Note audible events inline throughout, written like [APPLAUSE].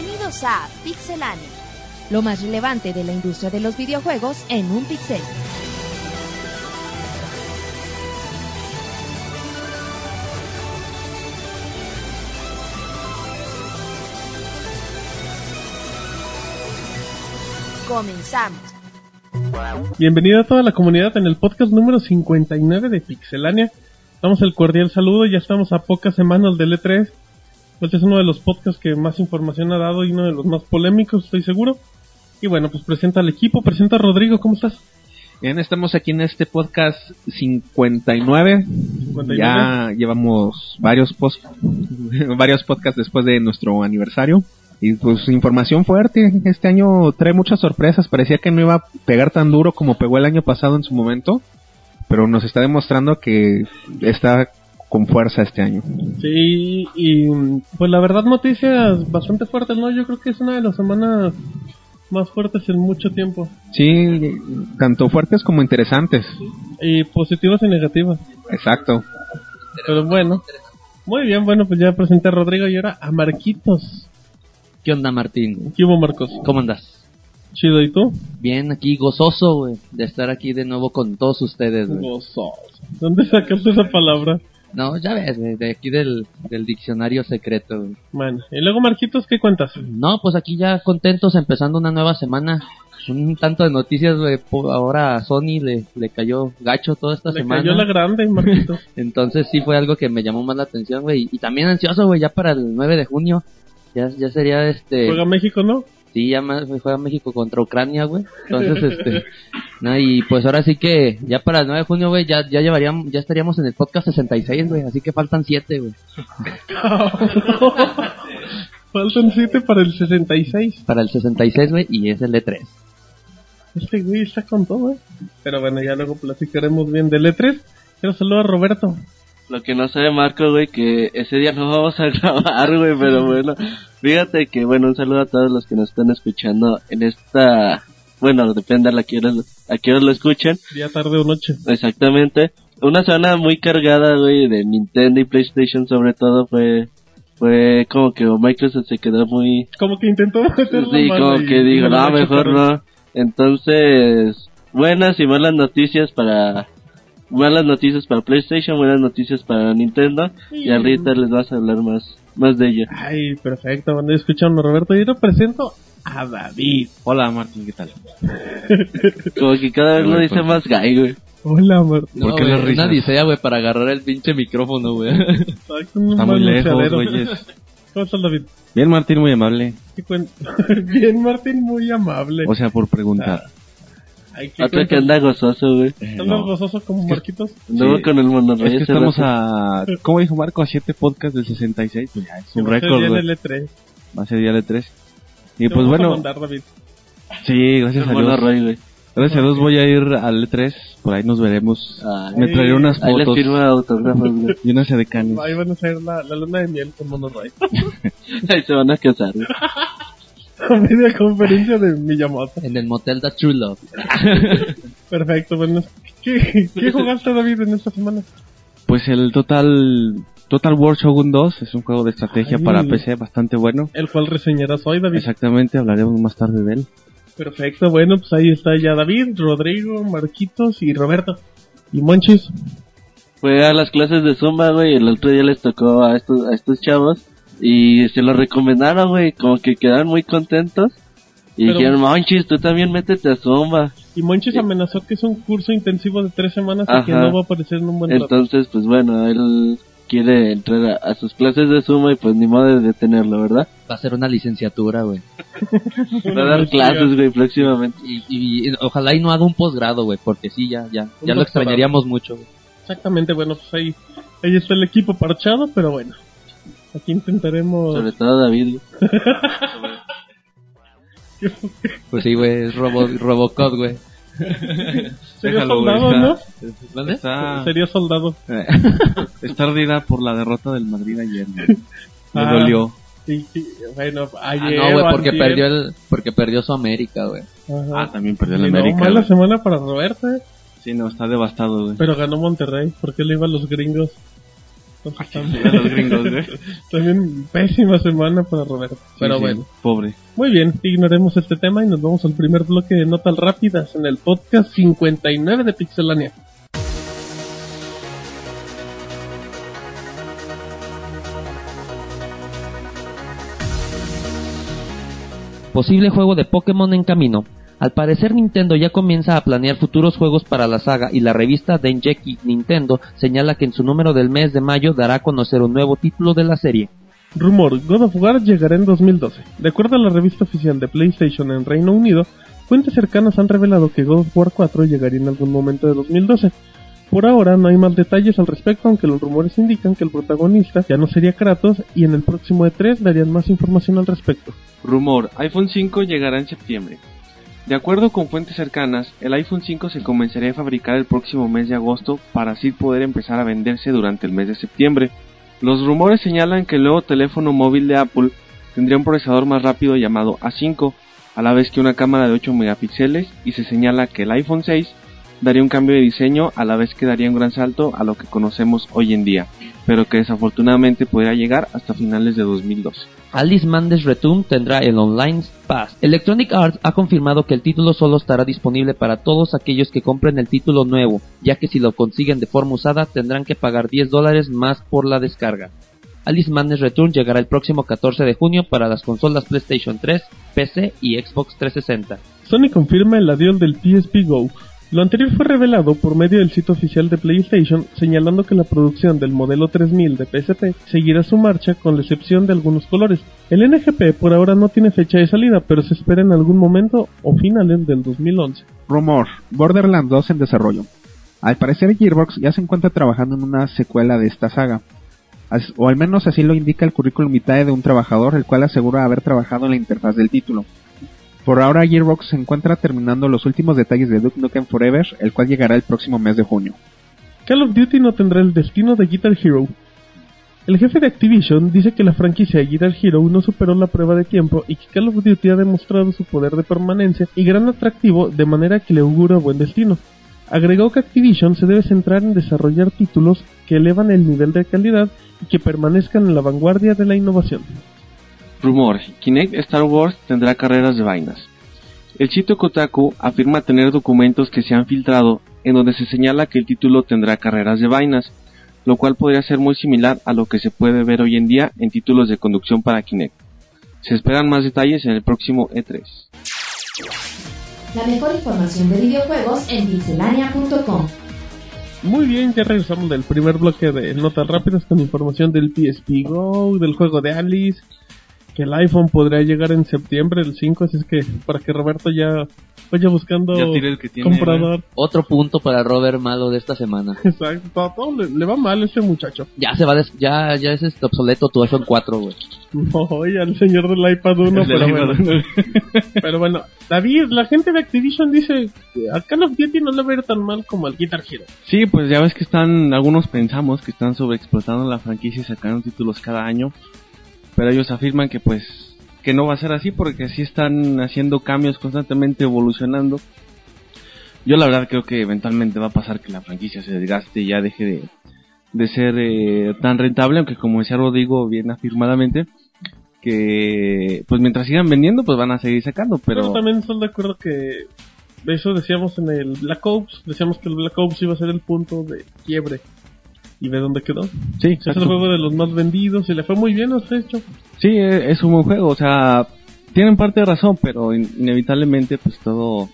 Bienvenidos a Pixelania. Lo más relevante de la industria de los videojuegos en un pixel. Comenzamos. Bienvenido a toda la comunidad en el podcast número 59 de Pixelania. Damos el cordial saludo, ya estamos a pocas semanas del E3. Este es uno de los podcasts que más información ha dado y uno de los más polémicos, estoy seguro. Y bueno, pues presenta al equipo, presenta a Rodrigo, ¿cómo estás? Bien, estamos aquí en este podcast 59. 59. Ya llevamos varios post [LAUGHS] varios podcasts después de nuestro aniversario. Y pues información fuerte. Este año trae muchas sorpresas. Parecía que no iba a pegar tan duro como pegó el año pasado en su momento. Pero nos está demostrando que está con fuerza este año. Sí, y pues la verdad noticias bastante fuertes, ¿no? Yo creo que es una de las semanas más fuertes en mucho tiempo. Sí, tanto fuertes como interesantes. Y positivas y negativas. Exacto. Pero bueno. Muy bien, bueno, pues ya presenté a Rodrigo y ahora a Marquitos. ¿Qué onda, Martín? ¿Qué hubo, Marcos? ¿Cómo andas? Chido, ¿y tú? Bien, aquí gozoso, güey, de estar aquí de nuevo con todos ustedes, güey. Gozoso. ¿Dónde sacaste esa palabra? No, ya ves, güey, de aquí del, del diccionario secreto, güey. Bueno, y luego Marquitos, ¿qué cuentas? No, pues aquí ya contentos, empezando una nueva semana. Un tanto de noticias, güey. po- Ahora a Sony le, le cayó gacho toda esta Le semana. cayó la grande, Marquitos. [LAUGHS] Entonces sí fue algo que me llamó más la atención, güey. Y también ansioso, güey, ya para el 9 de junio. Ya, ya sería este... Juega México, ¿no? Sí, ya más juega México contra Ucrania, güey. Entonces, [LAUGHS] este, no, y pues ahora sí que ya para el 9 de junio, güey, ya, ya llevaríamos, ya estaríamos en el podcast 66, güey, así que faltan 7, güey. [LAUGHS] Faltan 7 para el 66. Para el 66, güey, y es el E E3. Este güey está con todo, ¿eh? Pero bueno, ya luego platicaremos bien del E3. Quiero saludar a Roberto. Lo que no sabe Marco, güey, que ese día no [LAUGHS] vamos a grabar, güey, pero bueno, fíjate que, bueno, un saludo a todos los que nos están escuchando en esta, bueno, depende a la que a qué hora lo escuchen, Día, tarde o noche. exactamente. Una semana muy cargada, güey, de Nintendo y PlayStation sobre todo fue, fue como que Microsoft se quedó muy, Como que intentó [LAUGHS] la sí, como y que digo, no mejor no. Entonces, buenas y malas noticias para, malas noticias para PlayStation, buenas noticias para Nintendo. Y ahorita les vas a hablar más, más de ello. Ay, perfecto. Bueno, escucharon a Roberto. Y ahora presento a David. Hola Martín, ¿qué tal? [LAUGHS] Como que cada vez lo dice más gay, güey. Hola, Martín. No, qué güey, las risas? una odisea, güey, para agarrar el pinche micrófono, güey. [LAUGHS] Está muy lejos, güeyes. [LAUGHS] ¿Cómo estás, David? Bien Martín, muy amable. ¿Qué cuen- Bien, Martín, muy amable. O sea, por preguntar. Ay, ¿qué Otro que anda gozoso, güey. Eh, ¿Estás no. gozoso como Marquitos? Sí. con el monorrey Es que estamos a, ¿cómo dijo Marco? A 7 podcasts del 66. Pues ya, es un récord, güey. el E3. Va a ser día de 3. Y Te pues vamos a bueno, mandar, David. sí, gracias El a Dios. monorrey, güey. Gracias a Dios voy a ir al E3. Por ahí nos veremos. Ay. Me traeré unas Ahí le fotos firma autógrafos, güey. y unas edecanes. Ahí van a hacer la, la luna de miel con Monoray. [LAUGHS] Ahí se van a casar, güey. [LAUGHS] [LAUGHS] A media conferencia de Miyamoto. en el motel da True Love. [LAUGHS] Perfecto, bueno. ¿Qué, qué jugaste, David, en esta semana? Pues el Total Total War Shogun 2 es un juego de estrategia Ay. para PC bastante bueno. El cual reseñarás hoy, David. Exactamente, hablaremos más tarde de él. Perfecto, bueno, pues ahí está ya David, Rodrigo, Marquitos y Roberto. Y Monchis. Fue a las clases de Zumba, güey, y el otro día les tocó a estos, a estos chavos. Y se lo recomendaron, güey, como que quedaron muy contentos. Y Pero- dijeron, Monchis, tú también métete a Zumba. Y Monchis amenazó que es un curso intensivo de tres semanas y que Ajá. no va a aparecer en un buen rato. Entonces, pues bueno, él quiere entrar a, a sus clases de Zumba y pues ni modo de detenerlo, ¿verdad? Va a ser una licenciatura, güey. [LAUGHS] Va a dar clases, güey, próximamente. Y, y- y ojalá y no haga un posgrado, güey, porque sí, ya, ya, Un ya lo extrañaríamos mucho, güey. Exactamente, bueno, pues ahí, ahí está el equipo parchado, pero bueno. Aquí intentaremos... Sobre todo David. [LAUGHS] Pues sí, güey, es Robo, Robocop, güey. [LAUGHS] Sería Déjalo, soldado, ¿no? [LAUGHS] ¿Dónde? Está, Sería soldado. está ardida por la derrota del Madrid ayer. güey. Me Ah. dolió. Y, y, bueno, Ah, ayer... no, güey, porque perdió el, porque perdió su América, güey. Ah, también perdió el Y no, América. mala semana para Roberto, eh. Sí, no, está devastado, güey. Pero ganó Monterrey, porque le iba a los gringos. Entonces, también, los gringos, [LAUGHS] güey. también pésima semana para Roberto. Pero Sí, sí, bueno. Pobre. Muy bien, ignoremos este tema y nos vamos al primer bloque de notas rápidas en el podcast 59 de Pixelania. Posible juego de Pokémon en camino. Al parecer Nintendo ya comienza a planear futuros juegos para la saga y la revista Dengeki Nintendo señala que en su número del mes de mayo dará a conocer un nuevo título de la serie. Rumor, God of War llegará en 2012. De acuerdo a la revista oficial de PlayStation en Reino Unido, fuentes cercanas han revelado que God of War 4 llegaría en algún momento de 2012. Por ahora no hay más detalles al respecto, aunque los rumores indican que el protagonista ya no sería Kratos y en el próximo E3 darían más información al respecto. Rumor, iPhone 5 llegará en septiembre. De acuerdo con fuentes cercanas, el iPhone 5 se comenzaría a fabricar el próximo mes de agosto para así poder empezar a venderse durante el mes de septiembre. Los rumores señalan que el nuevo teléfono móvil de Apple tendría un procesador más rápido llamado A5, a la vez que una cámara de 8 megapíxeles y se señala que el iPhone 6 daría un cambio de diseño a la vez que daría un gran salto a lo que conocemos hoy en día, pero que desafortunadamente podría llegar hasta finales de 2012. Alice Mandes Return tendrá el Online Pass. Electronic Arts ha confirmado que el título solo estará disponible para todos aquellos que compren el título nuevo, ya que si lo consiguen de forma usada tendrán que pagar 10 dólares más por la descarga. Alice Madness Return llegará el próximo 14 de junio para las consolas PlayStation 3, PC y Xbox 360. Sony confirma el adiós del PSP Go. Lo anterior fue revelado por medio del sitio oficial de PlayStation, señalando que la producción del modelo 3000 de PSP seguirá su marcha con la excepción de algunos colores. El NGP por ahora no tiene fecha de salida, pero se espera en algún momento o finales del 2011. Rumor, Borderlands 2 en desarrollo. Al parecer Gearbox ya se encuentra trabajando en una secuela de esta saga. O al menos así lo indica el currículum vitae de un trabajador, el cual asegura haber trabajado en la interfaz del título. Por ahora Gearbox se encuentra terminando los últimos detalles de Duke Nukem Forever, el cual llegará el próximo mes de junio. Call of Duty no tendrá el destino de Guitar Hero. El jefe de Activision dice que la franquicia de Guitar Hero no superó la prueba de tiempo y que Call of Duty ha demostrado su poder de permanencia y gran atractivo de manera que le augura buen destino. Agregó que Activision se debe centrar en desarrollar títulos que elevan el nivel de calidad y que permanezcan en la vanguardia de la innovación. Rumor, Kinect Star Wars tendrá carreras de vainas. El sitio Kotaku afirma tener documentos que se han filtrado en donde se señala que el título tendrá carreras de vainas, lo cual podría ser muy similar a lo que se puede ver hoy en día en títulos de conducción para Kinect. Se esperan más detalles en el próximo E E3. La mejor información de videojuegos en pixelania.com. Muy bien, ya regresamos del primer bloque de notas rápidas con información del PSP Go, del juego de Alice, que el iPhone podría llegar en septiembre, el 5, así es que para que Roberto ya vaya buscando Ya tire el que tiene, comprador. Otro punto para Robert malo de esta semana. [LAUGHS] Exacto, todo, todo le, le va mal a este muchacho. Ya se va, des- ya, ya es este obsoleto tu iPhone 4, güey. No, oye, al señor del iPad 1, El del pero iPad bueno. pero bueno, David, la gente de Activision dice que a Call of Duty no le va a ir tan mal como al Guitar Hero. Sí, pues ya ves que están, algunos pensamos que están sobreexplotando la franquicia y sacando títulos cada año, pero ellos afirman que pues que no va a ser así porque así están haciendo cambios constantemente evolucionando. Yo la verdad creo que eventualmente va a pasar que la franquicia se desgaste y ya deje de, de ser eh, tan rentable, aunque como decía Rodrigo bien afirmadamente, que pues mientras sigan vendiendo pues van a seguir sacando, Pero, pero también estoy de acuerdo que eso decíamos en el Black Ops, decíamos que el Black Ops iba a ser el punto de quiebre. ¿Y ve dónde quedó? sí, Es el juego de los más vendidos y le fue muy bien, ¿no? Hecho. Sí, e- es un buen juego, o sea, tienen parte de razón, pero in- inevitablemente pues todo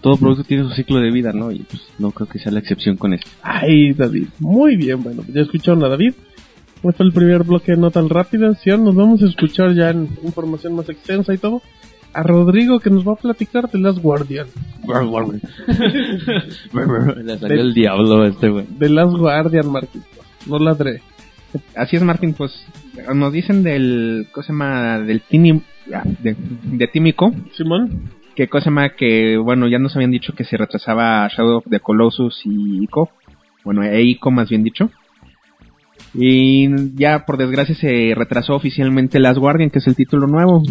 todo producto tiene su ciclo de vida, ¿no? Y pues no creo que sea la excepción con este. Ay, David. Muy bien, bueno, ya escucharon a David. Este fue el primer bloque no tan rápido. Ahora nos vamos a escuchar ya en información más extensa y todo. A Rodrigo que nos va a platicar de Last Guardian. [LAUGHS] Le salió el diablo este, güey. De Last Guardian, Marquito. No ladré. Así es, Martín, pues nos dicen del, ¿cómo se llama? Del Tini, ah, de, de Tímico, Simón. que cosa más que, bueno, ya nos habían dicho que se retrasaba Shadow of the Colossus y Ico, bueno, e Ico más bien dicho. Y ya por desgracia se retrasó oficialmente Last Guardian, que es el título nuevo.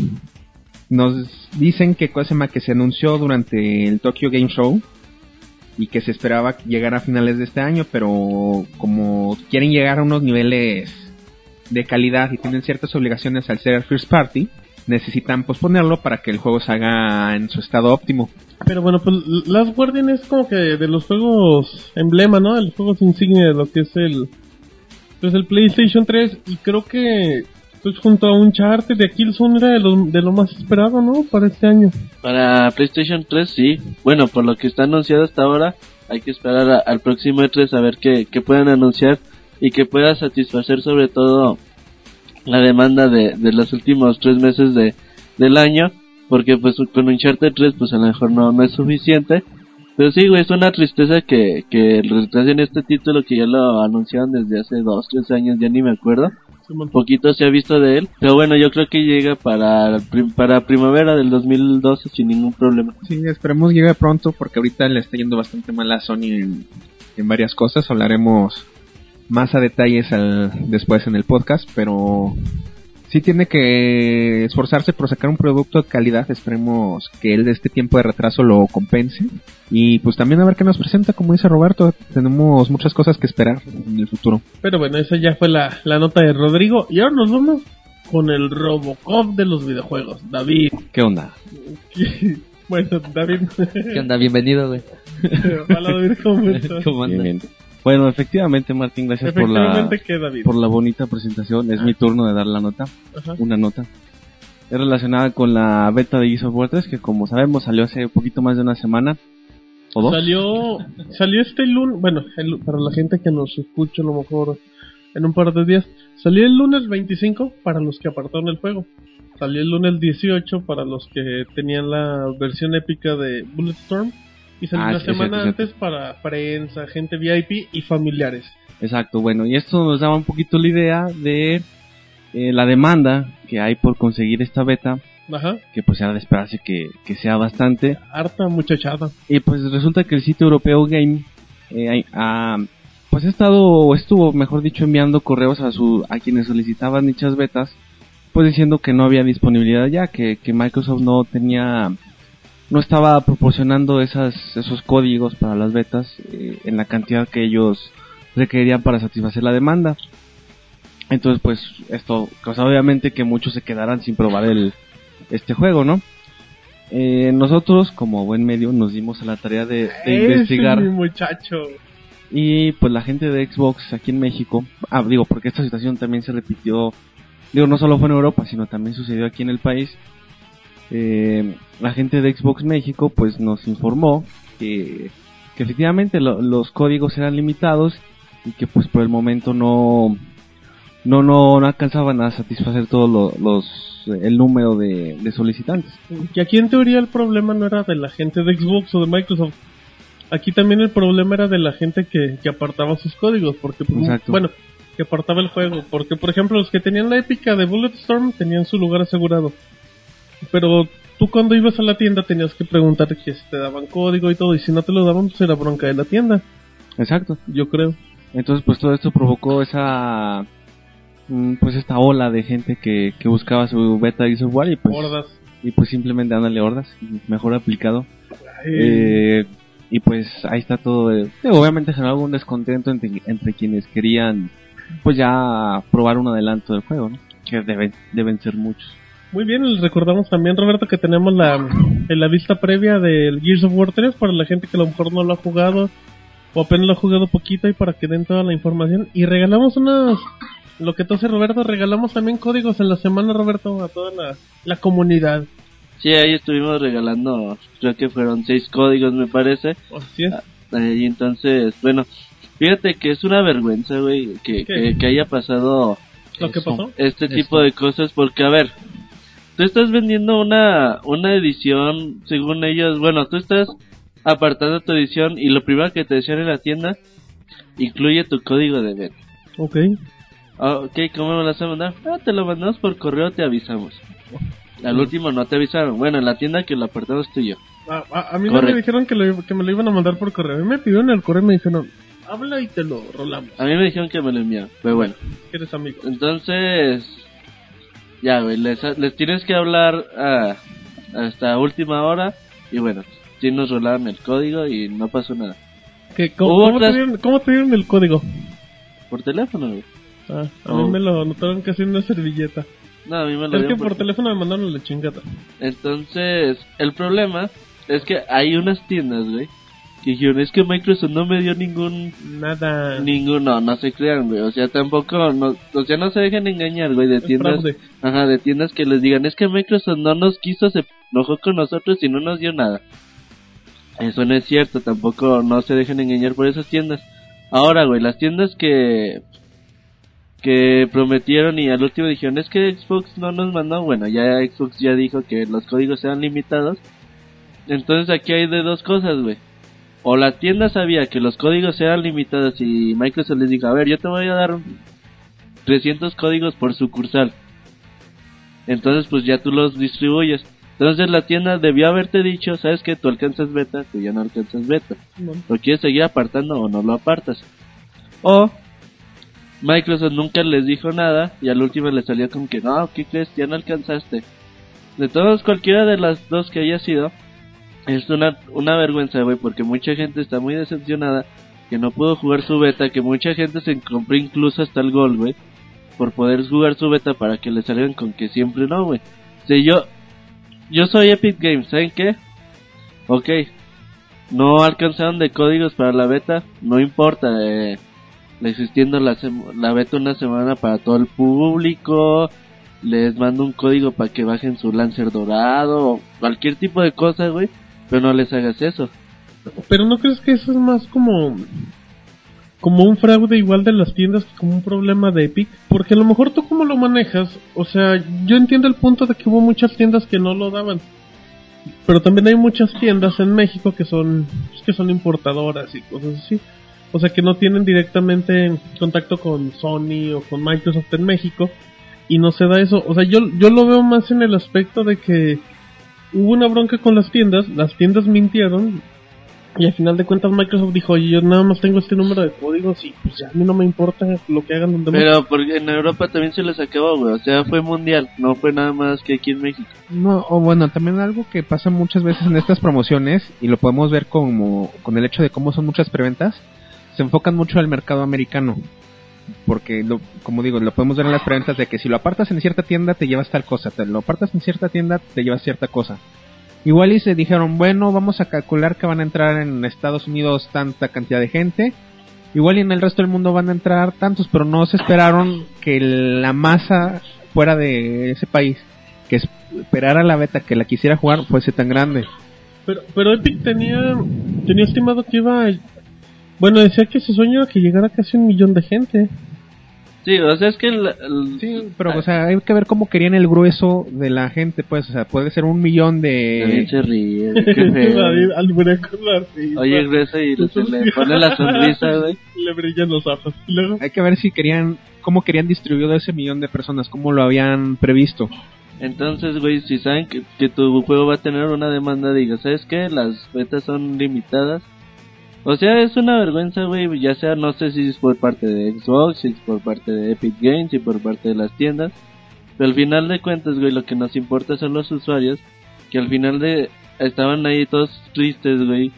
Nos dicen que cosa más que se anunció durante el Tokyo Game Show y que se esperaba llegar a finales de este año, pero como quieren llegar a unos niveles de calidad y tienen ciertas obligaciones al ser first party, necesitan posponerlo para que el juego se haga en su estado óptimo. Pero bueno, pues Last Guardian es como que de los juegos emblema, ¿no? De los juegos insignia de lo que es el pues el PlayStation 3 y creo que pues junto a Uncharted de Killzone era de lo, de lo más esperado, ¿no? Para este año. Para PlayStation 3 sí. Bueno, por lo que está anunciado hasta ahora, hay que esperar al próximo E3 a ver qué, qué puedan anunciar y que pueda satisfacer sobre todo la demanda de, de los últimos tres meses de, del año. Porque pues con Uncharted 3 pues a lo mejor no, es suficiente. Pero sí, güey, es una tristeza que, que retrasen este título que ya lo anunciaron desde hace dos, tres años, ya ni me acuerdo. Simón. Poquito se ha visto de él, pero bueno, yo creo que llega para, prim- para primavera del 2012 sin ningún problema. Sí, esperemos llegue pronto porque ahorita le está yendo bastante mal a Sony en, en varias cosas. Hablaremos más a detalles al- después en el podcast, pero sí tiene que esforzarse por sacar un producto de calidad. Esperemos que él de este tiempo de retraso lo compense. Y pues también a ver qué nos presenta, como dice Roberto, tenemos muchas cosas que esperar en el futuro. Pero bueno, esa ya fue la, la nota de Rodrigo. Y ahora nos vamos con el Robocop de los videojuegos. David. ¿Qué onda? [LAUGHS] bueno, David. ¿Qué onda? Bienvenido, güey. [LAUGHS] Hola, David, ¿cómo [LAUGHS] estás? ¿Cómo anda? Bien, bien. Bueno, efectivamente, Martín, gracias por la, por la bonita presentación. Es mi turno de dar la nota, Ajá. una nota. Es relacionada con la beta de Gears of War 3, que como sabemos salió hace poquito más de una semana. ¿O dos? Salió, salió este lunes, bueno, el- para la gente que nos escucha a lo mejor en un par de días, salió el lunes 25 para los que apartaron el juego. Salió el lunes 18 para los que tenían la versión épica de Bulletstorm. Y salió Ah, una semana cierto, antes para prensa, gente VIP y familiares. Exacto, bueno, y esto nos daba un poquito la idea de eh, la demanda que hay por conseguir esta beta, Ajá, que pues era de esperarse que, que sea bastante. harta muchachada. Y pues resulta que el sitio europeo Game eh, ha, pues ha estado, o estuvo, mejor dicho, enviando correos a su, a quienes solicitaban dichas betas, pues diciendo que no había disponibilidad ya, que, que Microsoft no tenía, no estaba proporcionando esas, esos códigos para las betas eh, en la cantidad que ellos requerían para satisfacer la demanda. Entonces, pues, esto causa obviamente que muchos se quedaran sin probar el, este juego, ¿no? Eh, nosotros, como buen medio, nos dimos a la tarea de, investigar es mi muchacho. y pues la gente de Xbox aquí en México, ah, digo, porque esta situación también se repitió, digo, no solo fue en Europa, sino también sucedió aquí en el país. Eh, la gente de Xbox México pues nos informó que, que efectivamente lo- los códigos eran limitados y que pues por el momento no no no, no alcanzaban a satisfacer todos lo- los el número de, de solicitantes. Que aquí en teoría el problema no era de la gente de Xbox o de Microsoft. Aquí también el problema era de la gente que, que apartaba sus códigos. Porque, pues, Exacto. bueno, que apartaba el juego. Porque, por ejemplo, los que tenían la épica de Bulletstorm tenían su lugar asegurado. Pero tú cuando ibas a la tienda tenías que preguntar que si te daban código y todo. Y si no te lo daban, pues era bronca de la tienda. Exacto. Yo creo. Entonces, pues todo esto provocó esa, mm, pues esta ola de gente que, que buscaba su beta de software y pues, Hordas. y pues simplemente dándole hordas, mejor aplicado. Eh, y pues ahí está todo. eh, obviamente generó algún descontento entre, entre quienes querían, pues ya probar un adelanto del juego, ¿no? Que deben, deben ser muchos. Muy bien, les recordamos también, Roberto, que tenemos la, en la vista previa del Gears of War 3 para la gente que a lo mejor no lo ha jugado o apenas lo ha jugado poquito y para que den toda la información. Y regalamos unas, lo que tú haces, Roberto, regalamos también códigos en la semana, Roberto, a toda la, la comunidad. Sí, ahí estuvimos regalando, creo que fueron seis códigos, me parece. Así es. Eh, Y entonces, bueno, fíjate que es una vergüenza, güey, que, que, que haya pasado Lo que pasó. este Esto. tipo de cosas, porque a ver, tú estás vendiendo una, una edición, según ellos, bueno, tú estás apartando tu edición y lo primero que te decían en la tienda incluye tu código de venta. Ok. Ok, ¿cómo me lo vas a mandar? Ah, te lo mandamos por correo, te avisamos. Al último no te avisaron. Bueno, en la tienda que lo apartamos tú y yo. A, a- a mí no me dijeron que, lo, que me lo iban a mandar por correo. A mí me pidieron el correo y me dijeron, habla y te lo rolamos. A mí me dijeron que me lo enviaron, pero bueno. Eres amigo. Entonces, ya, güey, les, les tienes que hablar a, hasta última hora. Y bueno, sí nos rolaron el código y no pasó nada. ¿Qué, cómo, te dieron, cómo te dieron el código? Por teléfono, güey. Ah, a mí Oh. me lo anotaron casi en una servilleta. No, a mí me lo Es que por teléfono me mandaron la chingada. Entonces, el problema es que hay unas tiendas, güey, que dijeron, es que Microsoft no me dio ningún Nada. Ningún, no, se crean, güey. O sea, tampoco, no, o sea, no se dejen engañar, güey, de Es tiendas. fraude. Ajá, de tiendas que les digan, es que Microsoft no nos quiso, se enojó con nosotros y no nos dio nada. Eso no es cierto, tampoco no se dejen engañar por esas tiendas. Ahora, güey, las tiendas que que prometieron y al último dijeron, es que Xbox no nos mandó, bueno, ya Xbox ya dijo que los códigos eran limitados. Entonces aquí hay de dos cosas, güey o la tienda sabía que los códigos eran limitados y Microsoft les dijo, a ver, yo te voy a dar 300 códigos por sucursal. Entonces, pues ya tú los distribuyes. Entonces la tienda debió haberte dicho, sabes que tú alcanzas beta, tú ya no alcanzas beta. ¿Lo quieres seguir apartando o no lo apartas? O Microsoft nunca les dijo nada y al último les salió con que no, ¿qué crees? Ya no alcanzaste. De todos, cualquiera de las dos que haya sido, es una, una vergüenza, güey, porque mucha gente está muy decepcionada que no pudo jugar su beta, que mucha gente se compró incluso hasta el gol, güey, por poder jugar su beta para que le salgan con que siempre no, güey. Si yo, yo soy Epic Games, ¿saben qué? Ok, no alcanzaron de códigos para la beta, no importa, eh, existiendo la, la beta una semana para todo el público, les mando un código para que bajen su Lancer dorado, o cualquier tipo de cosa, güey, pero no les hagas eso. Pero no crees que eso es más como como un fraude igual de las tiendas que como un problema de Epic, porque a lo mejor tú cómo lo manejas, o sea, yo entiendo el punto de que hubo muchas tiendas que no lo daban. Pero también hay muchas tiendas en México que son que son importadoras y cosas así. O sea, que no tienen directamente contacto con Sony o con Microsoft en México y no se da eso. O sea, yo yo lo veo más en el aspecto de que hubo una bronca con las tiendas, las tiendas mintieron y al final de cuentas Microsoft dijo, oye, yo nada más tengo este número de códigos y pues ya a mí no me importa lo que hagan los demás. Pero porque en Europa también se les acabó, güey, o sea, fue mundial, no fue nada más que aquí en México. No, o bueno, también algo que pasa muchas veces en estas promociones, y lo podemos ver como con el hecho de cómo son muchas preventas, se enfocan mucho al mercado americano. Porque, lo, como digo, lo podemos ver en las preventas de que si lo apartas en cierta tienda te llevas tal cosa, te lo apartas en cierta tienda te llevas cierta cosa. Igual y se dijeron, bueno, vamos a calcular que van a entrar en Estados Unidos tanta cantidad de gente. Igual y en el resto del mundo van a entrar tantos, pero no se esperaron que la masa fuera de ese país, que esperara la beta que la quisiera jugar, fuese tan grande. Pero, pero Epic tenía, tenía estimado que iba, bueno, decía que su sueño era que llegara casi un millón de gente. Sí, o sea, es que el, el- Sí, pero o sea, hay que ver cómo querían el grueso de la gente, pues, o sea, puede ser un millón de... se ríe, [LAUGHS] qué feo. [LAUGHS] David Albureco la risa. Oye, Gresa, y se le pone la sonrisa, [LAUGHS] güey. Le brillan los ojos. Luego, Hay que ver si querían, cómo querían distribuir ese millón de personas, cómo lo habían previsto. Entonces, güey, si saben que, que tu juego va a tener una demanda, diga, ¿sabes qué? Las betas son limitadas. O sea, es una vergüenza, güey, ya sea, no sé si es por parte de Xbox, si es por parte de Epic Games, si por parte de las tiendas. Pero al final de cuentas, güey, lo que nos importa son los usuarios, que al final de estaban ahí todos tristes, güey,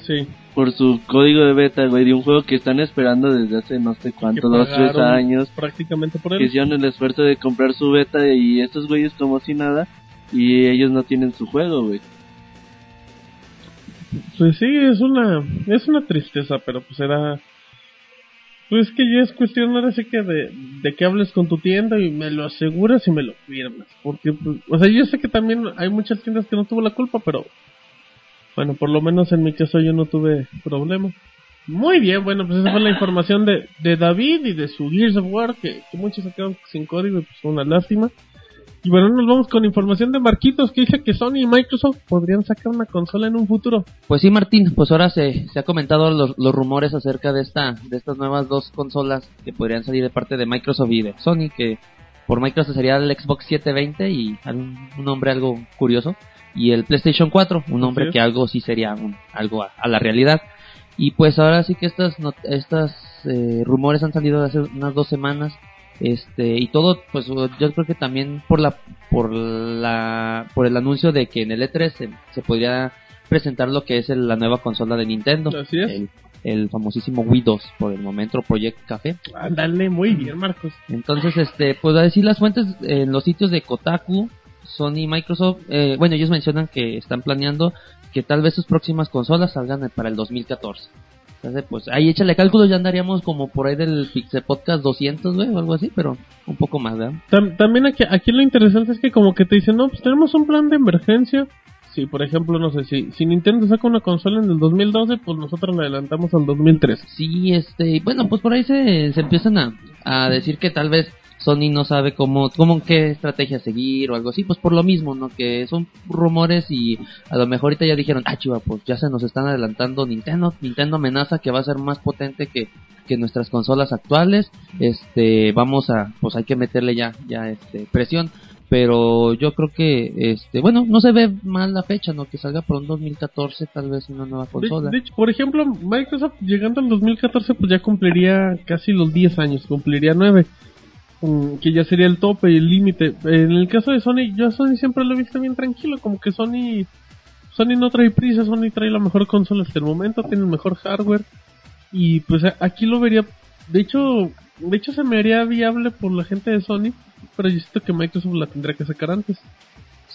sí. por su código de beta, güey, de un juego que están esperando desde hace no sé cuánto, que dos, tres años Prácticamente por que él. hicieron el esfuerzo de comprar su beta y estos güeyes como si nada y ellos no tienen su juego, güey. Pues sí, es una, es una tristeza, pero pues era, pues que ya es cuestión ahora sí que de, de que hables con tu tienda y me lo aseguras y me lo firmas, porque, pues, o sea, yo sé que también hay muchas tiendas que no tuvo la culpa, pero, bueno, por lo menos en mi caso yo no tuve problema. Muy bien, bueno, pues esa fue la información de, de David y de su Gears of War, que, muchos se quedaron sin código y pues fue una lástima. Y bueno, nos vamos con información de Marquitos que dice que Sony y Microsoft podrían sacar una consola en un futuro. Pues sí, Martín, pues ahora se, se ha comentado los, los rumores acerca de esta de estas nuevas dos consolas que podrían salir de parte de Microsoft y de Sony, que por Microsoft sería el Xbox 720 y un, un nombre algo curioso, y el PlayStation 4, un nombre que algo sí sería un- algo a, a la realidad. Y pues ahora sí que estas estas eh, rumores han salido hace unas dos semanas este y todo pues yo creo que también por la por la por el anuncio de que en el E3 se, se podría presentar lo que es el- la nueva consola de Nintendo. Así es. El, el famosísimo Wii 2 por el momento, Project Café. Ándale, muy bien, Marcos. Entonces, este, pues a decir las fuentes en los sitios de Kotaku, Sony y Microsoft, eh, bueno, ellos mencionan que están planeando que tal vez sus próximas consolas salgan para el 2014. Entonces, pues ahí échale cálculo, ya andaríamos como por ahí del Pixel Podcast 200, güey, o algo así, pero un poco más, ¿verdad? Tam- también aquí, aquí lo interesante es que como que te dicen, no, pues tenemos un plan de emergencia. Si, por ejemplo, no sé, si, si Nintendo saca una consola en el 2012, pues nosotros la adelantamos al 2013. Sí, este, y bueno, pues por ahí se, se empiezan a, a decir que tal vez Sony no sabe cómo, cómo qué estrategia seguir o algo así, pues por lo mismo, ¿no? Que son rumores y a lo mejor ahorita ya dijeron, ah, chiva, pues ya se nos están adelantando Nintendo, Nintendo amenaza que va a ser más potente que, que nuestras consolas actuales, este, vamos a, pues hay que meterle ya, ya, este, presión. Pero yo creo que, este, bueno, no se ve mal la fecha, ¿no? Que salga por un 2014 tal vez una nueva De, consola. de hecho, por ejemplo, Microsoft llegando al 2014, pues ya cumpliría casi los 10 años, cumpliría 9. Que ya sería el tope y el límite. En el caso de Sony, yo a Sony siempre lo he visto bien tranquilo, como que Sony Sony no trae prisa, Sony trae la mejor consola hasta el momento, tiene el mejor hardware. Y pues aquí lo vería, de hecho, de hecho se me haría viable por la gente de Sony, pero yo siento que Microsoft la tendría que sacar antes.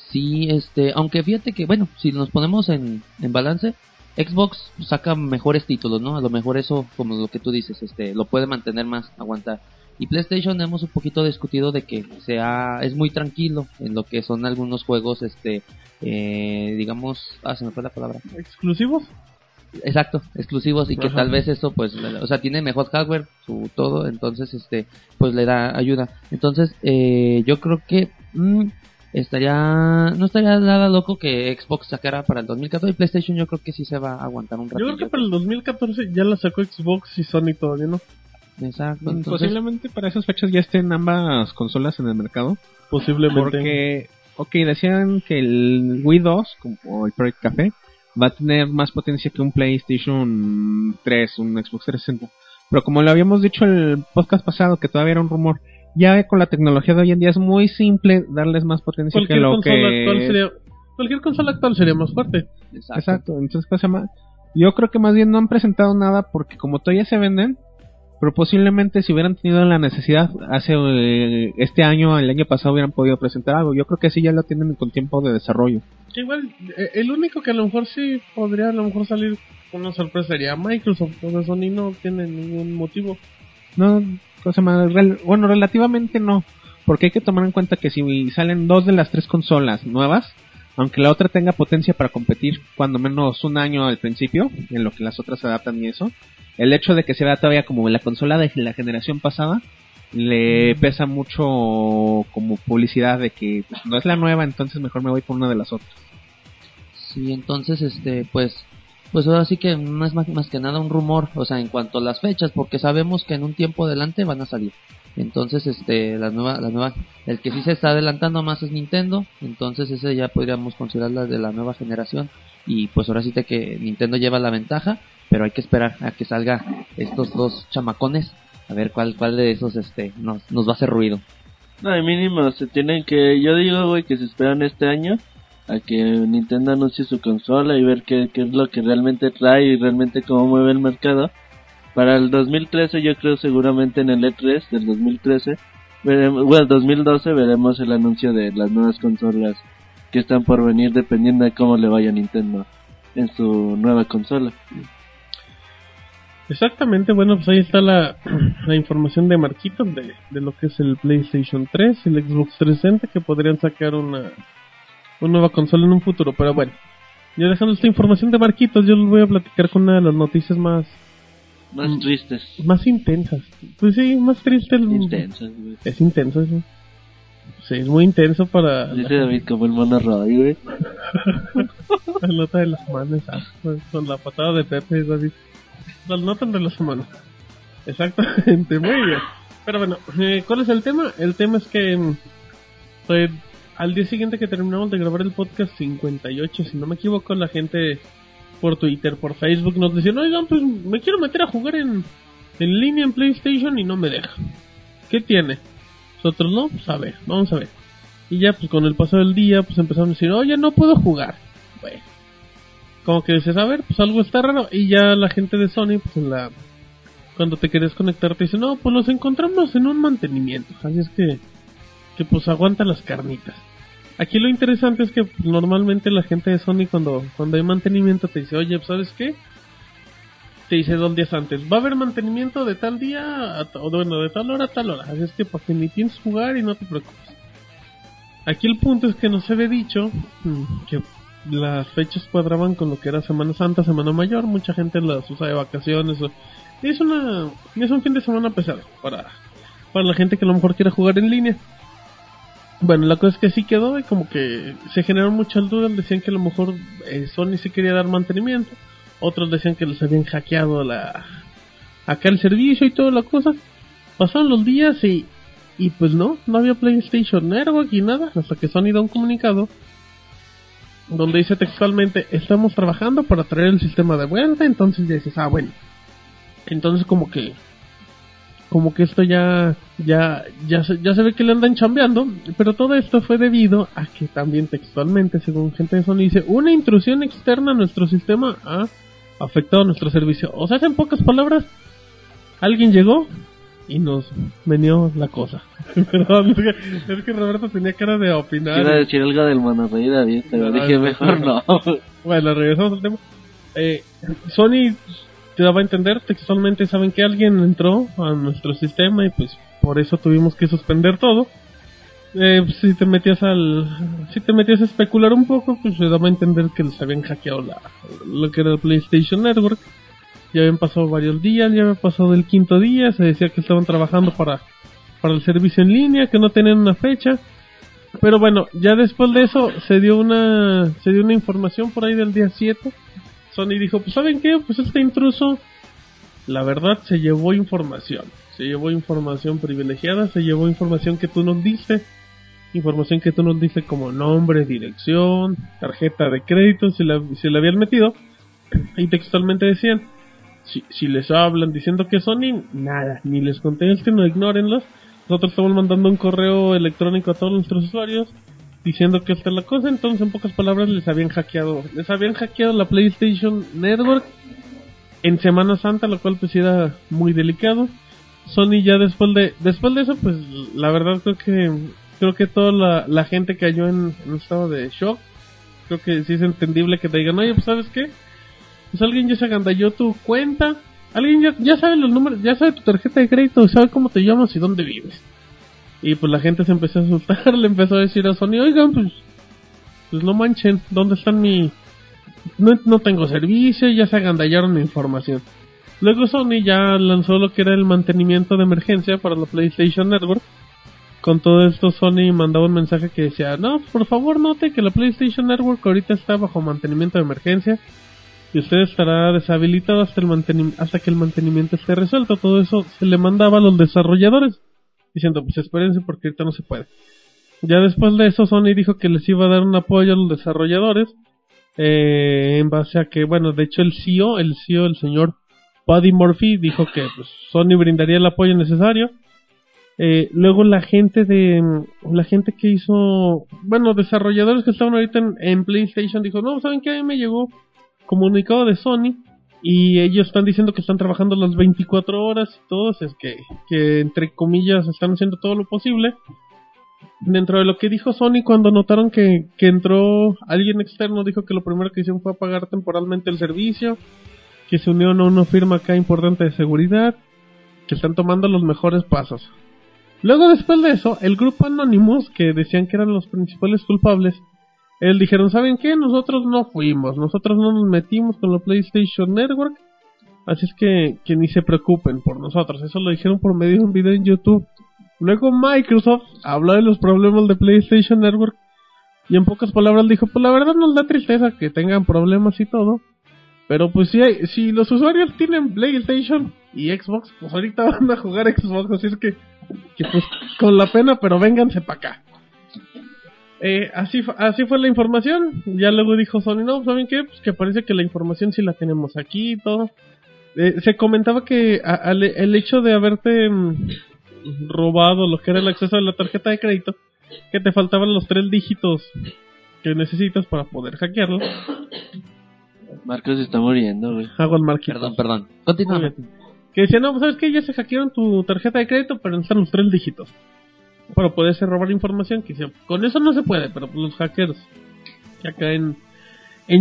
Sí, este, aunque fíjate que, bueno, si nos ponemos en, en balance, Xbox saca mejores títulos, ¿no? A lo mejor eso, como lo que tú dices, este, lo puede mantener más, aguantar. Y PlayStation hemos un poquito discutido de que sea, es muy tranquilo en lo que son algunos juegos, este, eh, digamos, ah, se me fue la palabra. ¿Exclusivos? Exacto, exclusivos y que tal vez eso pues, o sea, tiene mejor hardware, su todo, entonces este pues le da ayuda. Entonces, eh, yo creo que mm, estaría no estaría nada loco que Xbox sacara para el 2014 y PlayStation yo creo que sí se va a aguantar un Yo rato. creo que para el 2014 ya la sacó Xbox y Sony todavía no. Exacto, entonces Posiblemente para esas fechas ya estén ambas consolas en el mercado. Posiblemente. Porque, ok, decían que el Wii 2, como el Project Café, va a tener más potencia que un PlayStation 3, un Xbox 360. Pero como lo habíamos dicho el podcast pasado, que todavía era un rumor, ya con la tecnología de hoy en día es muy simple darles más potencia que cualquier lo consola que... actual sería cualquier consola actual sería más fuerte. exacto. Exacto, entonces ¿qué se llama? Yo creo que más bien no han presentado nada porque como todavía se venden, pero posiblemente si hubieran tenido la necesidad hace eh, este año, el año pasado hubieran podido presentar algo. Yo creo que sí ya lo tienen con tiempo de desarrollo. Igual, eh, el único que a lo mejor sí podría a lo mejor salir con una sorpresa sería Microsoft. O sea, Sony no tiene ningún motivo. No, cosa más, rel- bueno, relativamente no, porque hay que tomar en cuenta que si salen dos de las tres consolas nuevas, aunque la otra tenga potencia para competir cuando menos un año al principio, en lo que las otras se adaptan y eso, el hecho de que se vea todavía como la consola de la generación pasada, le pesa mucho como publicidad de que pues, no es la nueva, entonces mejor me voy por una de las otras. Sí, entonces, este, pues, pues ahora sí que no es más, más que nada un rumor, o sea, en cuanto a las fechas, porque sabemos que en un tiempo adelante van a salir. Entonces, este, la nueva, la nueva, el que sí se está adelantando más es Nintendo, entonces ese ya podríamos considerarla de la nueva generación. Y pues ahora sí te que Nintendo lleva la ventaja, pero hay que esperar a que salga estos dos chamacones, a ver cuál, cuál de esos, este, nos, nos va a hacer ruido. No, de mínimo, se tienen que, yo digo, güey, que se esperan este año a que Nintendo anuncie su consola y ver qué, qué es lo que realmente trae y realmente cómo mueve el mercado. Para el 2013, yo creo seguramente en el E3 del 2013, veremos, bueno, 2012 veremos el anuncio de las nuevas consolas que están por venir dependiendo de cómo le vaya Nintendo en su nueva consola. Exactamente, bueno, pues ahí está la, la información de Marquitos de, de lo que es el PlayStation 3 y el Xbox 360 que podrían sacar una, una nueva consola en un futuro. Pero bueno, ya dejando esta información de Marquitos, yo les voy a platicar con una de las noticias más, Más Mm. tristes, más intensas. Pues sí, más triste. el- intensas, güey. Es intenso eso. Sí, es muy intenso para Dice David como el mono Roy, güey. [LAUGHS] la nota de la semana, exacto. Con la patada de Pepe, David. La nota de la semana. Exactamente, muy bien. Pero bueno, eh, ¿cuál es el tema? El tema es que mm, pues, al día siguiente que terminamos de grabar el podcast 58, si no me equivoco, la gente por Twitter, por Facebook nos decían, oigan, pues me quiero meter a jugar en, en línea en PlayStation y no me deja. ¿Qué tiene? Nosotros no, pues a ver, vamos a ver. Y ya pues con el paso del día pues empezaron a decir, oye, no puedo jugar. Bueno, como que dices, a ver, pues algo está raro. Y ya la gente de Sony, pues en la. Cuando te quieres conectar, te dice, no, pues los encontramos en un mantenimiento. Así es que. Que pues aguanta las carnitas. Aquí lo interesante es que pues, normalmente la gente de Sony, cuando, cuando hay mantenimiento, te dice, oye, pues, ¿sabes qué? Te dice dos días antes, va a haber mantenimiento de tal día, a o bueno, de tal hora a tal hora. Así es que para que ni tienes jugar y no te preocupes. Aquí el punto es que nos había dicho mm, que las fechas cuadraban con lo que era Semana Santa, Semana Mayor, mucha gente las usa de vacaciones. o- es una es un fin de semana pesado para para la gente que a lo mejor quiera jugar en línea. Bueno, la cosa es que sí quedó y como que se generaron muchas dudas, decían que a lo mejor eh, Sony sí quería dar mantenimiento, otros decían que les habían hackeado la acá el servicio y toda la cosa. Pasaron los días y y pues no, no había PlayStation Network y nada, hasta que Sony da un comunicado donde dice textualmente, estamos trabajando para traer el sistema de vuelta, entonces ya dices, ah, bueno. Entonces como que como que esto ya ya ya se, ya se ve que le andan chambeando, pero todo esto fue debido a que también textualmente, según gente de Sony dice, una intrusión externa a nuestro sistema ha afectado nuestro servicio. O sea, en pocas palabras, alguien llegó y nos venió la cosa. [LAUGHS] Perdón, es que, es que Roberto tenía cara de opinar. A decir algo del monorrey David, pero No, dije no, mejor no. [LAUGHS] Bueno, regresamos al tema. Eh, Sony te daba a entender textualmente, saben que alguien entró a nuestro sistema y pues por eso tuvimos que suspender todo. Eh, si te metías al, si te metías a especular un poco, pues se daba a entender que les habían hackeado la, lo que era el PlayStation Network. Ya habían pasado varios días, ya había pasado el quinto día, se decía que estaban trabajando para, para el servicio en línea, que no tenían una fecha. Pero bueno, ya después de eso se dio una se dio una información por ahí del día 7. Sony dijo, pues ¿saben qué? Pues este intruso, la verdad, se llevó información. Se llevó información privilegiada, se llevó información que tú nos diste. Información que tú nos diste como nombre, dirección, tarjeta de crédito, si la, si la habían metido. Y textualmente decían, si, si les hablan diciendo que Sony, nada, ni les contesten, no ignórenlos. Nosotros estamos mandando un correo electrónico a todos nuestros usuarios diciendo que esta es la cosa, entonces en pocas palabras les habían hackeado, les habían hackeado la PlayStation Network en Semana Santa, lo cual pues era muy delicado. Sony ya después de después de eso pues la verdad creo que creo que toda la, la gente cayó en, en un estado de shock. Creo que sí es entendible que te digan, oye, pues sabes qué, pues alguien ya se agandalló tu cuenta, alguien ya, sabe los números, ya sabe tu tarjeta de crédito, sabe cómo te llamas y dónde vives. Y pues la gente se empezó a asustar, [LAUGHS] le empezó a decir a Sony, oigan, pues, pues no manchen, ¿dónde están mi... No, no tengo servicio, ya se agandallaron mi información. Luego Sony ya lanzó lo que era el mantenimiento de emergencia para la PlayStation Network. Con todo esto Sony mandaba un mensaje que decía, no, por favor note que la PlayStation Network ahorita está bajo mantenimiento de emergencia y usted estará deshabilitado hasta, el hasta que el mantenimiento esté resuelto. Todo eso se le mandaba a los desarrolladores diciendo, pues espérense porque ahorita no se puede. Ya después de eso Sony dijo que les iba a dar un apoyo a los desarrolladores eh, en base a que, bueno, de hecho el CEO, el CEO, el señor Buddy Murphy dijo que pues, Sony brindaría el apoyo necesario. Eh, luego la gente de la gente que hizo, bueno, desarrolladores que estaban ahorita en, en PlayStation dijo, no, ¿saben qué? A mí me llegó comunicado de Sony y ellos están diciendo que están trabajando las 24 horas y todo, es que, que entre comillas están haciendo todo lo posible. Dentro de lo que dijo Sony cuando notaron que, que entró alguien externo, dijo que lo primero que hicieron fue apagar temporalmente el servicio, que se unieron a una firma acá importante de seguridad, que están tomando los mejores pasos. Luego después de eso, el grupo Anonymous, que decían que eran los principales culpables, él dijeron, ¿saben qué? Nosotros no fuimos, nosotros no nos metimos con la PlayStation Network, así es que, que ni se preocupen por nosotros, eso lo dijeron por medio de un video en YouTube. Luego Microsoft habló de los problemas de PlayStation Network y en pocas palabras dijo, pues la verdad nos da tristeza que tengan problemas y todo, pero pues si, hay, si los usuarios tienen PlayStation y Xbox, pues ahorita van a jugar Xbox, así es que, que pues con la pena, pero vénganse para acá. Eh, así, así fue la información. Ya luego dijo Sony, no, ¿saben qué? Pues que parece que la información sí la tenemos aquí y todo. Eh, se comentaba que a- al- el hecho de haberte mm, robado lo que era el acceso a la tarjeta de crédito, que te faltaban los tres dígitos que necesitas para poder hackearlo. Marcos se está muriendo, güey. Hago el marquito. Perdón, perdón. Continúa. Que decía, no, pues sabes que ya se hackearon tu tarjeta de crédito, pero necesitan los tres dígitos. Para poderse robar información, que con eso no se puede, pero los hackers que acá en,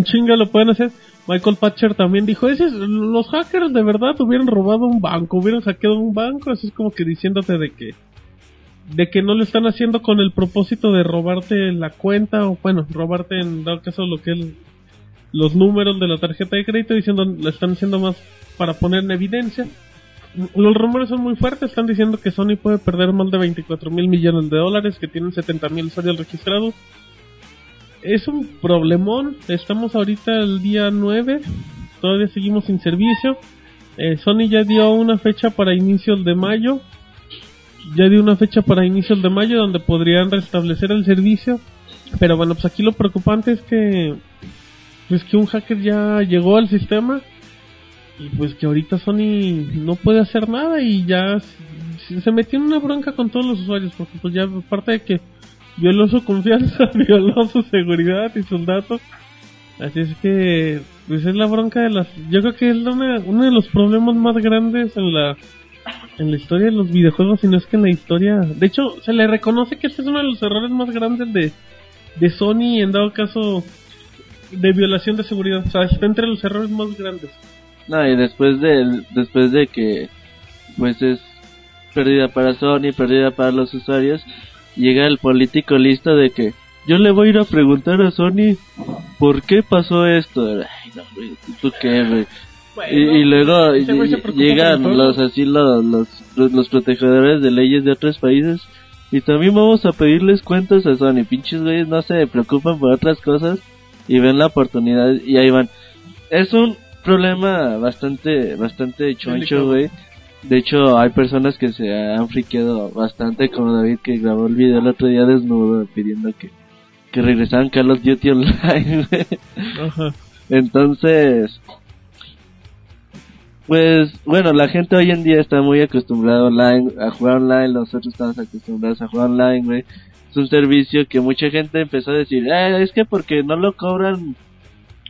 chinga lo pueden hacer. Michael Patcher también dijo, ese es- los hackers de verdad hubieran robado un banco, hubieran hackeado un banco, así es como que diciéndote de que de que no lo están haciendo con el propósito de robarte la cuenta o bueno, robarte en dado caso lo que es los números de la tarjeta de crédito diciendo lo están haciendo más para poner en evidencia. Los rumores son muy fuertes, están diciendo que Sony puede perder más de 24 mil millones de dólares, que tienen 70 mil usuarios registrados. Es un problemón, estamos ahorita el día 9, todavía seguimos sin servicio. Eh, Sony ya dio una fecha para inicios de mayo, ya dio una fecha para inicios de mayo donde podrían restablecer el servicio. Pero bueno, pues aquí lo preocupante es que pues que un hacker ya llegó al sistema y pues que ahorita Sony no puede hacer nada y ya se, metió en una bronca con todos los usuarios porque pues ya aparte de que violó su confianza, [LAUGHS] violó su seguridad y sus datos. Así es que pues es la bronca de las yo creo que es una- uno de los problemas más grandes en la en la historia de los videojuegos, si no es que en la historia. De hecho, se le reconoce que este es uno de los errores más grandes de, de Sony, en dado caso de violación de seguridad. O sea, está entre los errores más grandes. No, y después de, después de que, pues es pérdida para Sony, pérdida para los usuarios, llega el político listo de que yo le voy a ir a preguntar a Sony por qué pasó esto. Ay, no, ¿tú qué, güey? Y, y luego llegan los así los, los, los protegerores de leyes de otros países y también vamos a pedirles cuentas a Sony. Pinches güeyes no se preocupan por otras cosas y ven la oportunidad y ahí van. Es un problema bastante bastante choncho, güey. De hecho, hay personas que se han friqueado bastante, como David que grabó el video el otro día desnudo pidiendo que, que regresaran Call of Duty Online, [LAUGHS] güey. Ajá. Entonces, pues bueno, la gente hoy en día está muy acostumbrada online, a jugar online, nosotros estamos acostumbrados a jugar online, güey. Es un servicio que mucha gente empezó a decir, eh, es que porque no lo cobran,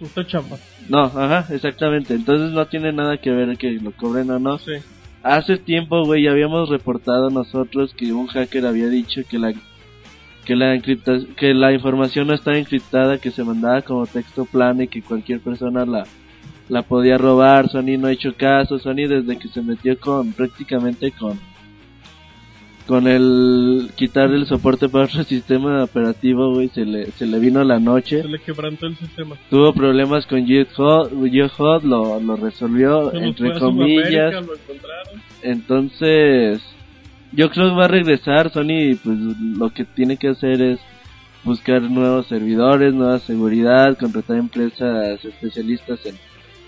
Está chamba. no, ajá, exactamente, entonces no tiene nada que ver que lo cobren o no. Sí. Hace tiempo, güey, ya habíamos reportado nosotros que un hacker había dicho que la que la encripta- que la información no estaba encriptada, que se mandaba como texto plano y que cualquier persona la la podía robar. Sony no ha hecho caso. Sony desde que se metió con prácticamente con con el quitar el soporte para otro [LAUGHS] sistema operativo, güey, se le se le vino la noche. Se le quebrantó el sistema. Tuvo problemas con GitHub, GitHub lo, lo resolvió Se entre comillas. lo. Entonces, yo creo que va a regresar. Sony, pues lo que tiene que hacer es buscar nuevos servidores, nueva seguridad, contratar empresas especialistas en,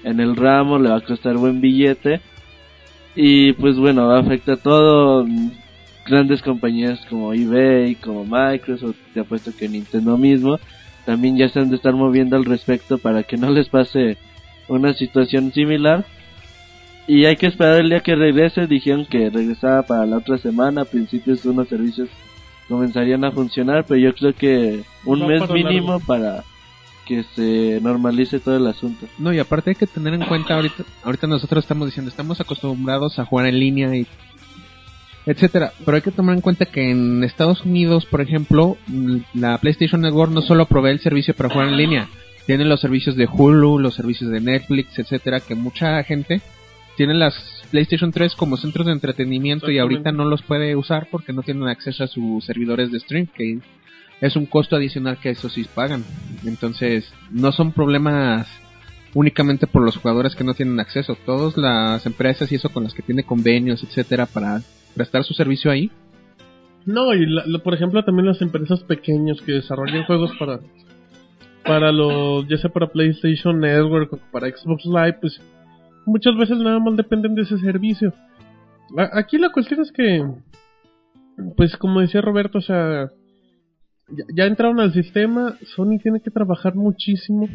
en el ramo, le va a costar buen billete. Y pues bueno, va a afectar a todo. Grandes compañías como eBay, como Microsoft, te apuesto que Nintendo mismo, también ya se han de estar moviendo al respecto para que no les pase una situación similar. Y hay que esperar el día que regrese. Dijeron que regresaba para la otra semana. A principios unos servicios comenzarían a funcionar, pero yo creo que un mes para mínimo largo. para que se normalice todo el asunto. No, y aparte hay que tener en cuenta ahorita, ahorita nosotros estamos diciendo, estamos acostumbrados a jugar en línea y etcétera, pero hay que tomar en cuenta que en Estados Unidos, por ejemplo, la PlayStation Network no solo provee el servicio para jugar en línea, tienen los servicios de Hulu, los servicios de Netflix, etcétera, que mucha gente tiene las PlayStation 3 como centros de entretenimiento y ahorita no los puede usar porque no tienen acceso a sus servidores de stream, que es un costo adicional que eso sí pagan. Entonces, no son problemas únicamente por los jugadores que no tienen acceso. Todas las empresas y eso con las que tiene convenios, etcétera, para prestar su servicio ahí. No, y la- por ejemplo también las empresas pequeñas que desarrollan juegos para para los ya sea para PlayStation Network o para Xbox Live, pues muchas veces nada más dependen de ese servicio. Aquí la cuestión es que pues como decía Roberto, o sea, ya, ya entraron al sistema, Sony tiene que trabajar muchísimo.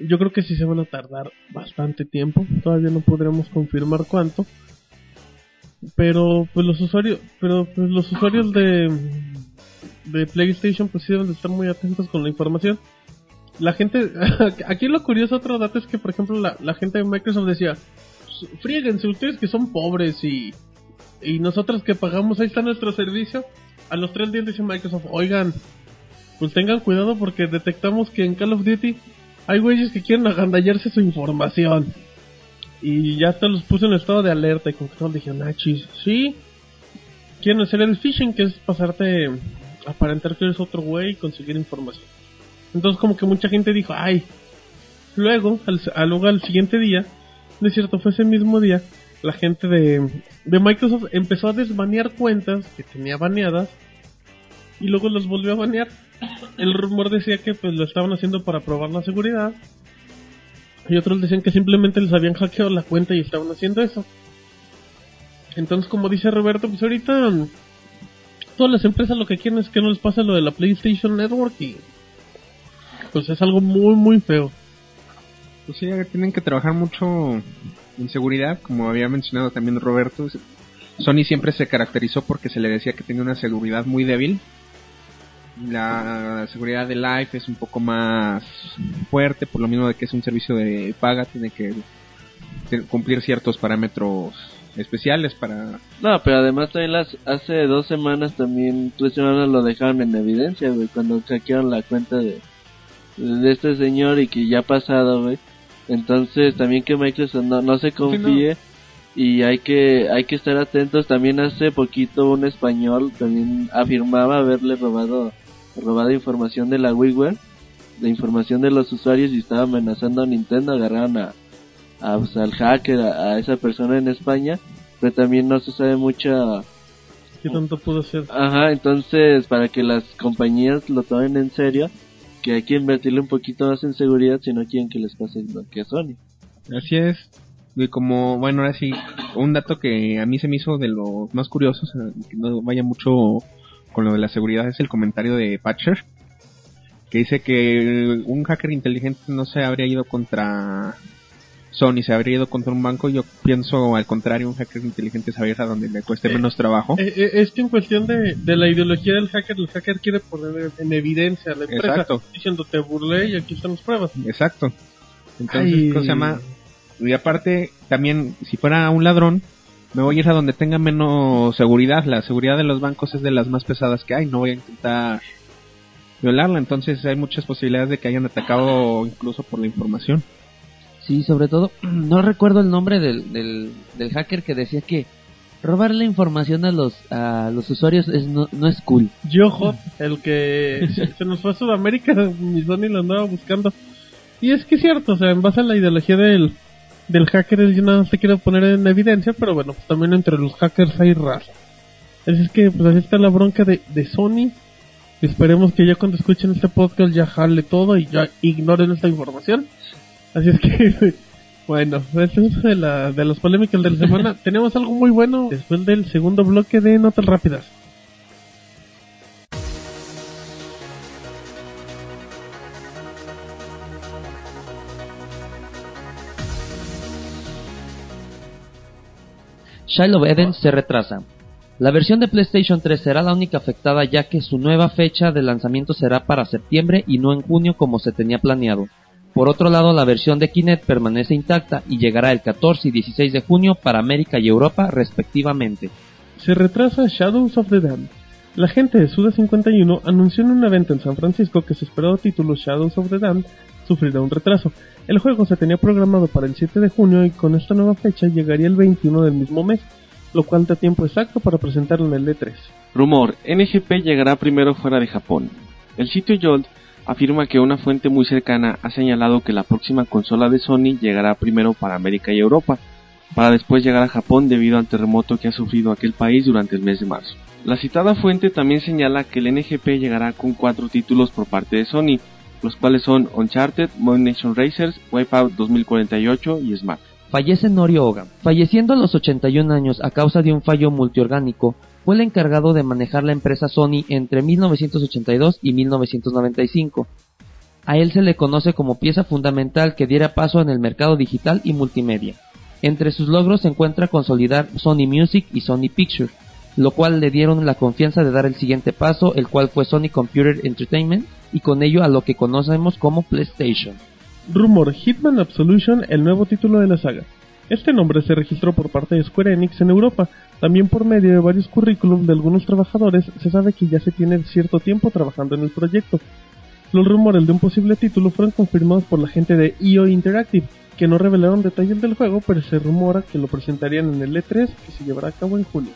Yo creo que sí se van a tardar bastante tiempo, todavía no podremos confirmar cuánto pero pues los usuarios pero pues los usuarios de de PlayStation pues sí deben de estar muy atentos con la información la gente, [LAUGHS] aquí lo curioso, otro dato es que, por ejemplo, la, la gente de Microsoft decía, fríguense ustedes que son pobres y, y nosotros que pagamos, ahí está nuestro servicio. A los tres días dice Microsoft, oigan, pues tengan cuidado porque detectamos que en Call of Duty hay güeyes que quieren agandallarse su información. Y ya te los puse en estado de alerta y como que todos dijeron, ah, chis, sí. Quieren hacer el phishing, que es pasarte, aparentar que eres otro güey y conseguir información. Entonces como que mucha gente dijo, ay. Luego, al, al, luego al siguiente día, no es cierto, fue ese mismo día, la gente de, de Microsoft empezó a desbanear cuentas que tenía baneadas y luego los volvió a banear. El rumor decía que pues lo estaban haciendo para probar la seguridad y otros decían que simplemente les habían hackeado la cuenta y estaban haciendo eso. Entonces, como dice Roberto, pues ahorita todas las empresas lo que quieren es que no les pase lo de la PlayStation Network y pues es algo muy muy feo. Pues sí, tienen que trabajar mucho en seguridad, como había mencionado también Roberto. Sony siempre se caracterizó porque se le decía que tenía una seguridad muy débil. La seguridad de Live es un poco más fuerte, por lo mismo de que es un servicio de paga, tiene que cumplir ciertos parámetros especiales para... No, pero además también las, hace dos semanas también, tres semanas lo dejaron en evidencia, güey, cuando hackearon la cuenta de, de este señor y que ya ha pasado, güey. Entonces también que Microsoft no, no se confíe sí, no. y hay que hay que estar atentos. También hace poquito un español también afirmaba haberle robado robado información de la WiiWare, de información de los usuarios y estaba amenazando a Nintendo. Agarraron a, a pues, al hacker, a, a, esa persona en España, pero también no se sabe mucha ¿Qué tanto pudo ser? Ajá, entonces para que las compañías lo tomen en serio, que hay que invertirle un poquito más en seguridad si no quieren que les pase lo que a Sony. Así es. Y como, bueno, ahora sí, un dato que a mí se me hizo de los más curiosos, que no vaya mucho con lo de la seguridad, es el comentario de Patcher, que dice que un hacker inteligente no se habría ido contra Sony, se habría ido contra un banco. Yo pienso al contrario, un hacker inteligente se a donde le cueste menos trabajo. Eh, eh, es que en cuestión de, de, la ideología del hacker, el hacker quiere poner en evidencia a la empresa Exacto. diciendo te burlé y aquí están las pruebas. Exacto. Entonces, Ay. ¿cómo se llama? Y aparte, también, si fuera un ladrón, me voy a ir a donde tenga menos seguridad. La seguridad de los bancos es de las más pesadas que hay. No voy a intentar violarla. Entonces, hay muchas posibilidades de que hayan atacado incluso por la información. Sí, sobre todo, [CLEARS THROAT] no recuerdo el nombre del, del, del hacker que decía que robar la información a los a los usuarios es no, no es cool. Yohot, el que se, se nos fue a Sudamérica, [LAUGHS] mi Sony lo andaba buscando. Y es que es cierto, o sea, en base a la ideología del, del hacker, yo nada más te quiero poner en evidencia, pero bueno, pues también entre los hackers hay raza. Así es que, pues así está la bronca de, de Sony. Esperemos que ya cuando escuchen este podcast ya jale todo y ya ignoren esta información. Así es que, [LAUGHS] bueno, eso es de, la, de las polémicas de la semana. [LAUGHS] Tenemos algo muy bueno después del segundo bloque de Notas Rápidas. Shiloh Eden se retrasa. La versión de PlayStation 3 será la única afectada ya que su nueva fecha de lanzamiento será para septiembre y no en junio como se tenía planeado. Por otro lado, la versión de Kinect permanece intacta y llegará el 14 y 16 de junio para América y Europa respectivamente. Se retrasa Shadows of the Dam. La gente de Suda 51 anunció en un evento en San Francisco que su esperado título Shadows of the Dam sufrirá un retraso. El juego se tenía programado para el 7 de junio y con esta nueva fecha llegaría el 21 del mismo mes, lo cual da tiempo exacto para presentarlo en el E3. Rumor, NGP llegará primero fuera de Japón. El sitio Jolt afirma que una fuente muy cercana ha señalado que la próxima consola de Sony llegará primero para América y Europa, para después llegar a Japón debido al terremoto que ha sufrido aquel país durante el mes de marzo. La citada fuente también señala que el NGP llegará con cuatro títulos por parte de Sony, los cuales son Uncharted, Moon Nation Racers, Wipeout 2048 y Smart. Fallece Norio Oga. Falleciendo a los 81 años a causa de un fallo multiorgánico, fue el encargado de manejar la empresa Sony entre 1982 y 1995. A él se le conoce como pieza fundamental que diera paso en el mercado digital y multimedia. Entre sus logros se encuentra consolidar Sony Music y Sony Pictures, lo cual le dieron la confianza de dar el siguiente paso, el cual fue Sony Computer Entertainment, y con ello a lo que conocemos como PlayStation. Rumor Hitman Absolution, el nuevo título de la saga. Este nombre se registró por parte de Square Enix en Europa. También por medio de varios currículum de algunos trabajadores se sabe que ya se tiene cierto tiempo trabajando en el proyecto. Los rumores de un posible título fueron confirmados por la gente de EO Interactive, que no revelaron detalles del juego, pero se rumora que lo presentarían en el E3 que se llevará a cabo en julio.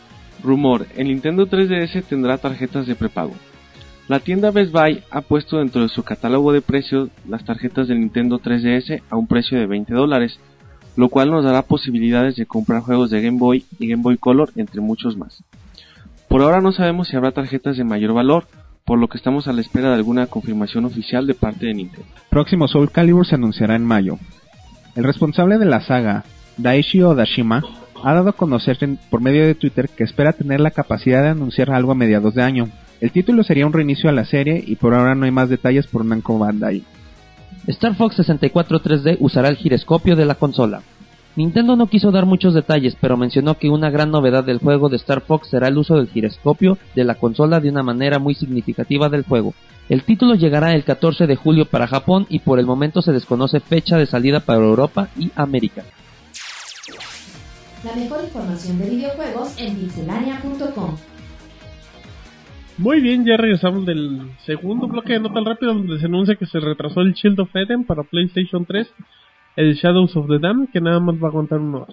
Rumor, el Nintendo 3DS tendrá tarjetas de prepago. La tienda Best Buy ha puesto dentro de su catálogo de precios las tarjetas del Nintendo 3DS a un precio de 20 dólares, lo cual nos dará posibilidades de comprar juegos de Game Boy y Game Boy Color, entre muchos más. Por ahora no sabemos si habrá tarjetas de mayor valor, por lo que estamos a la espera de alguna confirmación oficial de parte de Nintendo. Próximo Soul Calibur se anunciará en mayo. El responsable de la saga, Daishi Odashima, ha dado a conocer por medio de Twitter que espera tener la capacidad de anunciar algo a mediados de año. El título sería un reinicio a la serie y por ahora no hay más detalles por Namco Bandai. Star Fox 64 3D usará el giroscopio de la consola. Nintendo no quiso dar muchos detalles, pero mencionó que una gran novedad del juego de Star Fox será el uso del giroscopio de la consola de una manera muy significativa del juego. El título llegará el 14 de julio para Japón y por el momento se desconoce fecha de salida para Europa y América. La mejor información de videojuegos en pixelania.com. Muy bien, ya regresamos del segundo bloque de Nota al Rápido donde se anuncia que se retrasó el Shield of Eden para PlayStation 3, el Shadows of the Dam, que nada más va a aguantar una.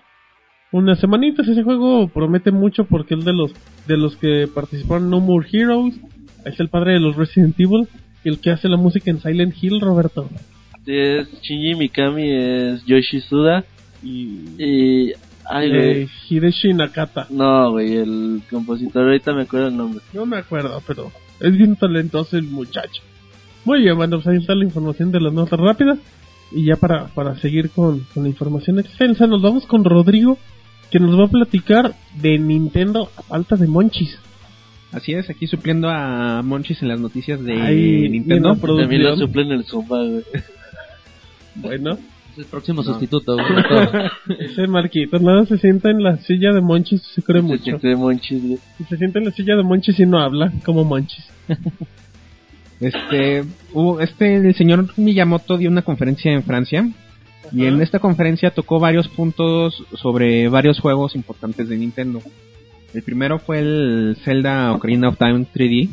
Unas semanitas, ese juego promete mucho porque es de los de los que participaron No More Heroes, está el padre de los Resident Evil, y el que hace la música en Silent Hill, Roberto. Es Shinji Mikami, es Yoshi Suda y... Ay, güey. eh, Hideshi Nakata. No, güey, el compositor, ahorita me acuerdo el nombre. No me acuerdo, pero es bien talentoso el muchacho. Muy bien, bueno, pues ahí está la información de las notas rápidas. Y ya para, para seguir con, con la información extensa, nos vamos con Rodrigo, que nos va a platicar de Nintendo a falta de monchis. Así es, aquí supliendo a Monchis en las noticias de Ay, Nintendo. También lo suplen el Zumba, güey. Bueno, el próximo sustituto. ese [LAUGHS] Marquito nada se sienta en la silla de monchis y se cree mucho. Se siente monchis, güey. Y se sienta en la silla de monchis y no habla como monchis. [LAUGHS] Este, hubo, este, el señor Miyamoto dio una conferencia en Francia y en esta conferencia tocó varios puntos sobre varios juegos importantes de Nintendo. El primero fue el Zelda Ocarina of Time 3D,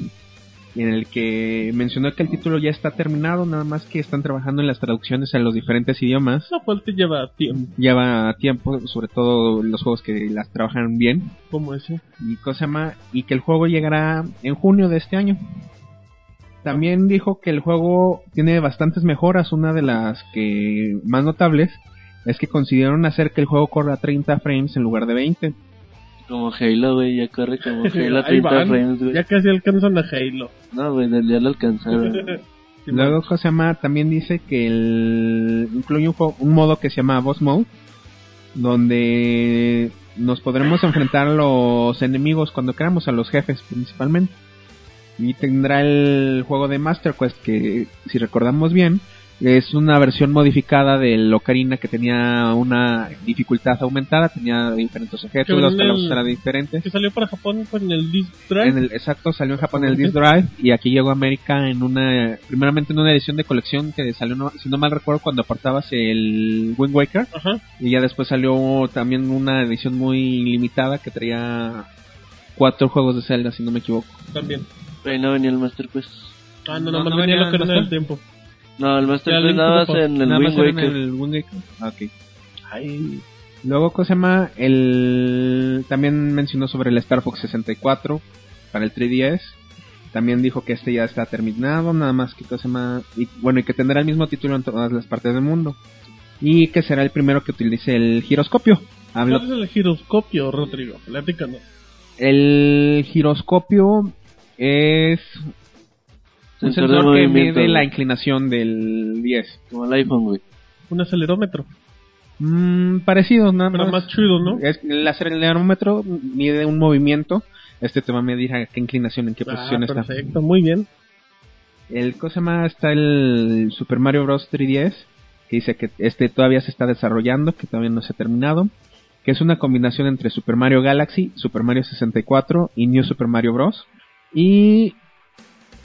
en el que mencionó que el título ya está terminado, nada más que están trabajando en las traducciones a los diferentes idiomas. Lo cual te lleva tiempo, Lleva tiempo, sobre todo los juegos que las trabajan bien. como ese. y cosa más y que el juego llegará en junio de este año. También dijo que el juego tiene bastantes mejoras, una de las que más notables es que consideraron hacer que el juego corra a 30 frames en lugar de 20. Como Halo, güey, ya corre como [LAUGHS] Halo a Ahí 30 van, frames, güey. Ya casi alcanzan a Halo. No, güey, día lo alcanzaron. [LAUGHS] [LAUGHS] Luego Kosama también dice que el incluye un, juego- un modo que se llama Boss Mode, donde nos podremos enfrentar a los enemigos cuando queramos, a los jefes principalmente. Y tendrá el juego de Master Quest que, si recordamos bien, es una versión modificada del Ocarina que tenía una dificultad aumentada, tenía diferentes objetos, Que los el- eran diferentes. que salió para Japón con el Disc Drive. En el, exacto, salió en Japón en el Disc Drive y aquí llegó a América en una, primeramente en una edición de colección que salió, no- si no mal recuerdo, cuando apartabas el Wind Waker Ajá. y ya después salió también una edición muy limitada que traía cuatro juegos de Zelda, si no me equivoco. También. Güey, no venía el Master Quest. Ah, no, No, no, no no venía venía lo que el era del tiempo. No, el Master Link nada más en el Nada más Wind era en Waker. el Wind Waker. Ah, ok. Luego, cosa llama? El, también mencionó sobre el Star Fox 64 para el 3DS. También dijo que este ya está terminado, nada más que cosa llama? Y, bueno, y que tendrá el mismo título en todas las partes del mundo. Y que será el primero que utilice el giroscopio. Habló, ¿Cuál es el giroscopio, Rodrigo? Platícanos. el giroscopio es un Sensor que mide la inclinación del 10. Como el iPhone, güey. Un acelerómetro. Mm, parecido, nada Pero más. más chido, ¿no? Es, el acelerómetro mide un movimiento. Este te va a medir a qué inclinación, en qué posición Ah, está. perfecto, muy bien. El cosa más está el Super Mario Bros. 3DS, que dice que este todavía se está desarrollando, que todavía no se ha terminado. Que es una combinación entre Super Mario Galaxy, Super Mario 64 y New Super Mario Bros. Y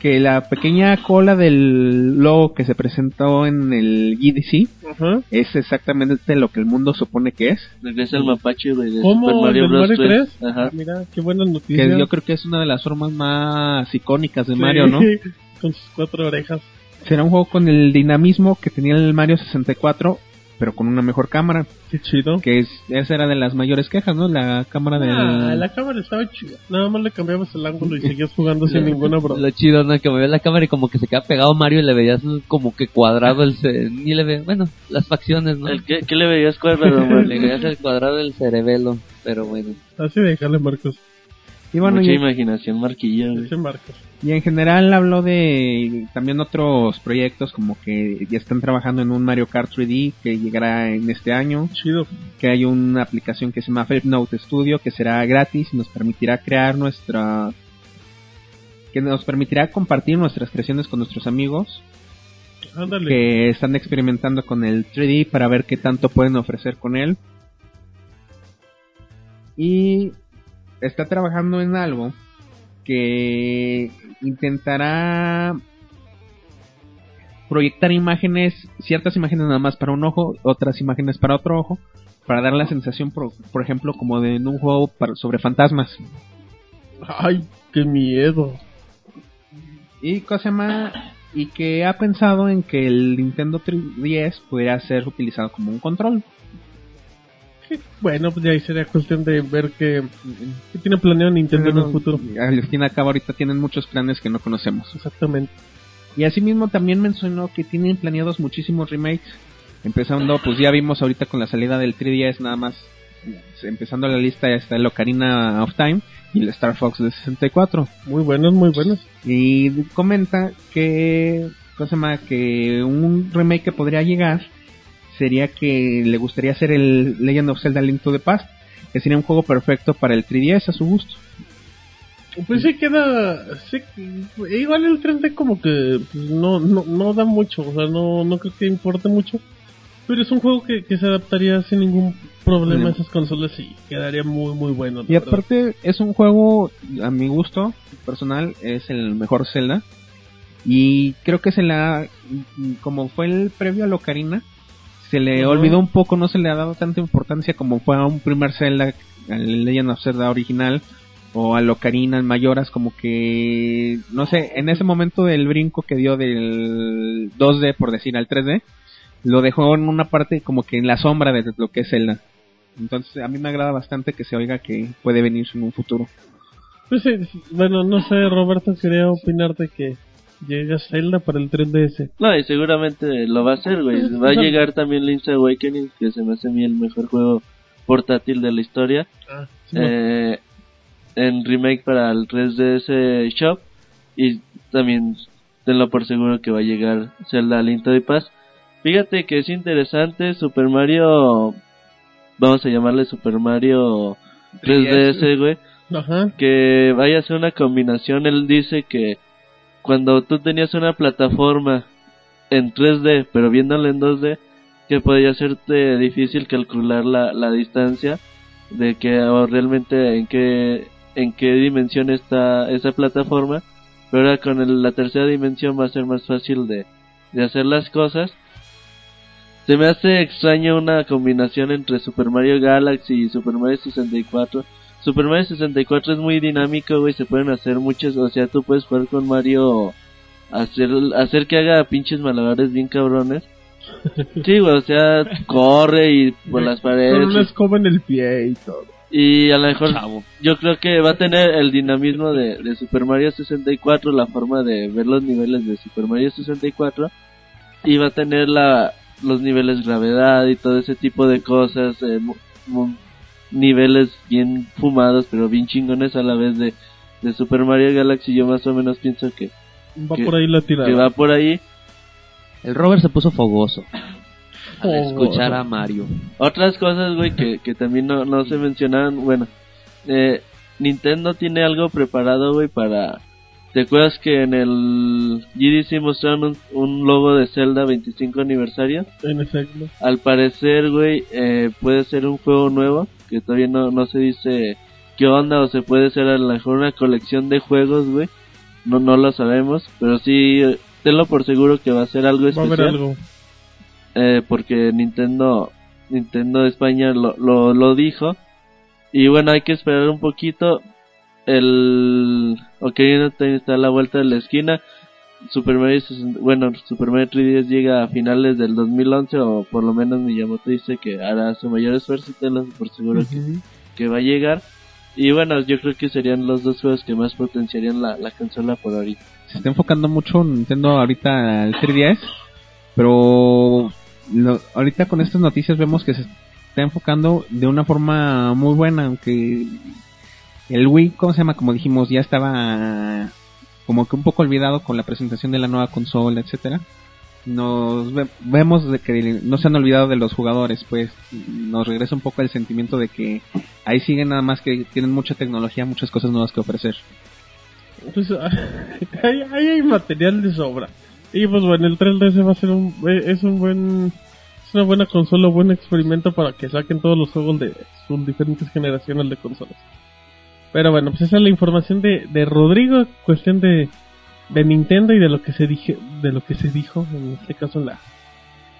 que la pequeña cola del logo que se presentó en el GDC Ajá. es exactamente lo que el mundo supone que es. Regresa el mapache, de ¿Cómo? Super Mario ¿Del Bros. Mario 3. 3? Ajá. Mira, qué buenas Que noticias. yo creo que es una de las formas más icónicas de Sí, Mario, ¿no? [LAUGHS] Con sus cuatro orejas. Será un juego con el dinamismo que tenía el Mario 64, pero con una mejor cámara. Qué chido. Que es, esa era de las mayores quejas, ¿no? La cámara. Ah, la cámara estaba chida. Nada más le cambiabas el ángulo y [LAUGHS] seguías jugando sin ninguna broma. Lo chido, ¿no? Que me ve la cámara y como que se queda pegado Mario y le veías como que cuadrado el... Ni le ve... Bueno, las facciones, ¿no? El, ¿qué, ¿Qué le veías cuadrado? [LAUGHS] Le veías el cuadrado del cerebelo, pero bueno. Así déjale, Marcos. Y bueno, Mucha y, imaginación, Marcos. y en general habló de también otros proyectos como que ya están trabajando en un Mario Kart 3D que llegará en este año. Chido. que hay una aplicación que se llama Note Studio que será gratis y nos permitirá crear nuestra que nos permitirá compartir nuestras creaciones con nuestros amigos Ándale. que están experimentando con el 3D para ver qué tanto pueden ofrecer con él y está trabajando en algo que intentará proyectar imágenes, ciertas imágenes nada más para un ojo, otras imágenes para otro ojo, para dar la sensación, por, por ejemplo, como de en un juego para- sobre fantasmas. Ay, qué miedo. Y y que ha pensado en que el Nintendo 3DS pudiera ser utilizado como un control. Bueno, pues ya ahí sería cuestión de ver qué, qué tiene planeado Nintendo en el futuro. Y al cabo ahorita tienen muchos planes que no conocemos. Exactamente. Y asimismo también mencionó que tienen planeados muchísimos remakes. Empezando, pues ya vimos ahorita con la salida del 3DS nada más. Empezando la lista ya está el Ocarina of Time y el Star Fox de 64. Muy buenos, muy buenos. Y comenta que, cosa más, que un remake que podría llegar sería que le gustaría hacer el Legend of Zelda Link to the Past, que sería un juego perfecto para el 3DS a su gusto. Pues sí queda... Sí, igual el 3D como que pues, no, no, no da mucho, o sea, no, no creo que importe mucho. Pero es un juego que, que se adaptaría sin ningún problema a esas consolas y quedaría muy, muy bueno. Y verdad. aparte es un juego, a mi gusto personal, es el mejor Zelda. Y creo que se la, como fue el previo a la Ocarina, se le olvidó un poco, no se le ha dado tanta importancia como fue a un primer Zelda, al Legend of Zelda original, o al Ocarina, al Mayoras, como que, no sé, en ese momento del brinco que dio del 2D, por decir, al 3D, lo dejó en una parte como que en la sombra de lo que es Zelda. Entonces a mí me agrada bastante que se oiga que puede venir en un futuro. Pues sí, bueno, no sé, Roberto, quería opinar de que llega Zelda para el 3DS. No, y seguramente lo va a hacer, güey. Va a llegar también Link's Awakening, que se me hace a mí el mejor juego portátil de la historia. Ah, eh, en remake para el 3DS Shop. Y también tenlo por seguro que va a llegar Zelda Link to the Past. Fíjate que es interesante Super Mario. Vamos a llamarle Super Mario 3DS, güey. Ajá. Que vaya a ser una combinación. Él dice que cuando tú tenías una plataforma en 3D, pero viéndola en 2D, que podía hacerte difícil calcular la, la distancia de que o realmente en qué en qué dimensión está esa plataforma, pero ahora con el- la tercera dimensión va a ser más fácil de, de hacer las cosas. Se me hace extraño una combinación entre Super Mario Galaxy y Super Mario 64. Super Mario 64 es muy dinámico, güey, se pueden hacer muchas, o sea, tú puedes jugar con Mario, hacer, hacer que haga pinches malabares bien cabrones. [LAUGHS] Sí, güey, o sea, corre y por las paredes. Con una y- escoba en el pie y todo. y a lo mejor yo creo que va a tener el dinamismo de, de Super Mario 64, la forma de ver los niveles de Super Mario 64 y va a tener la los niveles gravedad y todo ese tipo de cosas, eh, niveles bien fumados pero bien chingones a la vez de, de Super Mario Galaxy. Yo más o menos pienso que, Va Que- por ahí la tirada. que va por ahí. El Robert se puso fogoso al escuchar a Mario. Otras cosas, güey, que, que también no, no se mencionaban. Bueno, eh, Nintendo tiene algo preparado, güey, para... ¿Te acuerdas que en el GDC mostraron un, un logo de Zelda 25 aniversario? En efecto. Al parecer, güey, eh, puede ser un juego nuevo, que todavía no, no se dice qué onda, o se puede ser a lo mejor una colección de juegos, güey, no, no lo sabemos, pero sí, tenlo por seguro que va a ser algo Va a especial. haber algo. eh, porque Nintendo Nintendo España lo, lo, lo dijo y bueno hay que esperar un poquito el Ocarina Time está a la vuelta de la esquina Super Mario 60 bueno Super Mario 3DS llega a finales del 2011 o por lo menos Miyamoto dice que hará su mayor esfuerzo y tenlo por seguro que, que va a llegar. Y bueno yo creo que serían los dos juegos que más potenciarían la, la consola por ahorita. Se está enfocando mucho Nintendo ahorita al 3DS, pero lo- ahorita con estas noticias vemos que se está enfocando de una forma muy buena, aunque el Wii, ¿cómo se llama? Como dijimos, ya estaba como que un poco olvidado con la presentación de la nueva consola, etcétera. Nos ve- vemos de que no se han olvidado de los jugadores, pues nos regresa un poco el sentimiento de que ahí siguen nada más que tienen mucha tecnología, muchas cosas nuevas que ofrecer. Pues, [LAUGHS] ahí, ahí hay material de sobra. Y pues bueno, el 3DS va a ser un, eh, es un buen, es una buena consola, un buen experimento para que saquen todos los juegos de sus diferentes generaciones de consolas. Pero bueno, pues esa es la información de, de Rodrigo, cuestión de, de Nintendo y de lo que se dije, de lo que se dijo, en este caso en la,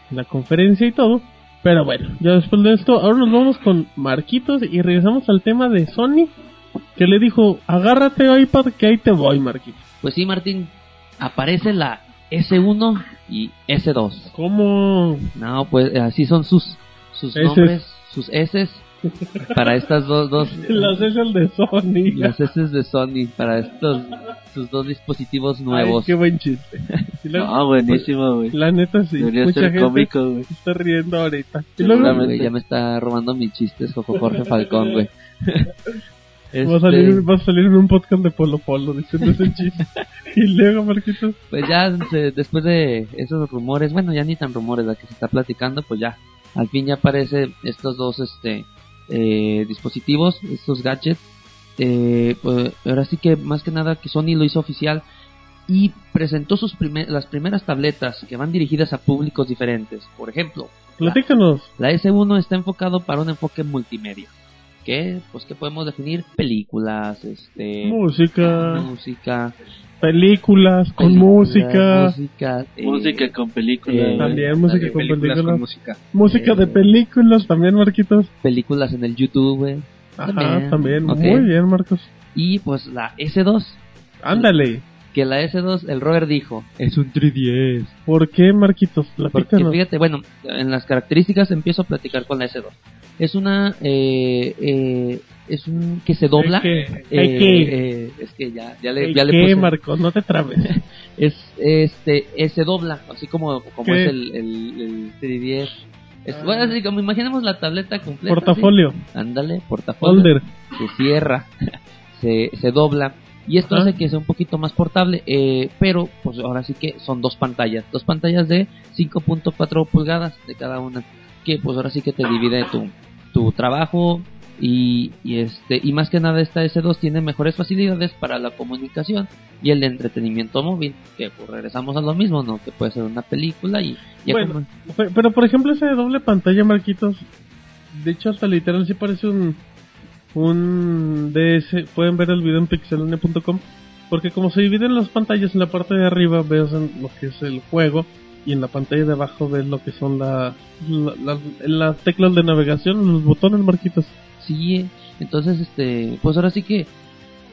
en la conferencia y todo. Pero bueno, ya después de esto, ahora nos vamos con Marquitos y regresamos al tema de Sony, que le dijo, agárrate iPad que ahí te voy, Marquitos. Pues sí, Martín, aparece la S1 y S2. ¿Cómo? No, pues así son sus sus nombres, sus S para estas dos dos Las es el de Sony. las S de Sony para estos sus dos dispositivos nuevos. Ay, qué buen chiste. [LAUGHS] Ah buenísimo güey La neta sí, debería mucha ser gente cómico güey está riendo ahorita. Y Seguramente. ya me está robando mis chistes, Jojo Jorge Falcón, güey. [LAUGHS] va, a salir, Este, va a salir en un podcast de Polo Polo diciendo ese chiste. [LAUGHS] y luego, Marquitos, Pues ya se- después de esos rumores, bueno, ya ni tan rumores, la que se está platicando, pues ya, al fin ya aparecen estos dos este eh, dispositivos, estos gadgets. Eh, pues, ahora sí que más que nada que Sony lo hizo oficial y presentó sus primer- las primeras tabletas que van dirigidas a públicos diferentes. Por ejemplo, platícanos. la S1 está enfocado para un enfoque multimedia. que Pues que podemos definir películas, este, Música, música, películas, con películas, música, música, eh, música con películas eh, también música con películas películas, con música. música de eh, películas también, Marquitos. películas en el YouTube, güey. Ajá, también, también, ok. muy bien, Marcos. Y pues la S2, Ándale. que la S2, el Robert dijo, es un 3DS. ¿Por qué, Marquitos? Porque Platícanos. fíjate, bueno, en las características empiezo a platicar con la S2. Es una, eh, eh, es un que se dobla. ¿Hay eh, eh, es que ya, ya le, ¿Hay ya le qué, puse. Marcos? No te trabes. [LAUGHS] Es, este, eh, se dobla, así como, como ¿Qué? es el, el, el 3DS. Es, bueno, así como imaginemos la tableta completa. Portafolio, ¿sí? Ándale, portafolio. folder. se cierra, [LAUGHS] se, se dobla. Y esto Ajá. hace que sea un poquito más portable, eh, pero pues ahora sí que son dos pantallas, dos pantallas de 5.4 pulgadas de cada una, que pues ahora sí que te divide tu, tu trabajo y, y este y más que nada esta S2 tiene mejores facilidades para la comunicación y el entretenimiento móvil, que pues regresamos a lo mismo, ¿no? Que puede ser una película y Bueno, como- Pero por ejemplo esa doble pantalla, Marquitos, de hecho hasta literal sí parece un un DS, pueden ver el video en pixelania.com, porque como se dividen las pantallas en la parte de arriba ves lo que es el juego y en la pantalla de abajo ves lo que son la, la- las- las teclas de navegación, los botones, Marquitos. Sí, entonces, este, pues ahora sí que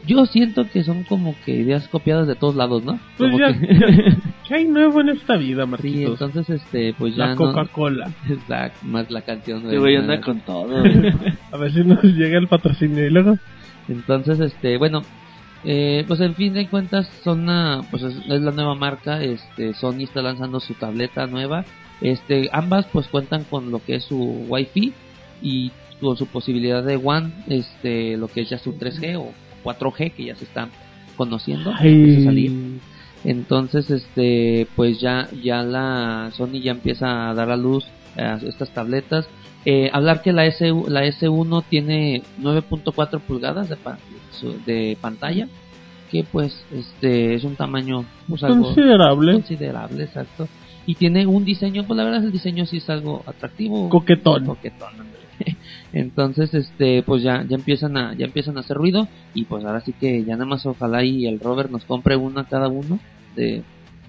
yo siento que son como que ideas copiadas de todos lados, ¿no? Pues Como ya, que- [LAUGHS] ya- ¿qué [LAUGHS] hay nuevo en esta vida, sí, Marquitos? entonces, este, pues ya la no. Coca-Cola. [LAUGHS] Exacto, más la canción. Este güey anda ¿verdad? con todo. A ver si nos llega el patrocinio y luego. Entonces, este, bueno, eh, pues en fin de cuentas son una, pues es, es la nueva marca, este, Sony está lanzando su tableta nueva, este, ambas pues cuentan con lo que es su Wi-Fi y con su posibilidad de WAN, este, lo que es ya su 3G o 4G que ya se están conociendo, que empieza a salir. Entonces, este, pues ya, ya la Sony ya empieza a dar a luz a estas tabletas. Eh, hablar que la S, la S1 tiene 9.4 pulgadas de, pa- de pantalla, que pues, este, es un tamaño, pues Considerable. considerable, exacto. Y tiene un diseño, pues la verdad el diseño sí es algo atractivo. Coquetón. Coquetón. Entonces, este, pues ya, ya empiezan a, ya empiezan a hacer ruido y pues ahora sí que ya nada más ojalá y el Robert nos compre uno a cada uno de,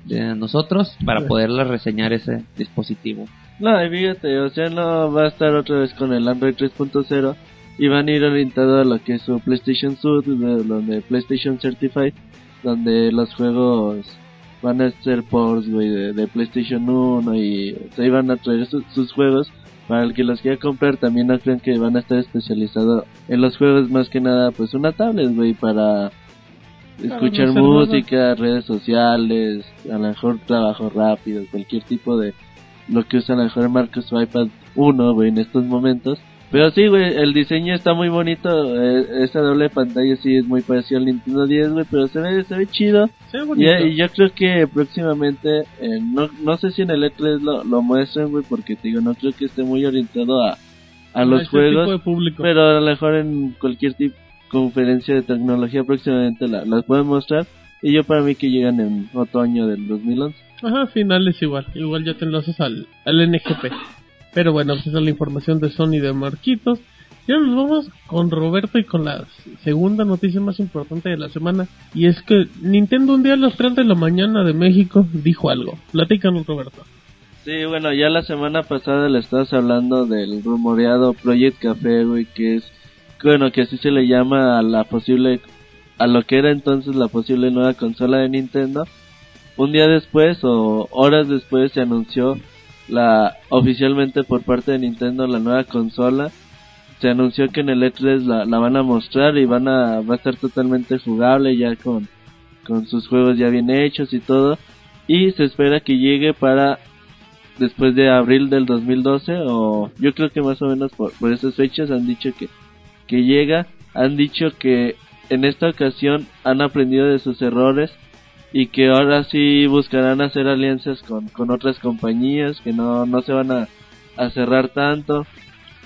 de nosotros para poderle reseñar ese dispositivo. No, y fíjate, o sea, no va a estar otra vez con el Android 3.0 y van a ir orientados a lo que es su PlayStation de- donde PlayStation Certified, donde los juegos van a ser ports, güey, de, de PlayStation 1 y o ahí van a traer su- sus juegos para el que los quiera comprar también no crean que van a estar especializados en los juegos más que nada pues una tablet güey para escuchar música redes sociales a lo mejor trabajo rápido cualquier tipo de lo que usa a lo mejor Marcos su iPad 1 güey en estos momentos pero sí güey el diseño está muy bonito eh, esa doble pantalla sí es muy parecido al Nintendo 10 güey pero se ve se ve chido Se ve bonito. y yo creo que próximamente, eh, no, no sé si en el E3 lo, lo muestren, güey, porque te digo, no creo que esté muy orientado a, a los de juegos, público. pero a lo mejor en cualquier tipo conferencia de tecnología próximamente la, las pueden mostrar. Y yo para mí que llegan en otoño del 2011. Ajá, finales igual. Igual ya te enlaces al, al NGP. Pero bueno, esa es la información de Sony de Marquitos. Y nos vamos con Roberto y con la segunda noticia más importante de la semana. Y es que Nintendo un día a las 3 de la mañana de México dijo algo. Platícanos, Roberto. Sí, bueno, ya la semana pasada le estabas hablando del rumoreado Project Café, güey, que es, bueno, que así se le llama a la posible, a lo que era entonces la posible nueva consola de Nintendo. Un día después o horas después se anunció la, oficialmente por parte de Nintendo la nueva consola. Se anunció que en el E3 la, la van a mostrar y van a, va a estar totalmente jugable ya con, con sus juegos ya bien hechos y todo. Y se espera que llegue para después de abril del 2012 o yo creo que más o menos por, por esas fechas han dicho que, que llega, han dicho que en esta ocasión han aprendido de sus errores y que ahora sí buscarán hacer alianzas con, con otras compañías que no, no se van a, a cerrar tanto.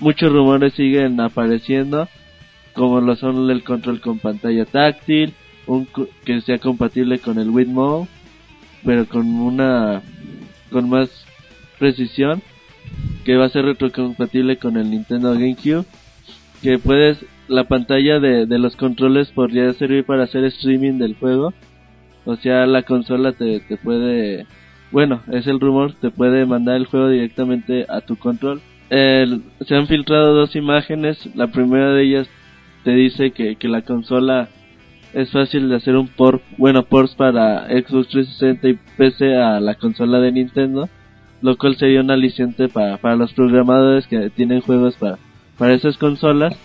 Muchos rumores siguen apareciendo como lo son el control con pantalla táctil, un que sea compatible con el Wiimote, pero con una con más precisión que va a ser retrocompatible con el Nintendo GameCube que puedes la pantalla de, de los controles podría servir para hacer streaming del juego o sea la consola te, te puede bueno es el rumor te puede mandar el juego directamente a tu control El- se han filtrado dos imágenes la primera de ellas te dice que, que la consola es fácil de hacer un port, bueno, ports para Xbox 360 y PC a la consola de Nintendo, lo cual sería un aliciente para, para los programadores que tienen juegos para, para esas consolas.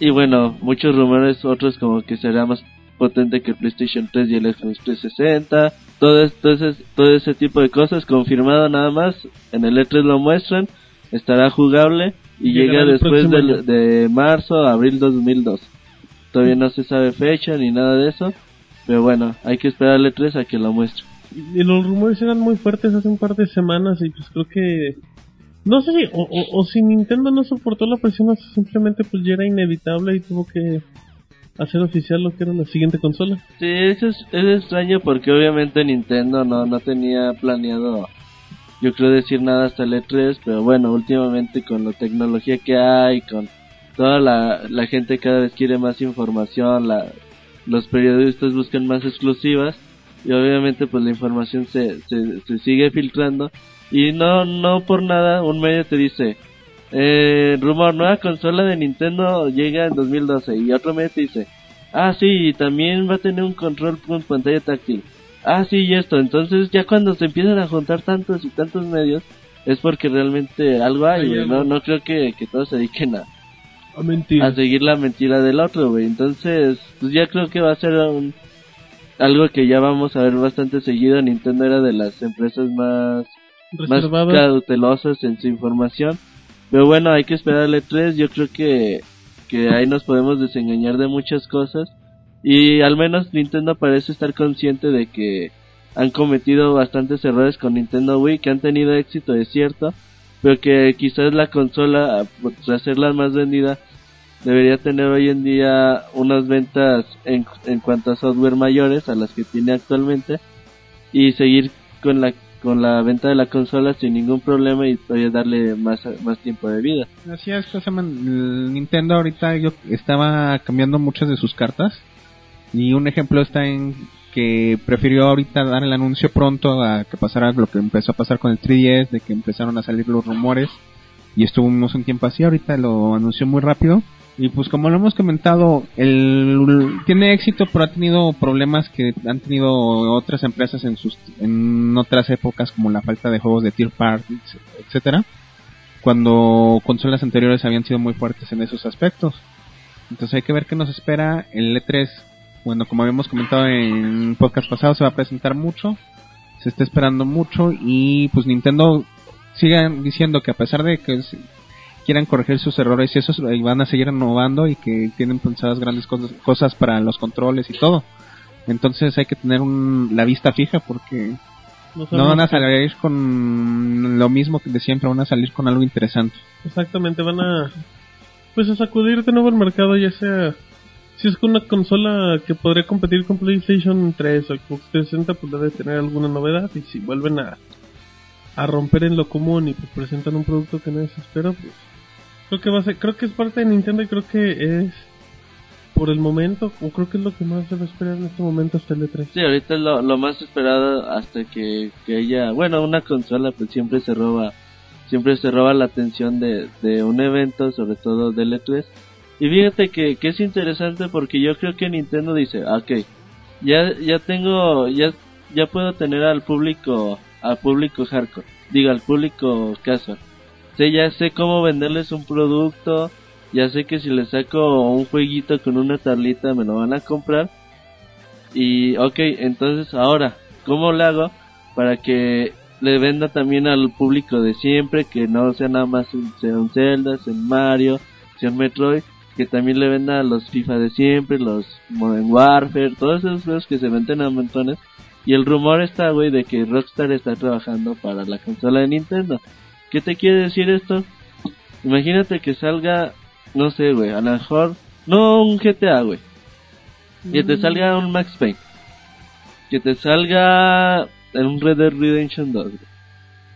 Y bueno, muchos rumores, otros como que será más potente que el PlayStation 3 y el Xbox 360, todo, es- todo, ese, tipo de cosas confirmado nada más, en el E3 lo muestran, estará jugable y Llegará llega el después del- de marzo a abril 2002. Todavía no se sabe fecha ni nada de eso. Pero bueno, hay que esperar al E3 a que lo muestre. Y los rumores eran muy fuertes hace un par de semanas y pues creo que... No sé si... O, o- o si Nintendo no soportó la presión o si simplemente pues ya era inevitable y tuvo que hacer oficial lo que era la siguiente consola. Sí, eso es, es extraño porque obviamente Nintendo no, no tenía planeado, yo creo decir nada hasta el E3, pero bueno, últimamente con la tecnología que hay, con toda la, la gente cada vez quiere más información, la, los periodistas buscan más exclusivas y obviamente pues la información se, se, se sigue filtrando y no, no por nada un medio te dice, eh, rumor, nueva consola de Nintendo llega en 2012 y otro medio te dice, ah sí, y también va a tener un control con pantalla táctil. Ah sí, y esto, entonces ya cuando se empiezan a juntar tantos y tantos medios es porque realmente algo hay, güey, no, no creo que, que todos se dediquen a, A mentir. a seguir la mentira del otro, güey. Entonces, pues ya creo que va a ser un, algo que ya vamos a ver bastante seguido. Nintendo era de las empresas más, más cautelosas en su información. Pero bueno, hay que esperar al E3. Yo creo que, que ahí nos podemos desengañar de muchas cosas. Y al menos Nintendo parece estar consciente de que han cometido bastantes errores con Nintendo Wii, que han tenido éxito, es cierto, pero que quizás la consola, tras ser la más vendida, debería tener hoy en día unas ventas en, en cuanto a software mayores a las que tiene actualmente y seguir con la con la venta de la consola sin ningún problema y todavía darle más, más tiempo de vida. Así es, pues, Nintendo ahorita yo estaba cambiando muchas de sus cartas y un ejemplo está en que prefirió ahorita dar el anuncio pronto a que pasara lo que empezó a pasar con el 3DS, de que empezaron a salir los rumores y estuvimos un tiempo así, ahorita lo anunció muy rápido y pues como lo hemos comentado, el, tiene éxito, pero ha tenido problemas que han tenido otras empresas en sus en otras épocas, como la falta de juegos de tier parties, etcétera, cuando consolas anteriores habían sido muy fuertes en esos aspectos. Entonces hay que ver qué nos espera el E3. Bueno, como habíamos comentado en podcast pasado, se va a presentar mucho, se está esperando mucho y pues Nintendo sigue diciendo que a pesar de que quieran corregir sus errores y esos van a seguir innovando y que tienen pensadas grandes cosas, cosas para los controles y todo. Entonces hay que tener un, la vista fija porque no, van a salir con lo mismo que de siempre, van a salir con algo interesante. Exactamente, van a pues a sacudir de nuevo el mercado, ya sea si es con una consola que podría competir con PlayStation 3 o Xbox 360, pues debe tener alguna novedad y si vuelven a a romper en lo común y pues presentan un producto que nadie se espera, pues creo que va a ser, creo que es parte de Nintendo y creo que es por el momento, o creo que es lo que más debe esperar en este momento hasta el E3. Sí, ahorita es lo, más esperado hasta que, que haya, bueno, una consola pues siempre se roba, siempre se roba la atención de, de un evento, sobre todo del E3. Y fíjate que, que es interesante porque yo creo que Nintendo dice, ok, ya, ya tengo, ya, ya puedo tener al público, al público hardcore, diga al público casual ya sé cómo venderles un producto, ya sé que si les saco un jueguito con una tablita me lo van a comprar. Y ok, entonces ahora, ¿cómo lo hago para que le venda también al público de siempre, que no sea nada más un, un Zelda, sea un Mario, sea un Metroid, que también le venda a los FIFA de siempre, los Modern Warfare, todos esos juegos que se venden a montones. Y el rumor está, güey, de que Rockstar está trabajando para la consola de Nintendo. ¿Qué te quiere decir esto? Imagínate que salga, no sé, güey, a lo mejor, no un GTA, güey. Que te salga un Max Payne. Que te salga un Red Dead Redemption 2, güey.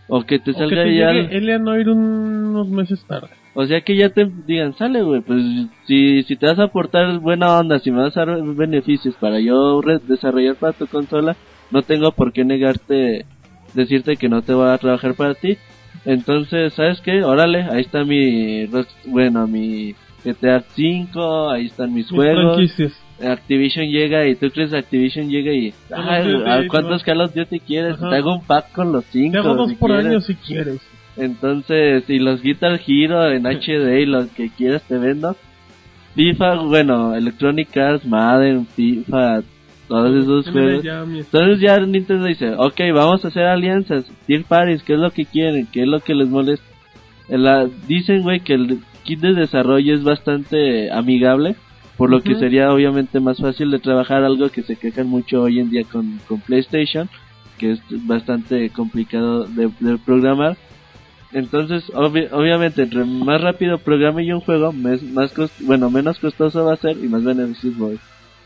O que te salga ya. ir unos meses tarde. O sea que ya te digan, sale, güey, pues si, si te vas a aportar buena onda, si me vas a dar beneficios para yo desarrollar para tu consola, no tengo por qué negarte, decirte que no te voy a trabajar para ti, entonces, ¿sabes qué? Órale, ahí está mi, bueno, mi GTA 5, ahí están mis, juegos. Activision llega y tú crees Activision llega y ¿a cuántos Call of Duty quieres? Te hago un pack con los 5. Te hago dos por año si quieres. Entonces, y los Guitar Hero en [LAUGHS] HD y los que quieras te vendo. FIFA, bueno, Electronic Arts, Madden, FIFA, todos esos juegos. Entonces ya Nintendo dice, ok, vamos a hacer alianzas, Tier Paris, ¿qué es lo que quieren? ¿Qué es lo que les molesta? La, dicen, güey, que el kit de desarrollo es bastante amigable, por lo que sería obviamente más fácil de trabajar algo que se quejan mucho hoy en día con, con PlayStation, que es bastante complicado de, programar. Entonces, obviamente, entre más rápido programe yo un juego, más, más bueno, menos costoso va a ser y más beneficios voy,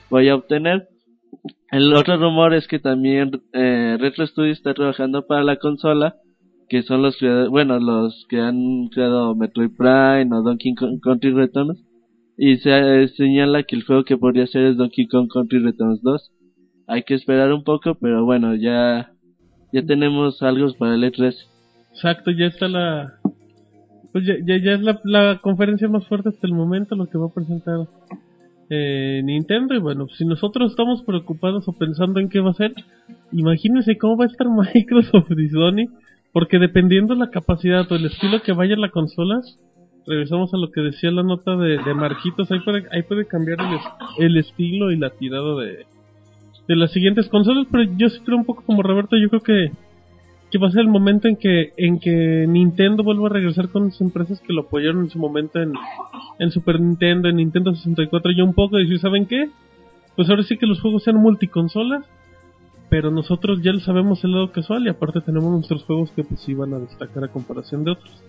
voy a obtener. El otro rumor es que también eh, Retro Studios está trabajando para la consola, que son los creadores, bueno, los que han creado Metroid Prime o Donkey Kong Country Returns, y se eh, señala que el juego que podría ser es Donkey Kong Country Returns 2. Hay que esperar un poco, pero bueno, ya ya tenemos algo para el E3. Exacto, ya está la pues ya, ya, ya es la, la conferencia más fuerte hasta el momento lo que va a presentar eh, Nintendo y bueno, si nosotros estamos preocupados o pensando en qué va a ser, imagínense cómo va a estar [LAUGHS] Microsoft y Sony, porque dependiendo la capacidad o el estilo que vaya la consola, regresamos a lo que decía la nota de, Marquitos, ahí puede, ahí puede cambiar el, estilo y la tirada de, de las siguientes consolas, pero yo sí creo un poco como Roberto, yo creo que que va a ser el momento en que en que Nintendo vuelva a regresar con las empresas que lo apoyaron en su momento en, en Super Nintendo, en Nintendo 64 y un poco decir, ¿saben qué? Pues ahora sí que los juegos sean multiconsolas, pero nosotros ya lo sabemos el lado casual y aparte tenemos nuestros juegos que pues iban a destacar a comparación de otros.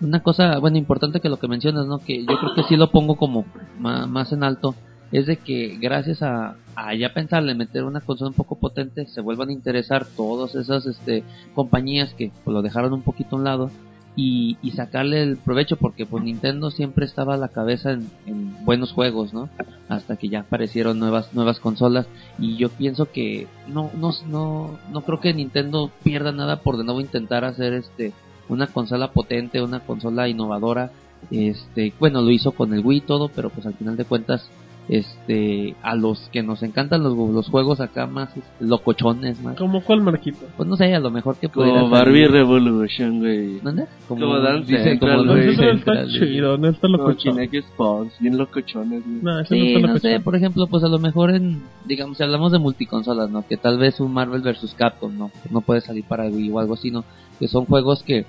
Una cosa, bueno, importante que lo que mencionas, ¿no? Que yo creo que sí lo pongo como más en alto es de que gracias a, a ya pensarle meter una consola un poco potente, se vuelvan a interesar todas esas este, compañías que pues, lo dejaron un poquito a un lado y, y sacarle el provecho porque pues Nintendo siempre estaba a la cabeza en, en buenos juegos, ¿no? Hasta que ya aparecieron nuevas nuevas consolas y yo pienso que no no no no creo que Nintendo pierda nada por de nuevo intentar hacer este una consola potente, una consola innovadora. Este, bueno, lo hizo con el Wii y todo, pero pues al final de cuentas este a los que nos encantan los, los juegos acá más este, locochones más ¿Cómo cuál marquito? pues no sé a lo mejor que pudiera Como Barbie Revolution, güey. ¿Dónde? Como Dance dice, Central, como güey. Está Central, güey. chido, no está Como locochón. Kinect Spawns, bien locochones, güey. No, no Sí, está no locochón. sé, por ejemplo, pues a lo mejor en, digamos, si hablamos de multiconsolas, ¿no? Que tal vez un Marvel vs. Capcom, ¿no? No puede salir para Wii o algo así, ¿no? Que son juegos que,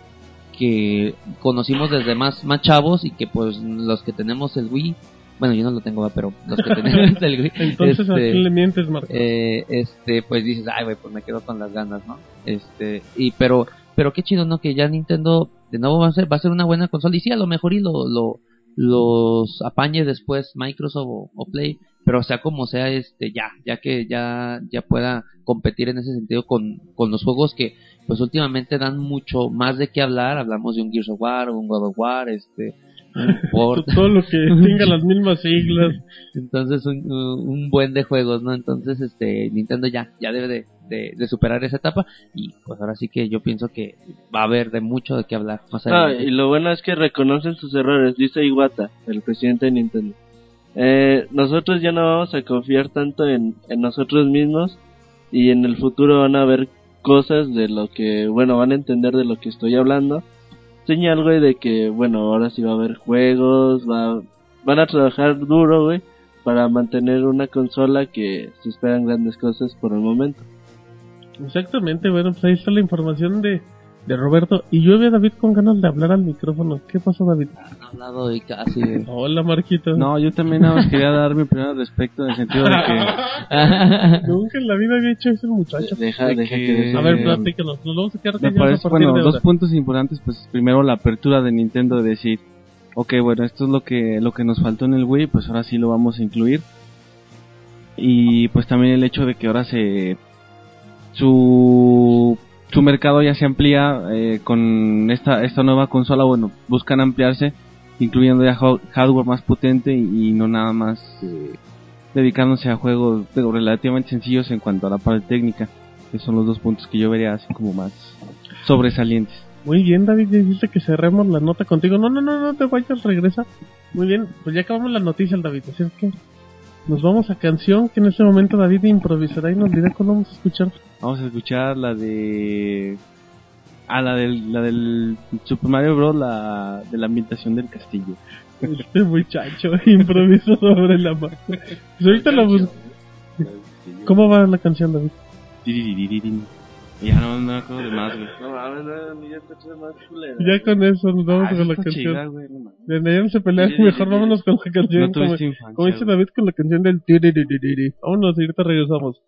que conocimos desde más, más chavos y que pues los que tenemos el Wii, bueno, yo no lo tengo, ¿va? pero los que tenemos [LAUGHS] el Wii, Entonces, ¿a este, quién le mientes, Marco? eh, este pues dices ay güey pues me quedo con las ganas no este y pero pero qué chido no que ya Nintendo de nuevo va a ser va a ser una buena consola y sí a lo mejor y lo, lo los apañe después Microsoft o, o Play pero sea como sea este ya ya que ya ya pueda competir en ese sentido con con los juegos que pues últimamente dan mucho más de qué hablar hablamos de un Gears of War un God of War este Todo lo que [LAUGHS] tenga las mismas siglas. entonces un, un buen de juegos no entonces este Nintendo ya ya debe de, de, de superar esa etapa y pues ahora sí que yo pienso que va a haber de mucho de qué hablar más Ah, y lo bueno es que reconocen sus errores, dice Iwata, el presidente de Nintendo. Eh, nosotros ya no vamos a confiar tanto en, en nosotros mismos y en el futuro van a ver cosas de lo que, bueno, van a entender de lo que estoy hablando. Señal, güey, de que, bueno, ahora sí va a haber juegos, va, van a trabajar duro, güey, para mantener una consola que se esperan grandes cosas por el momento. Exactamente, bueno, pues ahí está la información de, de Roberto. Y yo vi a David con ganas de hablar al micrófono. ¿Qué pasó, David? Han hablado y casi. [LAUGHS] Hola, Marquito. No, yo también nada más quería dar mi opinión al respecto en el sentido de que [LAUGHS] Nunca en la vida había hecho eso el muchacho. Deja, De deja que- que... A ver, platícanos. Nos vamos a quedar me a bueno, de dos ahora. puntos importantes, pues primero la apertura de Nintendo de decir, ok, bueno, esto es lo que, lo que nos faltó en el Wii, pues ahora sí lo vamos a incluir. Y pues también el hecho de que ahora se, su, su mercado ya se amplía eh, con esta, esta nueva consola, bueno, buscan ampliarse, incluyendo ya ha- hardware más potente y, no nada más eh, dedicándose a juegos digo, relativamente sencillos en cuanto a la parte técnica, que son los dos puntos que yo vería así como más sobresalientes. Muy bien, David, ya dijiste que cerremos la nota contigo. No, no, no, no te vayas, regresa. Muy bien, pues ya acabamos la noticia, David. Así es que nos vamos a canción que en este momento David improvisará y nos dirá cuándo vamos a escuchar. Vamos a escuchar la de. Ah, la del, la del Super Mario Bros. La de la ambientación del castillo. Este muchacho [LAUGHS] improvisó sobre la marca. Pues ahorita la bus- ¿Cómo va la canción, David? Ya no, no me acuerdo de más, güey. No mames, no, ni ya más culera. Ya con eso nos vamos Ah, con la canción. chida, güey, no mames. Desde allá no se mejor sí, vámonos con la canción. No como, infancia. como dice güey. David con la canción del tiriririri. Vámonos, ahorita regresamos.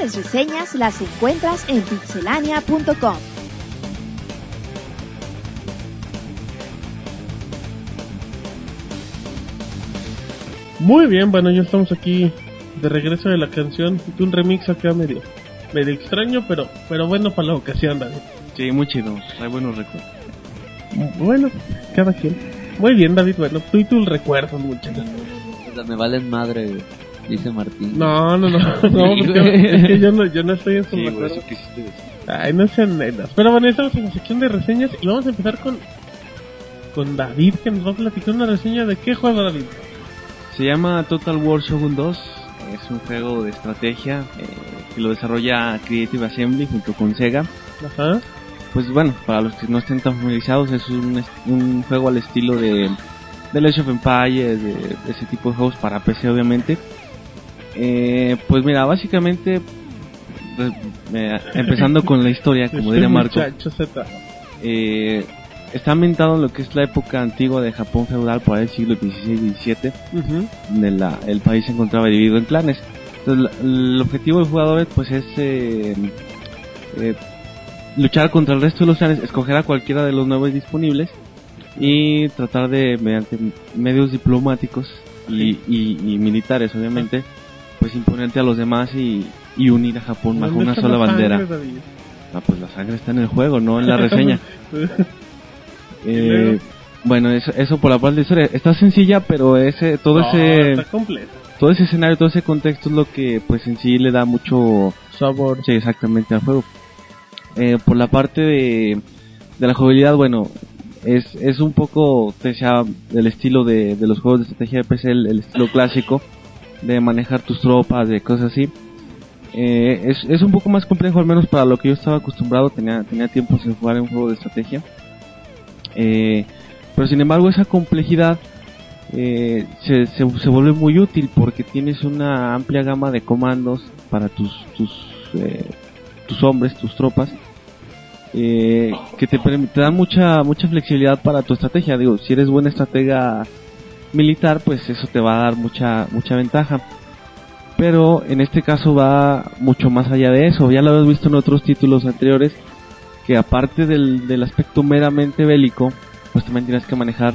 Mejores reseñas las encuentras en pixelania.com. Muy bien, bueno, ya estamos aquí de regreso de la canción. Un remix acá medio, medio extraño, pero, pero bueno para la ocasión, David. Sí, muy chido. Hay buenos recuerdos. Bueno, cada quien. Muy bien, David, bueno, tú y tus recuerdos, muchachos. Me valen madre, dice Martín. No, no, no, [LAUGHS] no, porque es que yo no, yo no estoy en su Sí, güey, eso quisiste decir. Ay, no sean nenas. Pero bueno, estamos en la sección de reseñas y vamos a empezar con con David, que nos va a platicar una reseña de qué juego, David. Se llama Total War Shogun 2. Es un juego de estrategia eh, que lo desarrolla Creative Assembly junto con Sega. Ajá. Pues bueno, para los que no estén tan familiarizados, es un, un juego al estilo de, de Age of Empires, de, de ese tipo de juegos para PC obviamente. Eh, pues mira, básicamente, pues, eh, empezando con la historia, como Este diría Marco, eh, está ambientado en lo que es la época antigua de Japón feudal, por ahí el siglo XVI y XVII, donde la- el país se encontraba dividido en clanes. Entonces, la- el objetivo del jugador pues es eh, eh, luchar contra el resto de los clanes, escoger a cualquiera de los nuevos disponibles y tratar de, mediante medios diplomáticos y, y- y militares, obviamente, pues imponerte a los demás y, y unir a Japón bajo ¿Dónde una sola la bandera. sangre? Ah, pues la sangre está en el juego, no en la reseña. [LAUGHS] Eh, bueno, eso, eso por la parte de historia. Está sencilla, pero ese, todo No, ese, está todo ese escenario, todo ese contexto es lo que, pues en sí le da mucho, Sabor. sí, exactamente al juego. Eh, por la parte de, de la jugabilidad, bueno, es, es un poco, te decía, del estilo de, de los juegos de estrategia de PC, el, el estilo clásico, de manejar tus tropas, de cosas así. Eh, es, es un poco más complejo, al menos para lo que yo estaba acostumbrado, tenía, tenía tiempo sin jugar en un juego de estrategia. Eh, pero sin embargo esa complejidad eh, se, se, se vuelve muy útil porque tienes una amplia gama de comandos para tus, tus, eh, tus hombres, tus tropas, eh, que te, te dan mucha, mucha flexibilidad para tu estrategia. Digo, si eres buena estratega militar, pues eso te va a dar mucha, mucha ventaja. Pero en este caso va mucho más allá de eso. Ya lo habéis visto en otros títulos anteriores, que aparte del, del aspecto meramente bélico, pues también tienes que manejar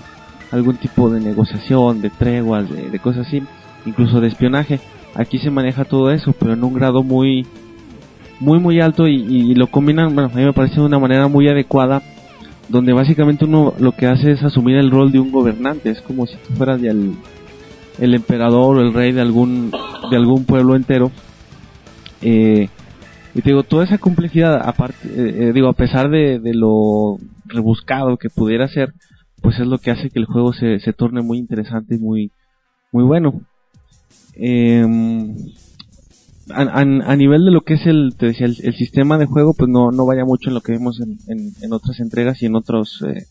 algún tipo de negociación, de treguas, de, de cosas así, incluso de espionaje. Aquí se maneja todo eso, pero en un grado muy, muy, muy alto y, y lo combinan, bueno, a mí me parece de una manera muy adecuada, donde básicamente uno lo que hace es asumir el rol de un gobernante, es como si tú fueras el, el emperador o el rey de algún, de algún pueblo entero. Eh, y te digo, toda esa complejidad, aparte, eh, eh, digo, a pesar de, de lo rebuscado que pudiera ser, pues es lo que hace que el juego se, se torne muy interesante y muy, muy bueno. Em, a, a- nivel de lo que es el, te decía, el, sistema de juego, pues no, no vaya mucho en lo que vimos en, en- otras entregas y en otros eh,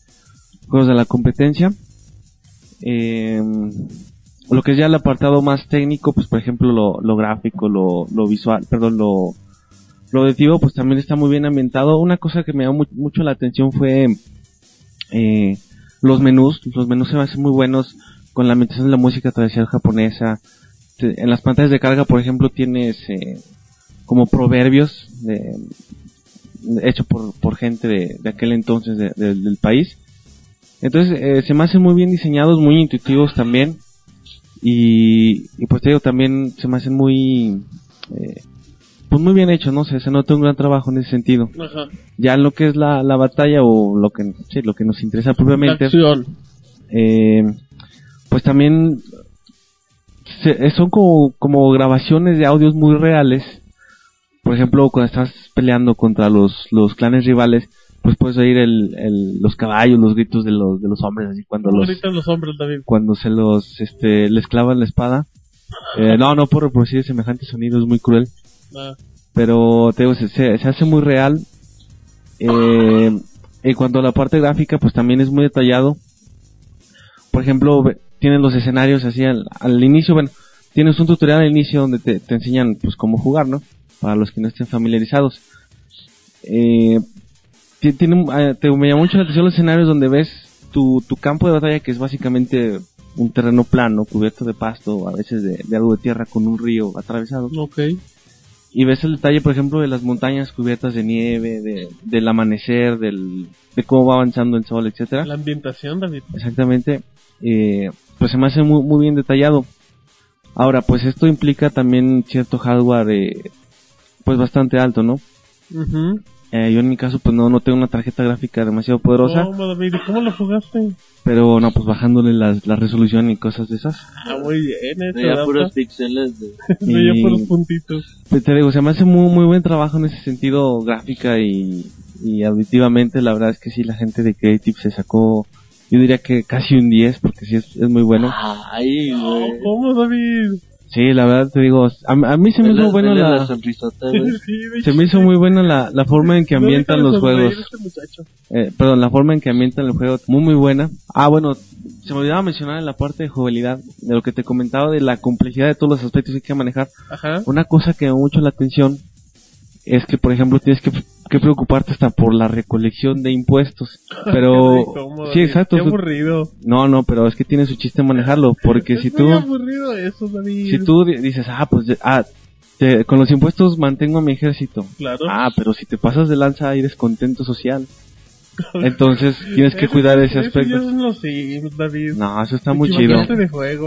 juegos de la competencia. Em, lo que es ya el apartado más técnico, pues por ejemplo lo, lo gráfico, lo, lo visual, perdón, lo, lo auditivo, pues también está muy bien ambientado. Una cosa que me llamó mu- mucho la atención fue eh, los menús. Los menús se me hacen muy buenos con la ambientación de la música tradicional japonesa. Te- En las pantallas de carga, por ejemplo, tienes eh, como proverbios de, hecho por, por gente de, de aquel entonces de- de- del país. Entonces eh, se me hacen muy bien diseñados, muy intuitivos también. Y, y pues te digo, también se me hacen muy... eh, pues muy bien hechos, ¿no? Se, se nota un gran trabajo en ese sentido. Ajá. Ya en lo que es la, la batalla o lo que, sí, lo que nos interesa propiamente, Acción. eh, pues también se- son como, como grabaciones de audios muy reales. Por ejemplo, cuando estás peleando contra los, los clanes rivales, pues puedes oír el, el- los caballos, los gritos de los, de los hombres, así cuando ¿Cómo los, hombres, cuando se los, este, les clavan la espada. [LAUGHS] Eh, no, no por reproducir semejante sonido, es muy cruel Ah, pero te digo, se, se- se hace muy real. Eh, en cuanto a la parte gráfica, pues también es muy detallado. Por ejemplo, tienen los escenarios así al, al inicio, bueno, tienes un tutorial al inicio donde te, te enseñan pues cómo jugar, ¿no? Para los que no estén familiarizados. Eh, ti- tiene, eh, te, me llamó mucho la atención los escenarios donde ves tu, tu campo de batalla, que es básicamente un terreno plano, cubierto de pasto, a veces de, de algo de tierra con un río atravesado ok. y ves el detalle, por ejemplo, de las montañas cubiertas de nieve, de, del amanecer, del, de cómo va avanzando el sol, etcétera. La ambientación, David. Exactamente. Eh, pues se me hace muy, muy bien detallado. Ahora, pues esto implica también cierto hardware, eh, pues bastante alto, ¿no? Eh, yo en mi caso, pues no, no tengo una tarjeta gráfica demasiado poderosa, ¿Cómo, David? ¿Y ¿Cómo lo jugaste? pero no, pues bajándole las- la resolución y cosas de esas. Ah, muy bien, eso. Veía Rafa. puros píxeles de... [LAUGHS] Veía puros puntitos. Pues te digo, se me hace muy, muy buen trabajo en ese sentido gráfica y, y auditivamente. La verdad es que sí, la gente de Creative se sacó, yo diría que casi un 10, porque sí es, es muy bueno. Ay, güey. ¿Cómo, David? Sí, la verdad te digo, a, a mí se me hizo buena dale la la, sonrisota. [LAUGHS] Sí, se me hizo muy buena la, la forma en que ambientan los juegos. este. Eh, perdón, la forma en que ambientan el juego, muy muy buena. Ah, bueno, se me olvidaba mencionar en la parte de jugabilidad, de lo que te comentaba de la complejidad de todos los aspectos que hay que manejar. Ajá. Una cosa que me llamó mucho la atención es que, por ejemplo, tienes que, que preocuparte hasta por la recolección de impuestos. [LAUGHS] Pero, incómodo, sí, exacto. Qué aburrido. No, no, pero es que tiene su chiste manejarlo, [LAUGHS] porque es si muy tú, aburrido eso, David. si tú di- dices, ah, pues, ah, te- con los impuestos mantengo a mi ejército. Claro. Ah, pero si te pasas de lanza hay descontento social. Entonces tienes que cuidar ese Eso aspecto. No, eso está muy chido.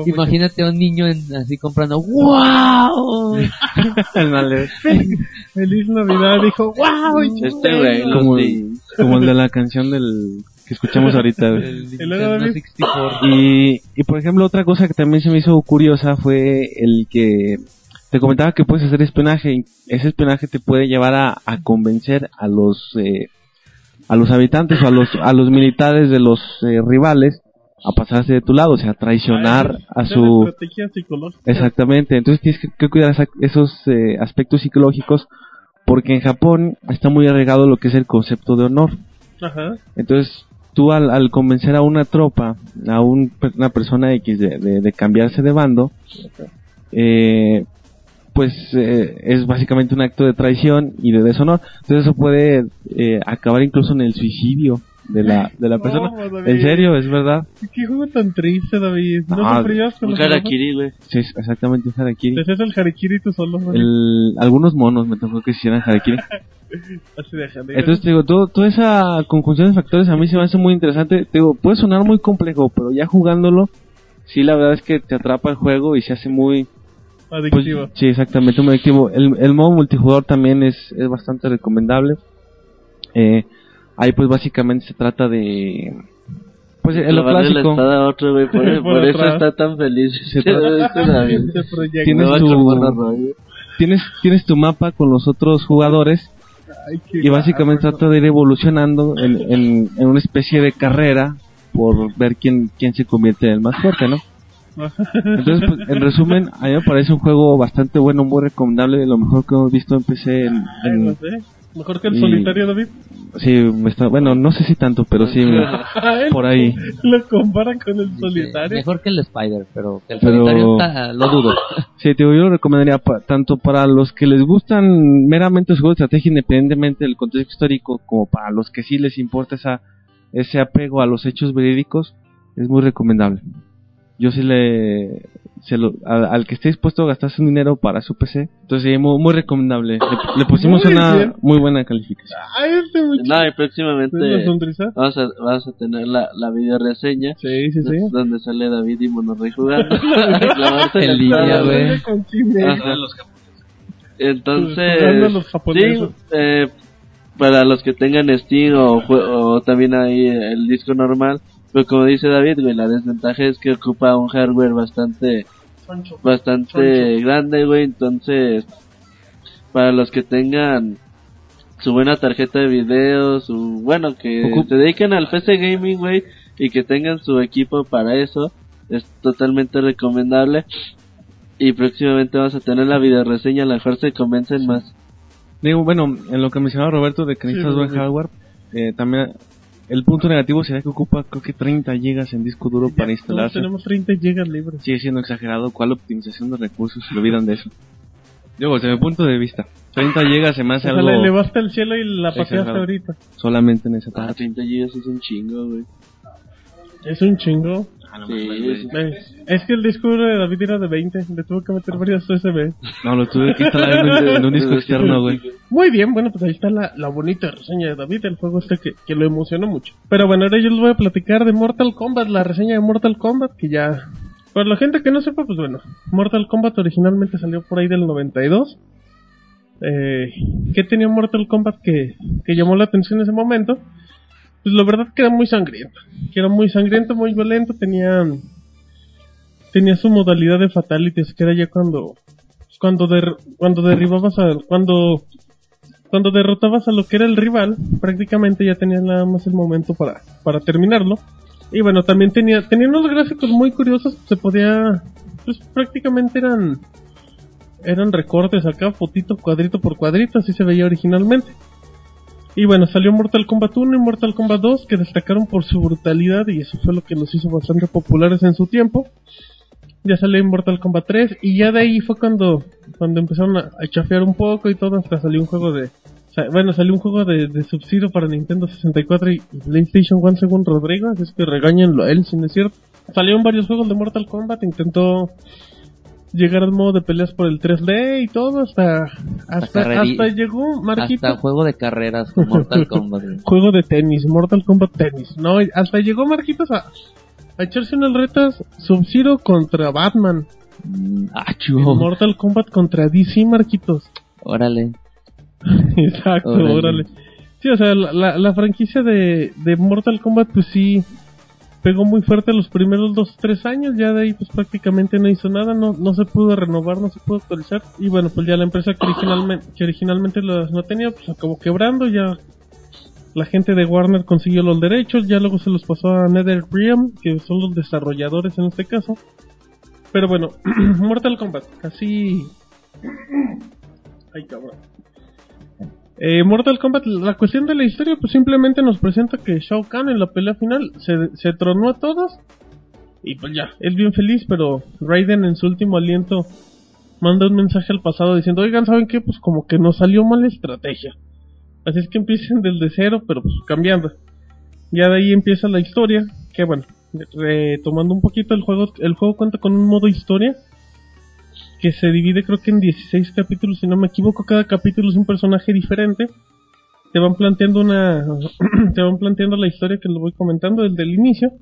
Imagínate a un niño en- así comprando, ¡Wow! Ándale. [LAUGHS] Feliz Navidad, dijo, wow. Este güey, los como, como el de la canción del que escuchamos ahorita. güey. El Nintendo David. 64. Y, y por ejemplo, otra cosa que también se me hizo curiosa fue el que te comentaba que puedes hacer espionaje. y Ese espionaje te puede llevar a, a convencer a los eh, a los habitantes o a los a los militares de los eh, rivales a pasarse de tu lado, o sea, traicionar a su estrategia psicológica. Exactamente, entonces tienes que, que cuidar esa- esos eh, aspectos psicológicos porque en Japón está muy arraigado lo que es el concepto de honor. Ajá. Entonces tú al, al convencer a una tropa, a un- una persona X de, de- de cambiarse de bando, eh, pues eh, es básicamente un acto de traición y de deshonor. Entonces eso puede eh, acabar incluso en el suicidio de la, de la [LAUGHS] persona. En serio, es verdad. Qué juego tan triste, David. ¿No Ah, sufrías con Un los harakiri, güey. Sí, exactamente un harakiri. Te hacías el harakiri tú solo. El- algunos monos me tocó que hicieran harakiri. [LAUGHS] Así. Entonces te digo, todo, toda esa conjunción de factores a mí se me hace muy interesante. Te digo, puede sonar muy complejo, pero ya jugándolo, sí la verdad es que te atrapa el juego y se hace muy... pues, Adictivo. sí, exactamente, muy adictivo. El, el modo multijugador también es, es bastante recomendable. Eh, ahí pues básicamente se trata de... Pues en lo la clásico. otro, güey. Por, [LAUGHS] Por por eso está tan feliz. [LAUGHS] Se trata- Este. [LAUGHS] Este proyecto. Tienes tu-. Tienes, tienes tu mapa con los otros jugadores Ay, y básicamente trata de ir evolucionando en, en, en una especie de carrera por ver quién, quién se convierte en el más fuerte, ¿no? Entonces, pues, en resumen, a mí me parece un juego bastante bueno, muy recomendable, de lo mejor que hemos visto en PC. En, Ay, en- no sé. Mejor que el y- solitario, David. sí, me está, bueno, no sé si tanto, pero sí, [LAUGHS] por ahí. Lo comparan con el solitario. Mejor que el Spider, pero el Pero- solitario está, lo dudo. [LAUGHS] Sí, te digo, yo lo recomendaría pa- tanto para los que les gustan meramente los juegos de estrategia independientemente del contexto histórico, como para los que sí les importa esa, ese apego a los hechos verídicos, es muy recomendable. Yo sí le... se lo- a- al que esté dispuesto a gastarse un dinero para su PC, entonces sí, muy, muy recomendable. Le, le pusimos Muy una bien. muy buena calificación. Ay, este muchacho. No, y próximamente vamos a, vamos a tener la, la video reseña Sí, sí, sí. donde sale David y Monorrey jugando. [LAUGHS] En línea, güey. Entonces, los japoneses. sí, eh, para los que tengan Steam o, o también ahí el disco normal, pero como dice David, güey, la desventaja es que ocupa un hardware bastante bastante grande, güey, entonces para los que tengan su buena tarjeta de video, su bueno que Ocup- se dediquen al PC gaming, güey, y que tengan su equipo para eso, es totalmente recomendable. Y próximamente vamos a tener la video reseña, a lo mejor se convencen más. Digo, bueno, en lo que mencionaba Roberto de que necesitas Sí, buen hardware, eh, también el punto negativo sería que ocupa creo que 30 gigas en disco duro para Todos instalarse. tenemos 30 gigas libres. Sigue siendo exagerado. ¿Cuál optimización de recursos? Se olvidan de eso. Digo, desde mi punto de vista. 30 gigas se me hace O sea, algo la elevaste al cielo y la Exagerado. ahorita. solamente en esa Ah, parte. 30 GB es un chingo, güey. Es un chingo. Ah, no, Sí, es que el disco de David era de 20, le tuve que meter varios USB. No, lo tuve que instalar en un, en un disco [LAUGHS] externo, güey. Muy bien, bueno, pues ahí está la, la bonita reseña de David, el juego este que, que lo emocionó mucho. Pero bueno, ahora yo les voy a platicar de Mortal Kombat, la reseña de Mortal Kombat, que ya... Para la gente que no sepa, pues bueno, Mortal Kombat originalmente salió por ahí del 92. Eh, ¿Qué tenía Mortal Kombat que, que llamó la atención en ese momento? Pues la verdad que era muy sangriento. Que era muy sangriento, muy violento, tenía... Su modalidad de fatalities, que era ya cuando cuando der- cuando derribabas a cuando cuando derrotabas a lo que era el rival prácticamente ya tenías nada más el momento para para terminarlo y bueno también tenía tenía unos gráficos muy curiosos se podía pues prácticamente eran eran recortes acá fotito cuadrito por cuadrito así se veía originalmente y bueno salió Mortal Kombat 1 y Mortal Kombat 2 que destacaron por su brutalidad y eso fue lo que los hizo bastante populares en su tiempo. Ya salió Mortal Kombat 3 y ya de ahí fue cuando cuando empezaron a, chafear un poco y todo hasta salió un juego de bueno salió un juego de, de para Nintendo 64 y PlayStation 1 según Rodrigo así es que regáñenlo a él si no es cierto. Salieron varios juegos de Mortal Kombat intentó llegar al modo de peleas por el 3D y todo hasta hasta, hasta llegó Marquito Hasta juego de carreras con Mortal [LAUGHS] Kombat. juego de tenis, Mortal Kombat tenis. No, hasta llegó Marquitos a, a echarse unas retas Sub-Zero contra Batman. Mm, Ah. Mortal Kombat contra DC, Marquitos. Órale. [LAUGHS] Exacto, Órale. órale. Sí, o sea, la, la, la franquicia de, de Mortal Kombat, pues sí, pegó muy fuerte los primeros dos tres años. Ya de ahí, pues prácticamente no hizo nada, no, no se pudo renovar, no se pudo actualizar. Y bueno, pues ya la empresa que originalmente, que originalmente no tenía, pues acabó quebrando. Ya la gente de Warner consiguió los derechos, ya luego se los pasó a NetherRealm, que son los desarrolladores en este caso. Pero bueno, [CLEARS THROAT] Mortal Kombat, así. Ay, cabrón. Eh, Mortal Kombat, la cuestión de la historia, pues simplemente nos presenta que Shao Kahn en la pelea final se, se tronó a todos. Y pues ya, es bien feliz, pero Raiden en su último aliento manda un mensaje al pasado diciendo, oigan, ¿saben qué? Pues como que nos salió mal la estrategia. Así es que empiecen desde cero, pero pues cambiando. Ya de ahí empieza la historia, que bueno, retomando un poquito el juego, el juego cuenta con un modo historia que se divide creo que en 16 capítulos, si no me equivoco, cada capítulo es un personaje diferente. Te van planteando una [CLEARS THROAT] te van planteando la historia que lo voy comentando desde el inicio.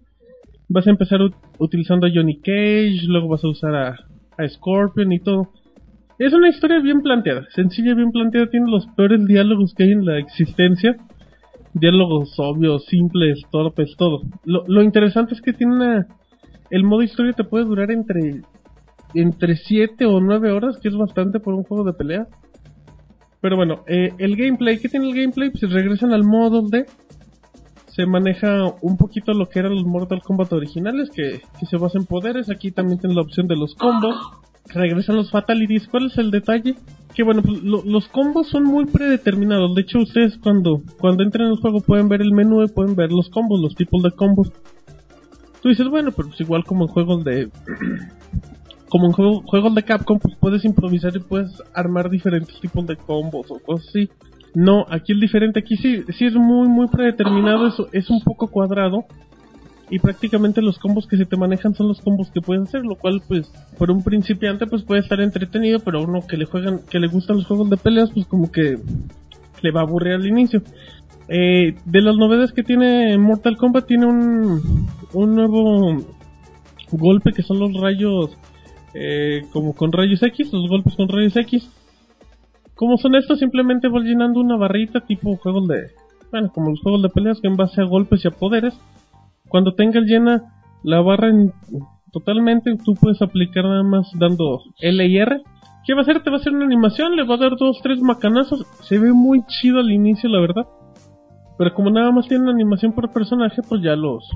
Vas a empezar ut- utilizando a Johnny Cage, luego vas a usar a, a Scorpion y todo. Es una historia bien planteada, sencilla bien planteada, tiene los peores diálogos que hay en la existencia. Diálogos obvios, simples, torpes, todo. Lo, lo interesante es que tiene una... El modo historia te puede durar entre entre 7 o 9 horas, que es bastante por un juego de pelea. Pero bueno, eh, el gameplay, ¿qué tiene el gameplay? Pues regresan al modo de... Se maneja un poquito lo que eran los Mortal Kombat originales, que, que se basa en poderes. Aquí también tienen la opción de los combos. Regresan los fatalities. ¿Cuál es el detalle? Que bueno, pues lo- los combos son muy predeterminados. De hecho, ustedes cuando, cuando entren al juego pueden ver el menú y pueden ver los combos, los tipos de combos. Tú dices, bueno, pero pues igual como en juegos de como en juego- juegos de Capcom, pues puedes improvisar y puedes armar diferentes tipos de combos o cosas así. No, aquí es diferente, aquí sí, sí es muy, muy predeterminado, es, es un poco cuadrado. Y prácticamente los combos que se te manejan son los combos que puedes hacer, lo cual pues por un principiante pues puede estar entretenido, pero uno que le juegan, que le gustan los juegos de peleas, pues como que le va a aburrir al inicio. Eh, de las novedades que tiene Mortal Kombat tiene un, un nuevo golpe que son los rayos eh, como con rayos X, los golpes con rayos X. ¿Cómo son estos? Simplemente vas llenando una barrita tipo juegos de... Bueno, como los juegos de peleas que en base a golpes y a poderes. Cuando tengas llena la barra en- totalmente, tú puedes aplicar nada más dando L y R. ¿Qué va a hacer? Te va a hacer una animación, le va a dar dos, tres macanazos. Se ve muy chido al inicio, la verdad. Pero como nada más tiene una animación por personaje, pues ya los...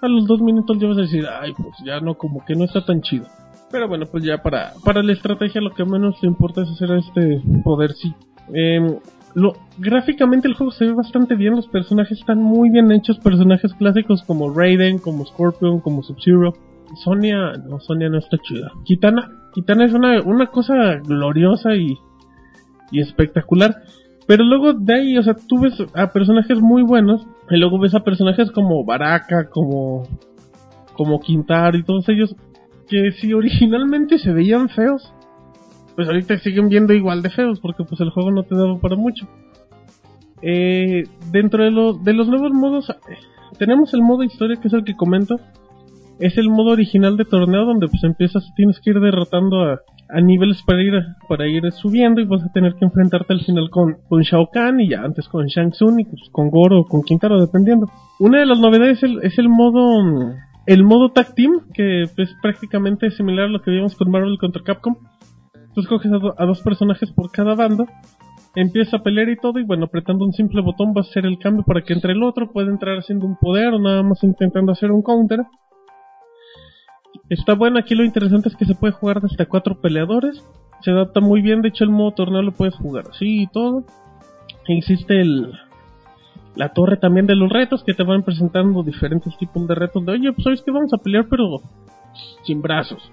A los dos minutos ya vas a decir, ay, pues ya no, como que no está tan chido. Pero bueno, pues ya para, para la estrategia lo que menos te importa es hacer este poder sí. Em, lo, gráficamente el juego se ve bastante bien, los personajes están muy bien hechos, personajes clásicos como Raiden, como Scorpion, como Sub-Zero. Sonia, no, Sonia no está chida. Kitana, Kitana es una, una cosa gloriosa y, y espectacular. Pero luego de ahí, o sea, tú ves a personajes muy buenos y luego ves a personajes como Baraka, como como Quintaro y todos ellos, que si originalmente se veían feos, pues ahorita siguen viendo igual de feos, porque pues el juego no te daba para mucho. Eh, dentro de, los de los nuevos modos, tenemos el modo historia, que es el que comento. Es el modo original de torneo, donde pues empiezas, tienes que ir derrotando a, a niveles para ir, para ir subiendo y vas a tener que enfrentarte al final con, con Shao Kahn y ya antes con Shang Tsung y pues, con Goro o con Quintaro, dependiendo. Una de las novedades es el, es el modo el modo Tag Team, que es prácticamente similar a lo que vimos con Marvel contra Capcom. Tú escoges a, do- a dos personajes por cada bando, empieza a pelear y todo, y bueno, apretando un simple botón va a hacer el cambio para que entre el otro, puede entrar haciendo un poder o nada más intentando hacer un counter. Está bueno, aquí lo interesante es que se puede jugar hasta cuatro peleadores, se adapta muy bien, de hecho el modo torneo lo puedes jugar así y todo. Existe el, la torre también de los retos que te van presentando diferentes tipos de retos de oye pues sabes que vamos a pelear pero sin brazos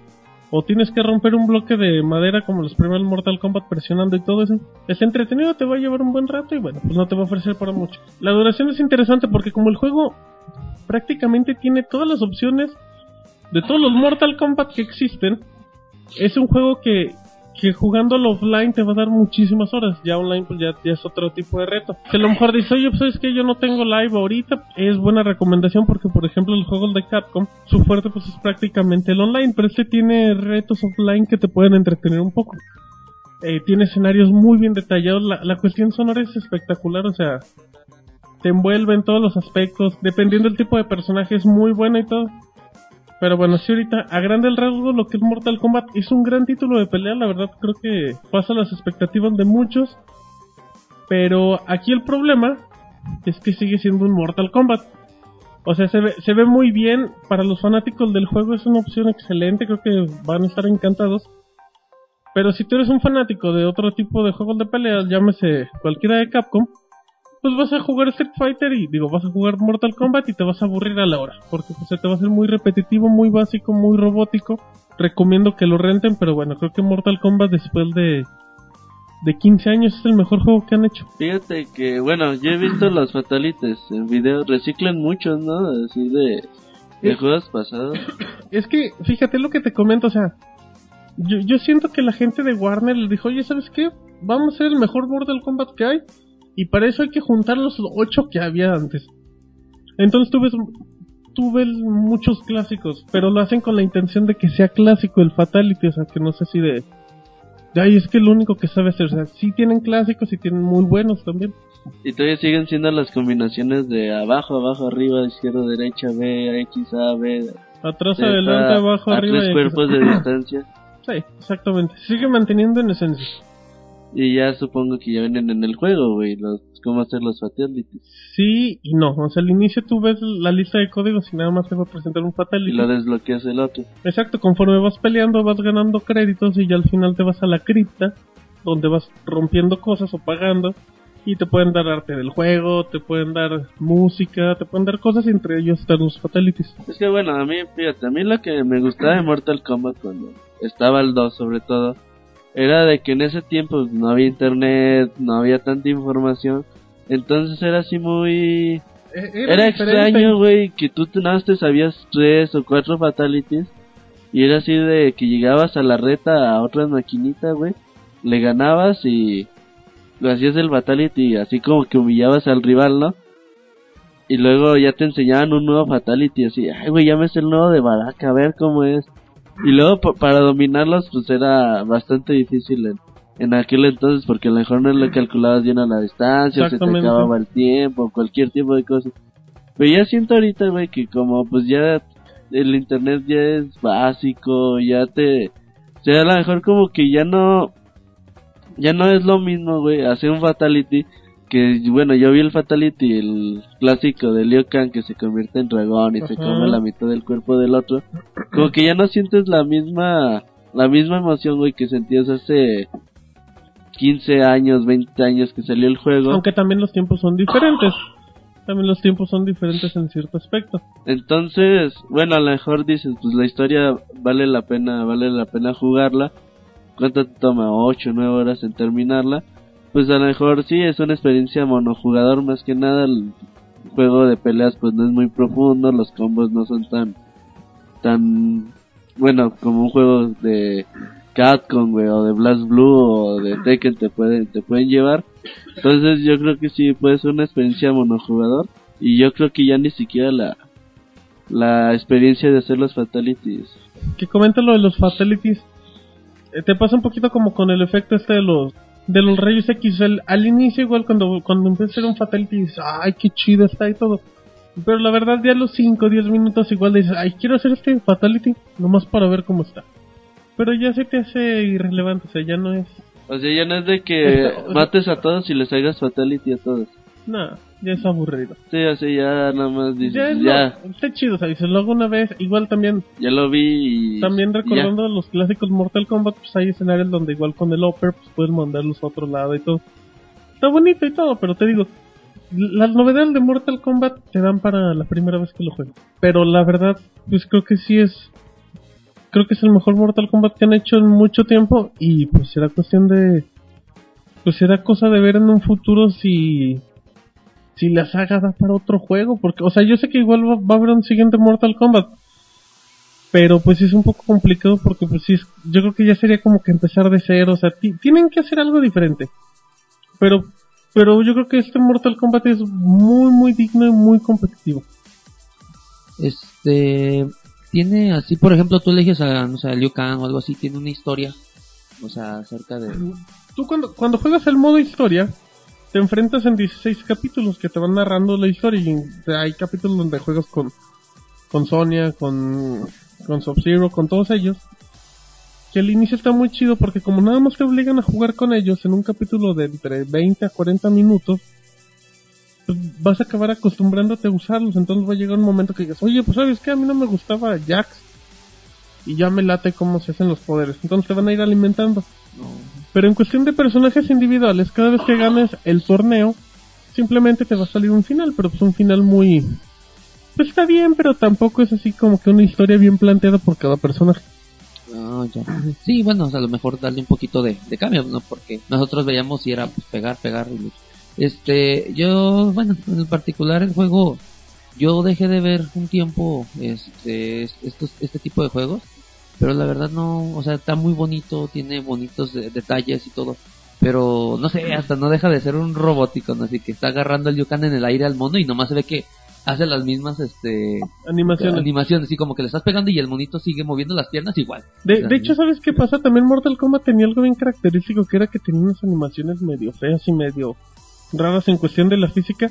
o tienes que romper un bloque de madera como los primeros Mortal Kombat presionando y todo eso. Es entretenido te va a llevar un buen rato y bueno pues no te va a ofrecer para mucho. La duración es interesante porque como el juego prácticamente tiene todas las opciones de todos los Mortal Kombat que existen es un juego que que jugándolo offline te va a dar muchísimas horas. Ya online pues ya, ya es otro tipo de reto. Si a lo mejor dices, oye, pues es que yo no tengo live ahorita, es buena recomendación porque por ejemplo los juegos de Capcom, su fuerte pues es prácticamente el online, pero este tiene retos offline que te pueden entretener un poco. Eh, tiene escenarios muy bien detallados, la, la cuestión sonora es espectacular, o sea, te envuelve en todos los aspectos, dependiendo del tipo de personaje es muy buena y todo. Pero bueno, sí, ahorita, a grande rasgo, lo que es Mortal Kombat es un gran título de pelea, la verdad creo que pasa las expectativas de muchos. Pero aquí el problema es que sigue siendo un Mortal Kombat. O sea, se ve, se ve muy bien, para los fanáticos del juego es una opción excelente, creo que van a estar encantados. Pero si tú eres un fanático de otro tipo de juegos de peleas, llámese cualquiera de Capcom, pues vas a jugar Street Fighter y digo, vas a jugar Mortal Kombat y te vas a aburrir a la hora, porque pues se te va a hacer muy repetitivo, muy básico, muy robótico. Recomiendo que lo renten, pero bueno, creo que Mortal Kombat después de de 15 años es el mejor juego que han hecho. Fíjate que, bueno, yo he visto los fatalities en videos, reciclan muchos, ¿no? Así de, de Es- juegos pasados. [COUGHS] Es que, fíjate lo que te comento, o sea, yo, yo siento que la gente de Warner les dijo, oye, ¿sabes qué? Vamos a hacer el mejor Mortal Kombat que hay, y para eso hay que juntar los ocho que había antes. Entonces tú ves, tú ves muchos clásicos, pero lo hacen con la intención de que sea clásico el Fatality, o sea, que no sé si de... Ay, es que lo único que sabe hacer, o sea, sí tienen clásicos y tienen muy buenos también. Y todavía siguen siendo las combinaciones de abajo, abajo, arriba, izquierda, derecha, B, X, A, B. Atrás, Z, adelante, abajo, a arriba. tres cuerpos de distancia. Sí, exactamente. Sigue manteniendo en esencia. Y ya supongo que ya vienen en el juego, güey, los, cómo hacer los fatalities. Sí y no. O sea, al inicio tú ves la lista de códigos y nada más te va a presentar un Y fatality. lo desbloqueas el otro. Exacto, conforme vas peleando vas ganando créditos y ya al final te vas a la cripta donde vas rompiendo cosas o pagando y te pueden dar arte del juego, te pueden dar música, te pueden dar cosas y entre ellos están los fatalities. Es que bueno, a mí, fíjate, a mí lo que me gustaba de Mortal Kombat cuando estaba el 2 sobre todo, era de que en ese tiempo no había internet, no había tanta información, entonces era así muy... Era, extraño, güey, que tú nada más te sabías tres o cuatro fatalities y era así de que llegabas a la reta a otras maquinitas, güey, le ganabas y lo hacías el fatality, así como que humillabas al rival, ¿no? Y luego ya te enseñaban un nuevo fatality, así, ay, güey, ya me el nuevo de Baraka, a ver cómo es. Y luego pa- para dominarlos, pues era bastante difícil en, en aquel entonces, porque a lo mejor no le calculabas bien a la distancia, se te acababa el tiempo, cualquier tipo de cosas. Pero ya siento ahorita, güey, que como pues ya el internet ya es básico, ya te... O sea, a lo mejor como que ya no... Ya no es lo mismo, güey, hacer un fatality que, bueno, yo vi el fatality, el clásico de Liu Kang que se convierte en dragón y se come la mitad del cuerpo del otro. Como que ya no sientes la misma... La misma emoción, güey, que sentías hace 15 años, 20 años que salió el juego. Aunque también los tiempos son diferentes. También los tiempos son diferentes en cierto aspecto. Entonces, bueno, a lo mejor dices, pues la historia vale la pena, vale la pena jugarla. ¿Cuánto te toma? 8, 9 horas en terminarla. Pues a lo mejor sí, es una experiencia monojugador más que nada. El juego de peleas pues no es muy profundo, los combos no son tan tan bueno como un juego de Capcom, güey, o de Blast Blue o de Tekken te pueden te pueden llevar. Entonces yo creo que sí puede ser una experiencia monojugador y yo creo que ya ni siquiera la la experiencia de hacer los fatalities. Que comenta lo de los fatalities. Eh, te pasa un poquito como con el efecto este de los de los rayos X. El- al inicio igual cuando cuando empieza a hacer un fatality dices, ay, qué chido está y todo. Pero la verdad ya a los 5 o 10 minutos igual dices, ay, quiero hacer este fatality nomás para ver cómo está. Pero ya se te hace irrelevante, o sea, ya no es O sea, ya no es de que [LAUGHS] mates a todos y les hagas fatality a todos. nada, ya es aburrido. Sí, así ya nada más dices, Ya, es ya, lo- está chido, o sea, dices, lo hago una vez, igual también ya lo vi y... También ya. recordando los clásicos Mortal Kombat, pues hay escenarios donde igual con el Upper pues puedes mandarlos a otro lado y todo. Está bonito y todo, pero te digo, las novedades de Mortal Kombat te dan para la primera vez que lo juegas. Pero la verdad, pues creo que sí es... Creo que es el mejor Mortal Kombat que han hecho en mucho tiempo y pues será cuestión de... Pues será cosa de ver en un futuro si... Si la saga da para otro juego, porque, o sea, yo sé que igual va, va a haber un siguiente Mortal Kombat, pero pues es un poco complicado porque pues sí, es- yo creo que ya sería como que empezar de cero, o sea, ti- tienen que hacer algo diferente. Pero pero yo creo que este Mortal Kombat es muy muy digno y muy competitivo. Este tiene así, por ejemplo, tú eliges a, no sé, a Liu Kang o algo así, tiene una historia, o sea, acerca de Tú cuando cuando juegas el modo historia te enfrentas en 16 capítulos que te van narrando la historia y hay capítulos donde juegas con con Sonya, con con Sub-Zero, con todos ellos. Que el inicio está muy chido porque como nada más te obligan a jugar con ellos en un capítulo de entre 20 a 40 minutos, pues vas a acabar acostumbrándote a usarlos. Entonces va a llegar un momento que digas, oye, pues sabes que a mí no me gustaba Jax y ya me late cómo se hacen los poderes. Entonces te van a ir alimentando. Pero en cuestión de personajes individuales, cada vez que ganes el torneo, simplemente te va a salir un final, pero pues un final muy... Pues está bien, pero tampoco es así como que una historia bien planteada por cada personaje. Ah, ya. Sí, bueno, a lo mejor darle un poquito de, cambio, ¿no? Porque nosotros veíamos si era pues, pegar, pegar. Y... Este, yo, bueno, en particular el juego, yo dejé de ver un tiempo este, estos, este tipo de juegos, pero la verdad no, o sea, está muy bonito, tiene bonitos de- detalles y todo. Pero, no sé, hasta no deja de ser un robótico, ¿no? Así que está agarrando el Yukan en el aire al mono y nomás se ve que hace las mismas, este, Animaciones. animaciones, así como que le estás pegando y el monito sigue moviendo las piernas igual. De, de hecho, ¿sabes qué pasa? También Mortal Kombat tenía algo bien característico que era que tenía unas animaciones medio feas y medio raras en cuestión de la física.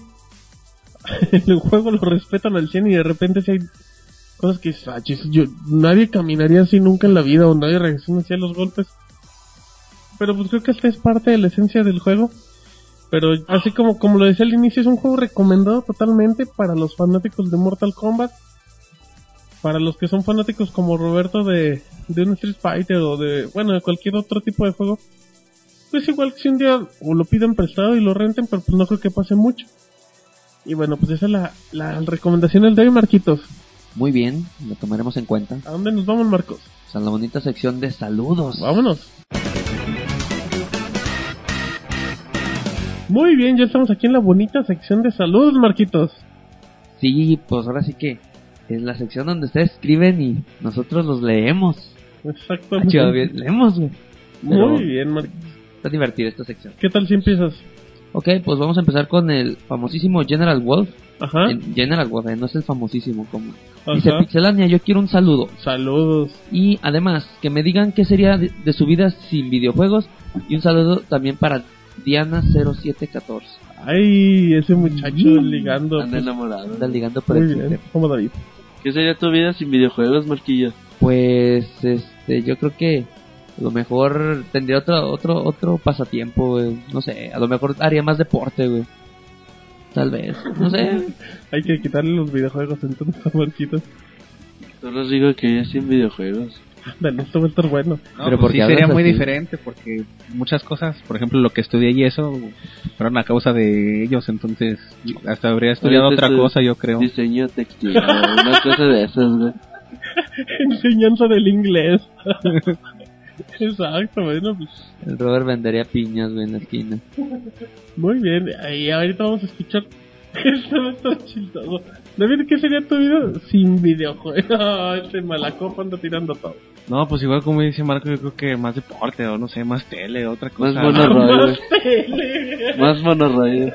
[LAUGHS] el juego lo respetan al 100 y de repente si hay cosas que "Ah, nadie caminaría así nunca en la vida o nadie reacciona así a los golpes. Pero pues creo que esta es parte de la esencia del juego. Pero así como, como lo decía al inicio, es un juego recomendado totalmente para los fanáticos de Mortal Kombat para los que son fanáticos como Roberto de, de un Street Fighter o de, bueno, de cualquier otro tipo de juego, pues igual que si un día o lo piden prestado y lo renten, pero pues no creo que pase mucho. Y bueno, pues esa es la, la recomendación del de Marquitos. Muy bien, lo tomaremos en cuenta. ¿A dónde nos vamos, Marcos? Sea, la bonita sección de saludos. Vámonos. Muy bien, ya estamos aquí en la bonita sección de saludos, Marquitos. Sí, pues ahora sí que es la sección donde ustedes escriben y nosotros los leemos. Ah, Exactamente. bien, leemos, güey. Muy bien, Marquitos. Está divertida esta sección. ¿Qué tal si empiezas? Ok, pues vamos a empezar con el famosísimo General Wolf. Ajá. En- General Wolf, eh, no es el famosísimo como. Ajá. Dice Pixelania, yo quiero un saludo. Saludos. Y además, que me digan qué sería de, de su vida sin videojuegos. Y un saludo también para Diana0714. Ay, ese muchacho Mm. ligando. Anda pues, enamorado. Anda ligando por muy el bien, como David. ¿Qué sería tu vida sin videojuegos, Marquillo? Pues, este, yo creo que a lo mejor tendría otro, otro, otro pasatiempo, güey. No sé, a lo mejor haría más deporte, güey. Tal vez, no sé. [LAUGHS] Hay que quitarle los videojuegos entonces a Marquitos. Solo digo que ya sin videojuegos. Dale, esto va a estar bueno. No, Pero pues ¿por sí sería muy así? diferente porque muchas cosas, por ejemplo, lo que estudié y eso fueron a causa de ellos, entonces hasta habría estudiado otra cosa, yo creo. Diseño textil, una cosa de esas, güey. [LAUGHS] Enseñanza del inglés. [LAUGHS] [LAUGHS] Exacto, bueno, pues El Robert vendería piñas, güey, en la esquina. muy bien. Y ahorita vamos a escuchar. [LAUGHS] Esto va a estar chistoso. David, ¿qué sería tu vida sin videojuegos? [LAUGHS] este malacopa anda tirando todo. No, pues igual como dice Marco, yo creo que más deporte, o no sé, más tele, otra Más cosa. monorroide. Más tele. Más monorroide.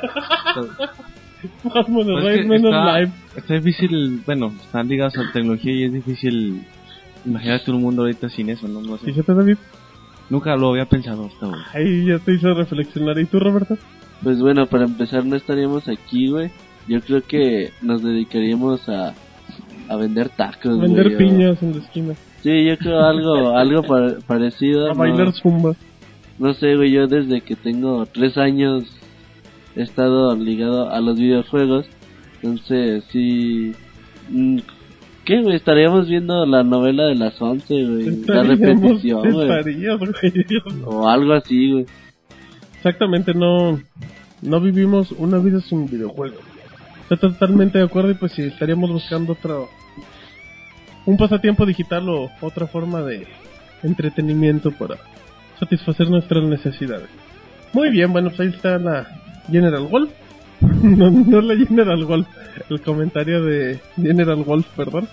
Más Pues monorroid, es que menos está, live. está difícil, bueno, están ligados a la tecnología y es difícil imagínate un mundo ahorita sin eso, ¿no? no sé. Fíjate, David. Nunca lo había pensado hasta hoy. Ahí ya te hizo reflexionar. ¿Y tú, Roberto? Pues bueno, para empezar no estaríamos aquí, güey. Yo creo que nos dedicaríamos a, a vender tacos, Vender güey, o- piñas en la esquina. Sí, yo creo algo, [LAUGHS] algo pa- parecido. A ¿no? bailar zumba. No sé, güey, yo desde que tengo tres años he estado ligado a los videojuegos. Entonces, sí... ¿Qué, güey? Estaríamos viendo la novela de las 11, güey. La repetición, güey. O algo así, güey. Exactamente, no, no vivimos una vida sin videojuegos. Estoy totalmente de acuerdo y pues si estaríamos buscando otro, un pasatiempo digital o otra forma de entretenimiento para satisfacer nuestras necesidades. Muy bien, bueno, pues ahí está la General Wolf. [LAUGHS] no, no la General Wolf, el comentario de General Wolf, perdón.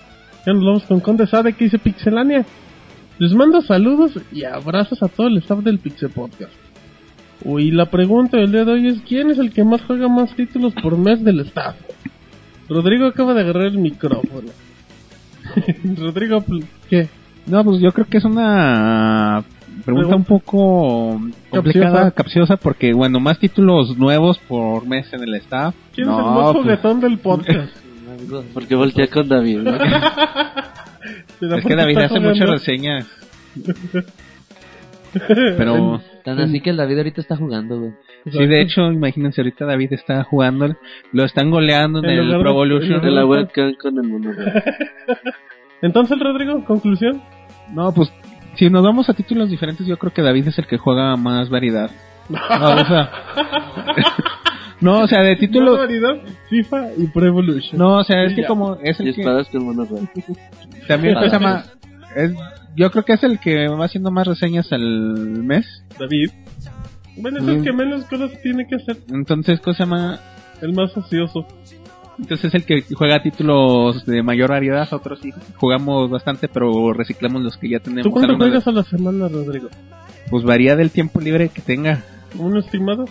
Ya nos vamos con Conde Sabe que dice Pixelania. Les mando saludos y abrazos a todo el staff del Pixel Podcast. Uy, la pregunta del día de hoy es ¿quién es el que más juega más títulos por mes del staff? Rodrigo acaba de agarrar el micrófono. [LAUGHS] Rodrigo, ¿qué? No, pues yo creo que es una pregunta un poco complicada, Capciosa. capciosa, porque bueno, más títulos nuevos por mes en el staff. ¿Quién es el más pues, juguetón del podcast? [LAUGHS] Porque voltea con David, ¿no? [LAUGHS] ¿Será es que David hace muchas reseñas. [LAUGHS] Pero Tan así que el David ahorita está jugando, güey. sí, de hecho, imagínense, ahorita David está jugando, lo están goleando en el de- Pro Evolution. De la webcam con el mono. Entonces, Rodrigo, conclusión. No, pues si nos vamos a títulos diferentes, yo creo que David es el que juega más variedad. No, o sea, [LAUGHS] no, o sea, de Más títulos. variedad, FIFA y Pro Evolution. No, o sea, es Y que como es Y el que espadas con mono. también pues, llama, es, yo creo que es el que va haciendo más reseñas al mes. David. Bueno, es el Mm. que menos cosas tiene que hacer. Entonces, ¿cómo se llama? El más ocioso. Entonces es el que juega títulos de mayor variedad, otros sí jugamos bastante, pero reciclamos los que ya tenemos. ¿Tú cuánto juegas a la semana, Rodrigo? Pues varía del tiempo libre que tenga, ¿Un estimado?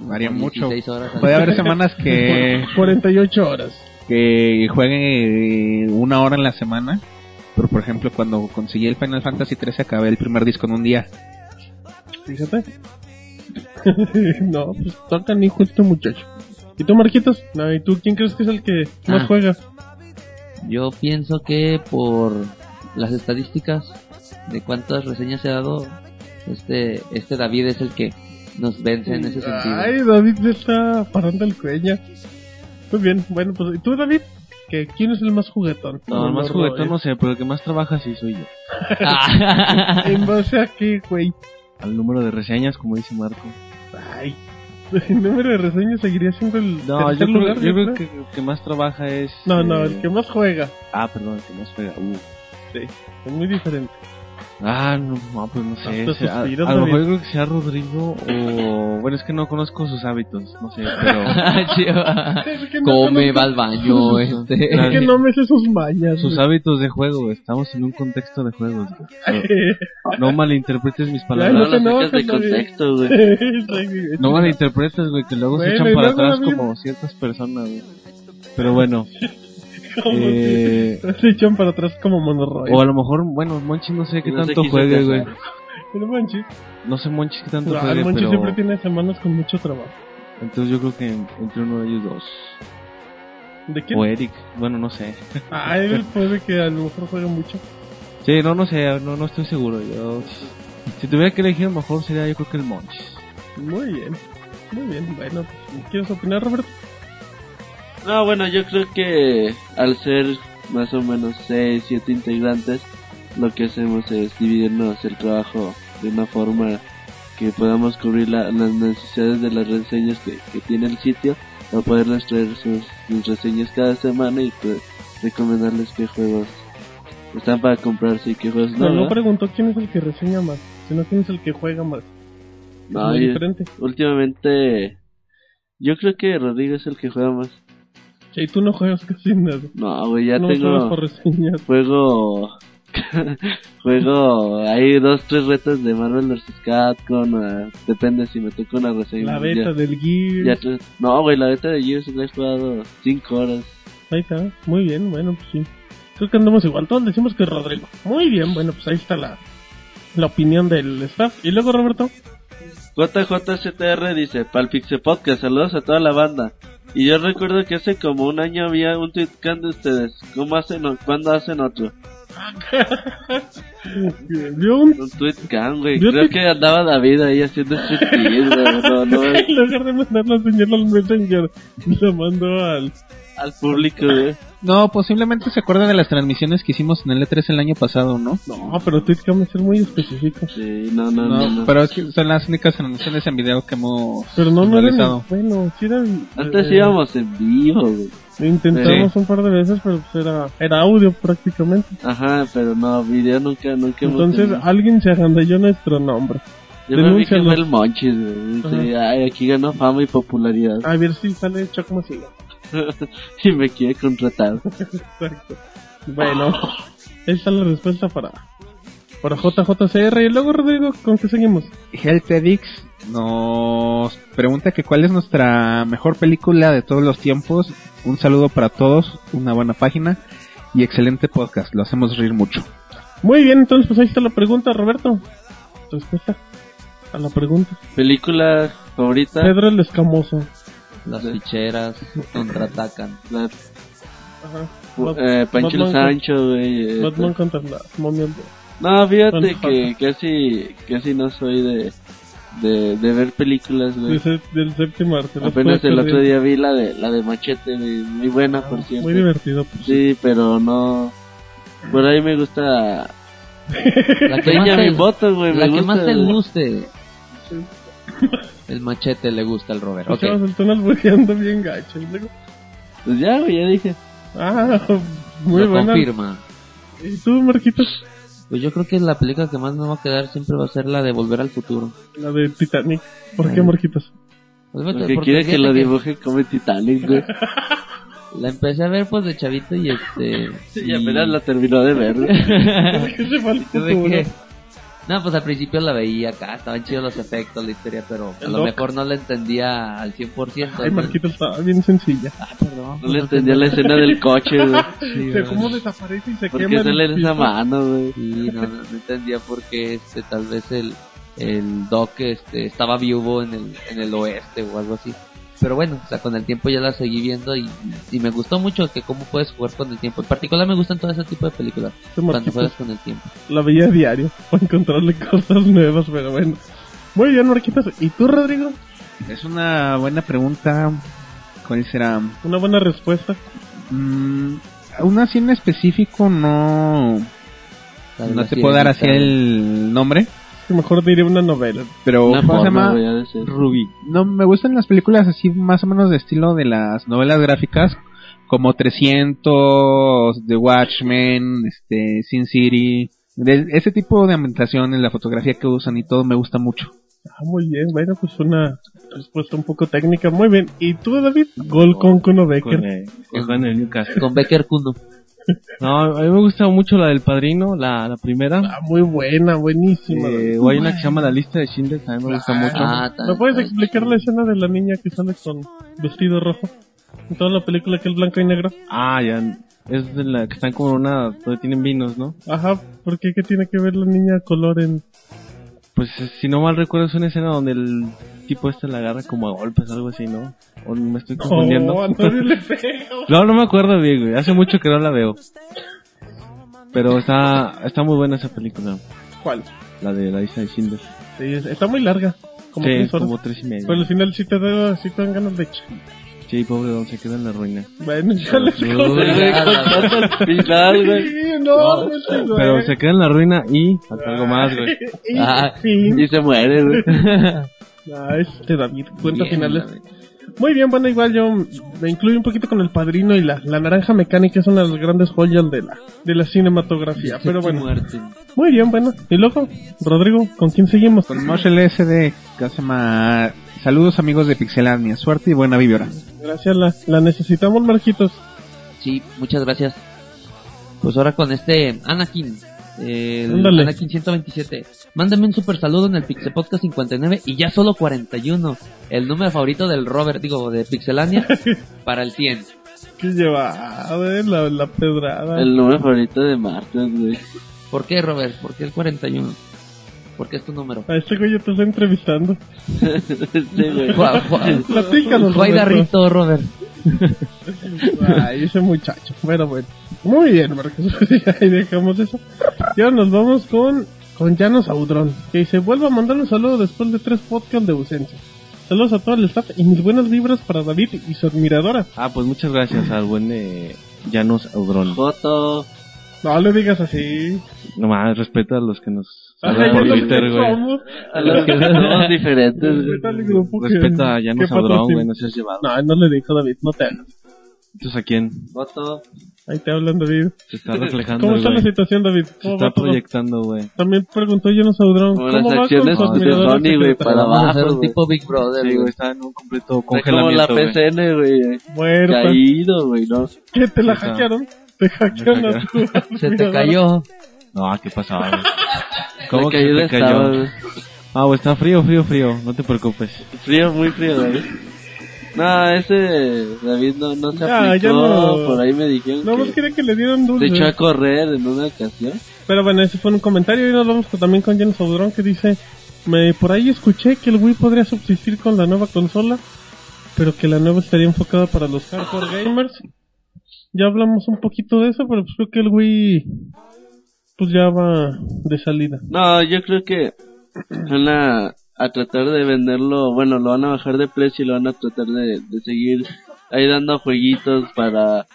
varía mucho. 16 horas al Puede haber semanas que [LAUGHS] 48 horas. que juegue una hora en la semana. Pero por ejemplo, cuando conseguí el Final Fantasy 13 acabé el primer disco en un día. Fíjate. [LAUGHS] no, pues toca ni hijo este muchacho. ¿Y tú, Marquitos? ¿y tú quién crees que es el que más Ah. juega? Yo pienso que por las estadísticas de cuántas reseñas se ha dado, este, este David es el que nos vence en ese sentido. Ay, David se está parando el cuello. Muy bien, bueno, pues ¿y tú, David? ¿Que ¿Quién es el más juguetón? No, el más juguetón Roy. no sé, pero el que más trabaja sí soy yo. [LAUGHS] ¿En base a qué, güey? Al número de reseñas, como dice Marco. Ay, [LAUGHS] el número de reseñas seguiría siendo el No, yo creo, lugar. yo creo que el que más trabaja es... No, no, el que más juega. Ah, perdón, el que más juega. Uh. Sí, es muy diferente. Ah, no, no, pues no sé. Sea, a, lo mejor creo que sea Rodrigo o... Bueno, es que no conozco sus hábitos, no sé, pero... [LAUGHS] Chiva. Es que no Come, conozco- va al baño, [LAUGHS] este. Es que no me sé sus mañas. sus güey. hábitos de juego, estamos en un contexto de juegos. güey. No, no malinterpretes mis palabras. No no sacas de contexto, [LAUGHS] güey. No malinterpretes, güey, que luego se echan para atrás como ciertas personas, güey. Pero bueno, [LAUGHS] eh, si se echan para atrás como monorroid. o a lo mejor, bueno, Monchi no sé qué No tanto juegue, güey. Pero Monchi, No sé Monchi qué tanto ah, juegue, Monchi pero... siempre tiene semanas con mucho trabajo. Entonces yo creo que entre uno de ellos dos. ¿De quién? O Eric, bueno, no sé. Ah, él [LAUGHS] puede que a lo mejor juegue mucho. Sí, no, no sé, no, no estoy seguro. Yo, si tuviera que elegir, a lo mejor sería yo creo que el Monchis. Muy bien, muy bien. Bueno, pues, ¿quieres opinar, Roberto? No, bueno, yo creo que al ser más o menos 6, 7 integrantes, lo que hacemos es dividirnos el trabajo de una forma que podamos cubrir la- las necesidades de las reseñas que, que tiene el sitio para poderles traer sus, sus reseñas cada semana y pues, recomendarles qué juegos están para comprarse y qué juegos no. No, no ¿verdad? preguntó quién es el que reseña más, sino quién es el que juega más. Es No, muy yo- diferente. últimamente yo creo que Rodrigo es el que juega más. Y tú no juegas casi nada. No, güey, ya no tengo... por reseñas. Juego... [LAUGHS] Juego... Hay dos, tres retos de Marvel vs. Capcom. eh, depende si me toca una reseña. La ya- beta del Gear. ya tres- no, güey, la beta de Gears la he jugado 5 horas. Ahí está. Muy bien, bueno, pues sí. Creo que andamos igual. Todos decimos que Rodrigo. Muy bien, bueno, pues ahí está la, la opinión del staff. Y luego, Roberto. JJCTR dice, Palpixe Podcast, saludos a toda la banda. Y yo recuerdo que hace como un año había un tweetcam de ustedes. ¿Cómo hacen o cuándo hacen otro? Vio un Un tweetcam, güey. Yo Creo te- que andaba David ahí haciendo [LAUGHS] güey. No, no, [LAUGHS] en lugar de mandar la señal al Messenger, lo mandó al. al público, güey. No, posiblemente se acuerda de las transmisiones que hicimos en el E3 el año pasado, ¿no? No, pero Twitcam es ser muy específico. Sí, no, no, no. no. pero es que son las únicas transmisiones en video que hemos Pero no, no era. realizado. Bueno, sí era. Antes eh, íbamos en vivo, güey. Intentamos un par de veces, pero pues era, era audio prácticamente. Ajá, pero no, video nunca, nunca hemos Entonces, tenido. alguien se agandalló nuestro nombre. Yo me vi que denúncialo. fue el Monchis, güey. Dice, ay, aquí ganó fama y popularidad. A ver si sale Chuck como [LAUGHS] y me quiere contratar. Exacto. Bueno, esa es la respuesta para, para JJCR. Y luego, Rodrigo, ¿con qué seguimos? Helpedix nos pregunta que cuál es nuestra mejor película de todos los tiempos. Un saludo para todos, una buena página y excelente podcast. Lo hacemos reír mucho. Muy bien, entonces, pues ahí está la pregunta, Roberto. Respuesta a la pregunta. Película favorita. Pedro el Escamoso. Las ficheras contraatacan. La- Ajá. eh, Pancho Batman- Sancho, güey. eh, Batman contra la momia. de- No, fíjate que casi, casi no soy de, de, de ver películas, de güey. ese- del séptimo arte. Apenas el otro día vi la de, la de Machete, güey, muy buena, por cierto. Muy divertido. pues. Sí, pero no... Por ahí me gusta... [LAUGHS] La que más te, voto, güey, me la que gusta. más te guste. El machete le gusta al Robert. Ok. Chavos, están albureando bien gacho. Y luego- Pues ya, güey, ya dije. Ah, [LAUGHS] muy Lo buena. confirma. ¿Y tú, Marquitos? Pues yo creo que la película que más me va a quedar siempre va a ser la de Volver al Futuro. La de Titanic. ¿Por qué. Marquitos? Pues fíjate, Porque porque quiere que lo dibuje como Titanic, güey. [LAUGHS] La empecé a ver pues de chavito y este... Y apenas la terminó de ver, güey. [LAUGHS] ¿Qué se Tuve que- No, pues al principio la veía acá, estaban chidos los efectos, la historia, pero a El lo doc. mejor no la entendía al 100%. Ay, Marquitos estaba bien sencilla. Ah, perdón. No le entendía la escena del coche, güey. [LAUGHS] Sí, ¿verdad? cómo desaparece y se ¿Por quema el sale en esa mano, güey? Sí, no, no, no entendía por qué este, tal vez el, el Doc este, estaba vivo en el, en el oeste o algo así. Pero bueno, o sea, con el tiempo ya la seguí viendo y, y me gustó mucho que cómo puedes jugar con el tiempo. En particular me gustan todo ese tipo de películas, cuando juegas con el tiempo. La veía diario [LAUGHS] para encontrarle cosas nuevas, pero bueno. Muy bien, Marquitos. ¿Y tú, Rodrigo? Es una buena pregunta. ¿Cuál será? Una buena respuesta. Mm, una así en específico no, no te puedo dar así el nombre. Mejor diré una novela. Pero Una ¿cómo se llama? Ruby. No, me gustan las películas así más o menos de estilo de las novelas gráficas, como 300, The Watchmen, este, Sin City, de ese tipo de ambientaciones, la fotografía que usan y todo me gusta mucho. Ah, muy bien. Bueno, pues una respuesta un poco técnica. Muy bien. ¿Y tú, David? Gol con Kuno Con, Becker. eh, con Juan el Newcastle. Con Becker Kuno. No, a mí me gusta mucho la del Padrino, la, la primera. Ah, muy buena, buenísima. Eh, o hay una que se llama La Lista de Schindler, también me gusta mucho. Ah, ¿Me puedes tan- explicar la escena de la niña que sale con vestido rojo? En toda la película que es blanco y negro. Ah, ya. Es de la que están como una, donde tienen vinos, ¿no? Ajá, ¿por qué? ¿Qué tiene que ver la niña color en...? Pues eh, si no mal recuerdo es una escena donde el tipo este la agarra como a golpes, algo así, ¿no? O me estoy confundiendo. Le. [LAUGHS] No, no me acuerdo bien, güey. Hace mucho que no la veo. Pero está, está muy buena esa película. ¿Cuál? La de la lista de Schindler. Sí, es- está muy larga. Como sí, tres horas. como tres y media. Pero al final sí te, da, sí te dan ganas de echar. Sí, pobre don, se queda en la ruina. Bueno, ya les. [LAUGHS] Güey, final, no, no. Pero se queda en la ruina y hasta algo más, güey. [LAUGHS] Y- Ah. sí. Y se muere, güey. Ah, este David, cuenta Bien, finales. David. Muy bien, bueno, igual yo me incluyo un poquito con el padrino y la, la naranja mecánica es una de las grandes joyas de la, de la cinematografía. Pero bueno, Muerte. muy bien, bueno. Y luego, Rodrigo, ¿con quién seguimos? Con Mosh LSD, que se llama Saludos amigos de Pixelania, suerte y buena vibra. Gracias, la, la necesitamos, Marquitos. Sí, muchas gracias. Pues ahora con este Anakin, el Ándale. Anakin 127. Mándame un super saludo en el Pixel Podcast 59 y ya solo 41. El número favorito del Robert, digo, de Pixelania [LAUGHS] para el 100. Que llevado, eh, la, la pedrada. El número favorito de Marcos, güey. ¿Por qué, Robert? ¿Por qué el 41? ¿Por qué es tu número? A este güey yo te estoy entrevistando. Sí, güey. [LAUGHS] Platícanos, Guay Roberto. Rito, Robert. [LAUGHS] Ay, ese muchacho. Bueno, bueno. Muy bien, Marcos. [LAUGHS] Ahí dejamos eso. Y ahora nos vamos con, con Llanos Audrón. Que dice, vuelvo a mandar un saludo después de tres podcasts de ausencia. Saludos a todo el staff y mis buenas vibras para David y su admiradora. Ah, pues muchas gracias al buen de Llanos Audrón. Joto. No le digas así. Nomás respeta a los que nos [LAUGHS] Ay, saludan por no Twitter, güey. A los que somos diferentes. Respeta al grupo que- Respeta a Llanos Audrón, güey, no seas llevado. No, no le dijo David, no te hagas. Entonces, ¿a quién? Joto. Ahí te hablan, David. Se está reflejando, ¿Cómo está la güey. situación, David? Se ¿Cómo está proyectando, güey. También preguntó Llanos Audrón. Como ¿Cómo las va acciones con de Sony, güey, para Vamos a hacer abajo, un güey. tipo Big Brother, Sí, güey. güey, está en un completo Está como la congelamiento, güey. PCN, güey. Bueno, pues, Caído, güey, ¿no? ¿qué te la está. hackearon? Te hackearon a tu [LAUGHS] Se te cayó. No, ¿qué pasaba, güey? [LAUGHS] ¿Cómo que se te cayó? güey. Ah, güey, está frío, frío, frío. No te preocupes. Frío, muy frío, David. No, ese David no, no se Ya, aplicó. ya no. Por ahí me dijeron No, más que quería que le dieran se echó a correr en una ocasión. Pero bueno, ese fue un comentario y nos vamos con- también con James Audrón que dice, me por ahí escuché que el Wii podría subsistir con la nueva consola, pero que la nueva estaría enfocada para los hardcore gamers. Ya hablamos un poquito de eso, pero pues creo que el Wii pues ya va de salida. No, yo creo que van a, a tratar de venderlo, bueno, lo van a bajar de precio y lo van a tratar de, de seguir ahí dando jueguitos para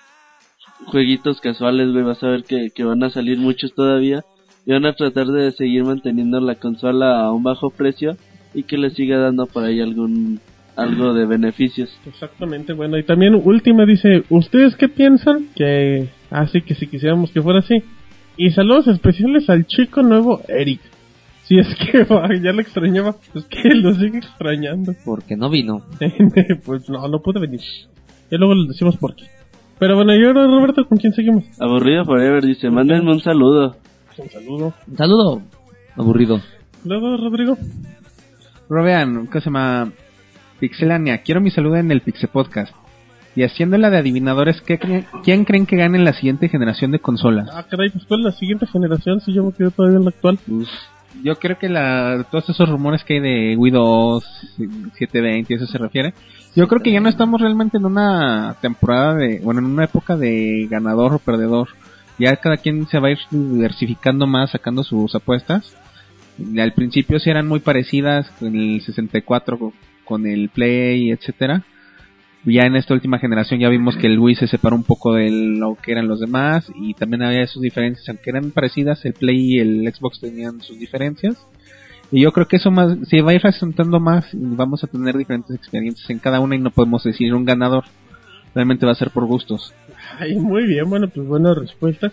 jueguitos casuales, güey, vas a ver que, que van a salir muchos todavía y van a tratar de seguir manteniendo la consola a un bajo precio y que le siga dando por ahí algún algo de beneficios. Exactamente, bueno, y también última dice, ¿ustedes qué piensan? Que así que si quisiéramos que fuera así. Y saludos especiales al chico nuevo Eric. Si es que [LAUGHS] va, ya lo extrañaba, es que lo sigue extrañando. Porque no vino. [LAUGHS] pues no, no pude venir. Y luego les decimos por qué. Pero bueno, y ahora Roberto, ¿con quién seguimos? Aburrido Forever dice, mándenme un saludo. Un saludo. Un saludo. Aburrido. Luego, Rodrigo. Robean, ¿qué se llama? Pixelania, quiero mi saludo en el Pixel Podcast. Y haciendo la de adivinadores, ¿qué creen- ¿quién creen que gane en la siguiente generación de consolas? Ah, caray, pues ¿cuál es la siguiente generación? Si yo me quedo todavía en la actual. Yo creo que la, todos esos rumores que hay de Wii 2, 720, eso se refiere. Yo creo que ya no estamos realmente en una temporada de, bueno, en una época de ganador o perdedor. Ya cada quien se va a ir diversificando más, sacando sus apuestas. Al principio sí eran muy parecidas con el 64, con- con el Play, etcétera. Ya en esta última generación ya vimos que el Wii se separó un poco de lo que eran los demás y también había sus diferencias, aunque eran parecidas, el Play y el Xbox tenían sus diferencias. Y yo creo que eso más se va a ir resultando más y vamos a tener diferentes experiencias en cada una y no podemos decir un ganador. Realmente va a ser por gustos. Ay, muy bien, bueno, pues buena respuesta.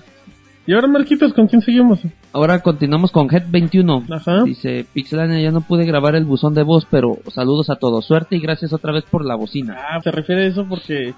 Y ahora, Marquitos, ¿con quién seguimos? Ahora continuamos con Head21. Ajá. Dice, Pixelania, ya no pude grabar el buzón de voz, pero saludos a todos. Suerte y gracias otra vez por la bocina. Ah, se refiere a eso porque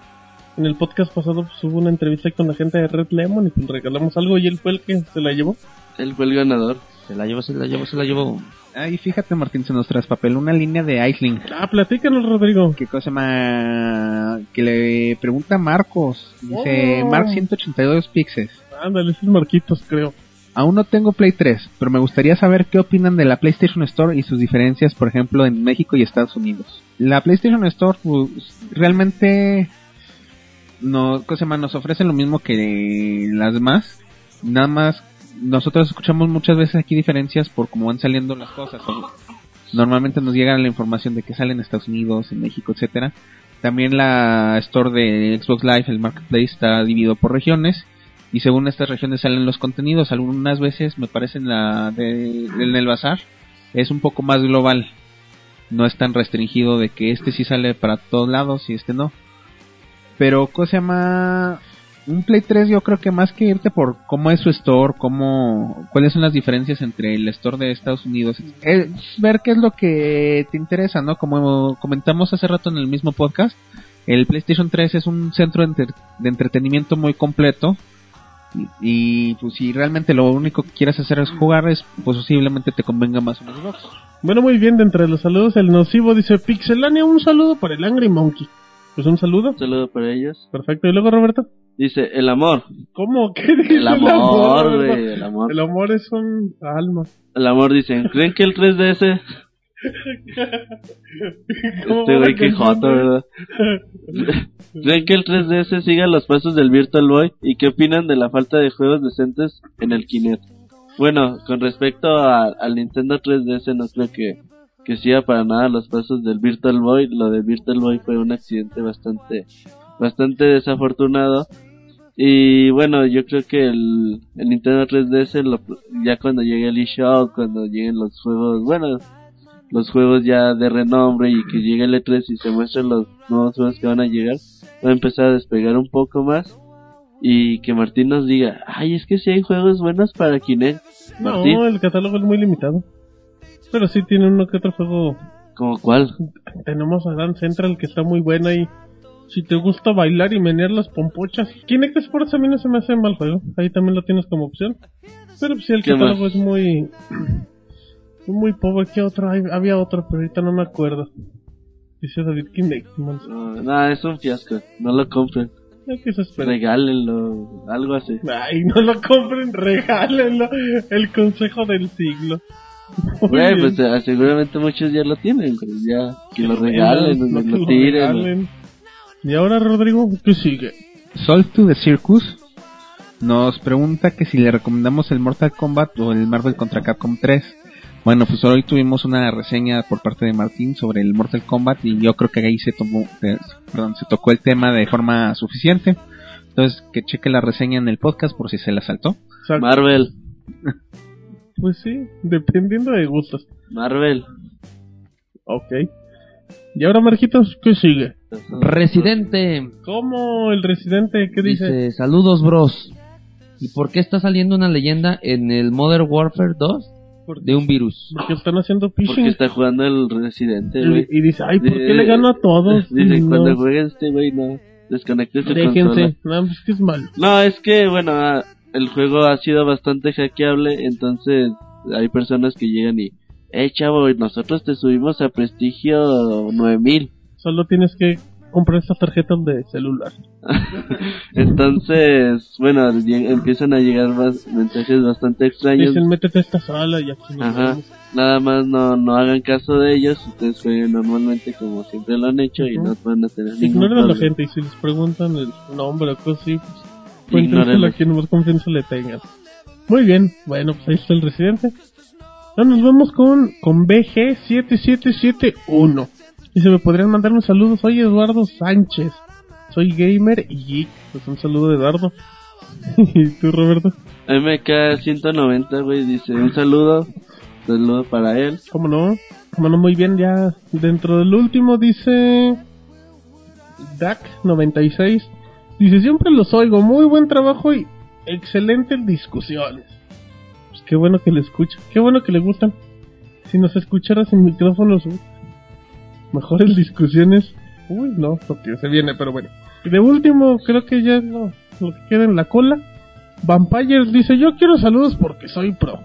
en el podcast pasado pues, hubo una entrevista con la gente de Red Lemon y pues regalamos algo y él fue el que se la llevó. Él fue el ganador. Se la llevo, se la llevo, se la llevo. Ay, fíjate Martín, se nos traspapeló una línea de Iceling. Ah, platícanos, Rodrigo. ¿Qué cosa más? Que le pregunta Marcos. Dice, Oh. Mark 182 pixels. Ándale, ese es Marquitos, creo. Aún no tengo Play 3, pero me gustaría saber qué opinan de la PlayStation Store y sus diferencias, por ejemplo, en México y Estados Unidos. La PlayStation Store pues, realmente no, cosa más, nos ofrece lo mismo que las demás. Nada más, nosotros escuchamos muchas veces aquí diferencias por cómo van saliendo las cosas. Normalmente nos llega la información de que sale en Estados Unidos, en México, etcétera. También la store de Xbox Live, el Marketplace, está dividido por regiones y según estas regiones salen los contenidos. Algunas veces me parece en la de, en el bazar es un poco más global. No es tan restringido de que este sí sale para todos lados y este no. Pero, ¿cómo se llama? Un Play 3 yo creo que más que irte por cómo es su store, cómo, cuáles son las diferencias entre el store de Estados Unidos, es ver qué es lo que te interesa, ¿no? Como comentamos hace rato en el mismo podcast, el PlayStation 3 es un centro de, entre- de entretenimiento muy completo y, y, pues si realmente lo único que quieres hacer es jugar, es pues posiblemente te convenga más un Xbox. Bueno, muy bien, de entre los saludos, el nocivo dice Pixelania, un saludo para el Angry Monkey. Pues un saludo. Un saludo para ellos. Perfecto. ¿Y luego, Roberto? Dice, el amor. ¿Cómo? [LAUGHS] ¿Qué dice El amor, güey, el amor. El amor es un alma. El amor dicen, ¿creen que el 3DS? [LAUGHS] ¿Cómo Este güey que güey? ¿verdad? [LAUGHS] ¿Creen que el 3DS siga los pasos del Virtual Boy? ¿Y qué opinan de la falta de juegos decentes en el Kinect? Bueno, con respecto a- al Nintendo 3DS no creo que, que siga para nada los pasos del Virtual Boy. Lo del Virtual Boy fue un accidente bastante, bastante desafortunado. Y bueno, yo creo que el, el Nintendo 3DS, lo- ya cuando llegue el eShop, cuando lleguen los juegos, bueno, los juegos ya de renombre y que llegue el E3 y se muestren los nuevos juegos que van a llegar, va a empezar a despegar un poco más. Y que Martín nos diga, ay, es que si hay juegos buenos para Kinect. Martín, No, el catálogo es muy limitado. Pero sí tiene uno que otro juego. ¿como cuál? Tenemos a Dance Central que está muy buena y si te gusta bailar y menear las pompochas. Kinect Sports a mí no se me hace mal juego. Ahí también lo tienes como opción. Pero pues, sí, el ¿Qué catálogo es muy... [CLEARS THROAT] Muy pobre. ¿Qué otro? Hay- había otro, pero ahorita no me acuerdo. Dice David Kinect. No, no, es un fiasco, no lo compren, que se regálenlo, algo así. Ay, no lo compren, regálenlo. El consejo del siglo. Güey, pues eh, seguramente muchos ya lo tienen, pero ya que lo [LAUGHS] regalen, No, que lo lo tiren. regalen. Y ahora, Rodrigo, ¿qué sigue? Soul to the Circus nos pregunta que si le recomendamos el Mortal Kombat o el Marvel contra Capcom 3. Bueno, pues hoy tuvimos una reseña por parte de Martín sobre el Mortal Kombat y yo creo que ahí se tomó, eh, perdón, se tocó el tema de forma suficiente. Entonces, que cheque la reseña en el podcast por si se la saltó. Exacto. Marvel, Pues sí, dependiendo de gustos. Marvel. Ok. Y ahora, Marquitos, ¿qué sigue? Residente ¿Cómo el residente? ¿Qué dice? dice, saludos bros. ¿Y por qué está saliendo una leyenda en el Modern Warfare 2 de un virus? Porque están haciendo Porque phishing. está jugando el Residente, güey. Y, y dice, ay, ¿por qué le gano a todos? [LAUGHS] Dice, No, cuando juegue este güey, no. Desconecte su consola. Déjense. No, es que es malo. No, es que, bueno, ah, el juego ha sido bastante hackeable, entonces hay personas que llegan y, eh, chavo, nosotros te subimos a prestigio 9000. Solo tienes que comprar estas tarjetas de celular. [LAUGHS] Entonces, bueno, empiezan a llegar más mensajes bastante extraños. Dicen, métete a esta sala y aquí nos Ajá. Nada más no, no hagan caso de ellos, ustedes jueguen normalmente como siempre lo han hecho y Ujú. no van a tener ningún Ignoren a la gente y si les preguntan el nombre o cosas así, pues cuéntenselo a quien más confianza le tengan. Muy bien, bueno, pues ahí está el residente. Ahora nos vamos con, con BG7771. Y se me podrían mandar un saludo. Soy Eduardo Sánchez. Soy gamer y geek. Pues un saludo de Eduardo. [LAUGHS] ¿Y tú, Roberto? MK190, güey, dice un saludo, saludo para él. ¿Cómo no? ¿Cómo no? Muy bien, ya dentro del último dice DAC96. Dice, siempre los oigo, muy buen trabajo y excelentes discusiones. Qué bueno que le escucha, qué bueno que le gustan. Si nos escuchara sin micrófonos, uy, mejores [LAUGHS] discusiones. Uy, no, porque se viene, pero bueno. Y de último, creo que ya es lo, que queda en la cola. Vampires dice, yo quiero saludos porque soy pro.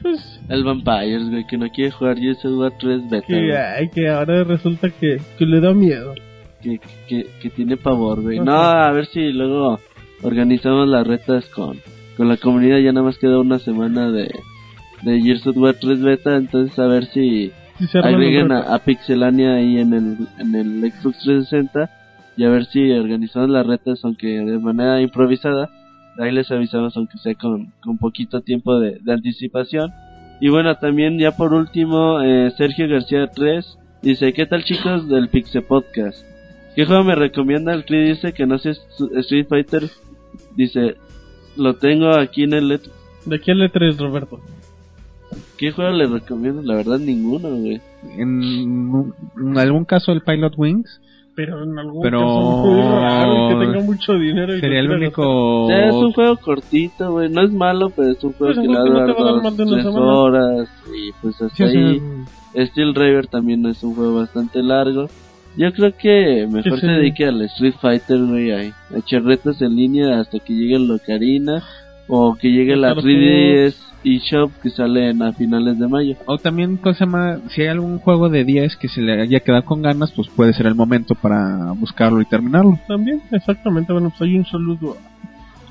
Pues El Vampires, güey, que no quiere jugar War 3 beta, que, ay, que ahora resulta que, que le da miedo. que, que, que tiene pavor, güey. No, a ver si luego organizamos las retas con, con la comunidad. Ya nada más queda una semana de, de Gears of War 3 beta, entonces a ver si Si los a, a Pixelania ahí en el, en el Xbox 360 y a ver si organizamos las retas, aunque de manera improvisada. Ahí les avisamos, aunque sea con, con poquito tiempo de, de anticipación. Y bueno, también ya por último, eh, Sergio García 3 dice, ¿qué tal chicos del Pixel Podcast? ¿Qué juego me recomienda? El Cri dice que no sé St- Street Fighter. Dice, lo tengo aquí en el... let- ¿De aquí al E3, Roberto? ¿Qué juego le recomiendo? La verdad ninguno, güey. En, en algún caso el Pilot Wings, pero en algún Pero- caso [LAUGHS] raro y que tenga mucho dinero. Y Sería el único... Es un juego cortito, güey. No es malo, pero es un juego Pues, es que un le va a juego que durar no dos, tres semana. horas. Y pues hasta Sí, ahí. Steel Raver también es un juego bastante largo. Yo creo que mejor Sí, se dedique al Street Fighter, güey, a, a echar retos en línea hasta que llegue el Ocarina o que llegue la Claro, 3DS eShop que sale en- a finales de mayo. O también, cosa más, si hay algún juego de 10 que se le haya quedado con ganas, pues puede ser el momento para buscarlo y terminarlo. También, exactamente. Bueno, pues hay un saludo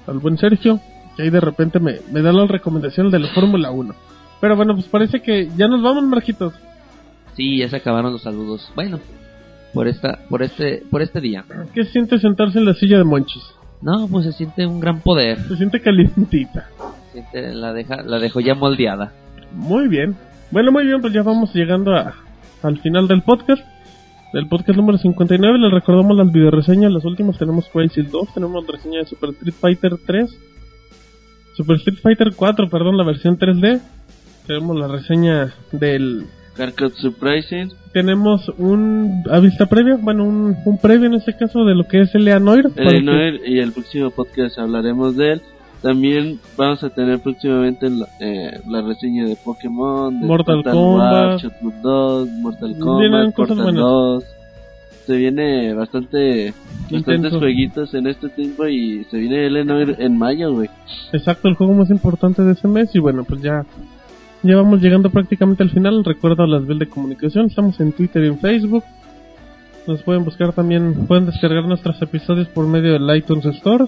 al buen Sergio, que ahí de repente me, me da la recomendación de la Fórmula 1. Pero bueno, pues parece que ya nos vamos, Marquitos. Sí, ya se acabaron los saludos. Bueno, por esta, por este, por este día. ¿Qué siente sentarse en la silla de Monchis? No, pues se siente un gran poder. Se siente calientita. Se siente- la deja, la dejo ya moldeada. Muy bien. Bueno, muy bien, pues ya vamos llegando a, al final del podcast. Del podcast número 59. Les recordamos las videoreseñas. Las últimas tenemos Crazy 2. Tenemos reseña de Super Street Fighter 3. Super Street Fighter 4, perdón, la versión 3D. Tenemos la reseña del... Carcot Surprising, Tenemos un... A vista previa, bueno, un, un previo en este caso de lo que es L.A. Noir. para que- Eleanor, y el próximo podcast hablaremos de él. También vamos a tener próximamente la, eh, la reseña de Pokémon, de Mortal Kombat. War, Shotgun 2, Mortal Kombat, cosas Portal buenas. 2. Se viene bastante bastantes jueguitos en este tiempo y se viene Eleanor en mayo, güey. Exacto, el juego más importante de ese mes. Y bueno, pues ya, ya vamos llegando prácticamente al final. Recuerdo las vías de comunicación. Estamos en Twitter y en Facebook. Nos pueden buscar también, pueden descargar nuestros episodios por medio del iTunes Store.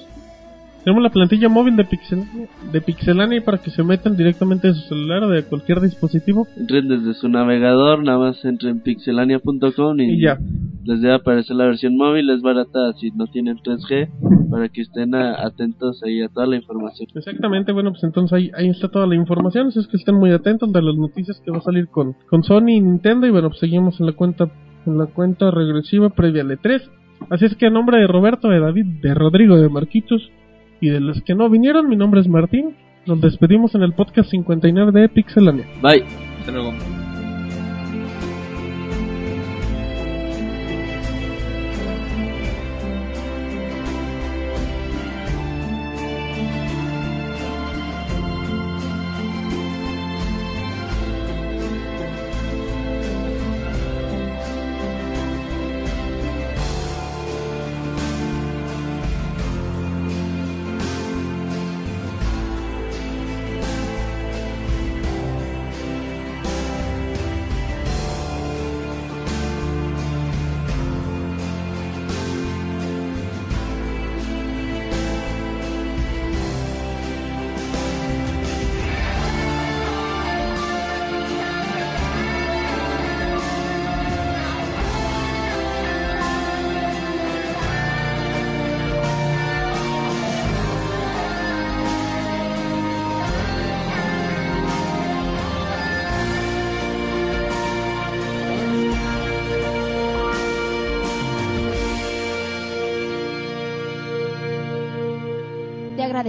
Tenemos la plantilla móvil de, Pixel, de Pixelania para que se metan directamente de su celular o de cualquier dispositivo. Entren desde su navegador, nada más entren en pixelania.com y, Y ya. les debe aparecer la versión móvil, es barata si no tienen 3G, para que estén a- atentos ahí a toda la información. Exactamente, bueno, pues entonces ahí, ahí está toda la información. Así es que estén muy atentos de las noticias que va a salir con, con Sony y Nintendo. Y bueno, pues seguimos en la cuenta, en la cuenta regresiva previa al E3. Así es que a nombre de Roberto, de David, de Rodrigo, de Marquitos y de los que no vinieron, mi nombre es Martín. Nos despedimos en el podcast 59 de Pixelania. Bye. Hasta luego.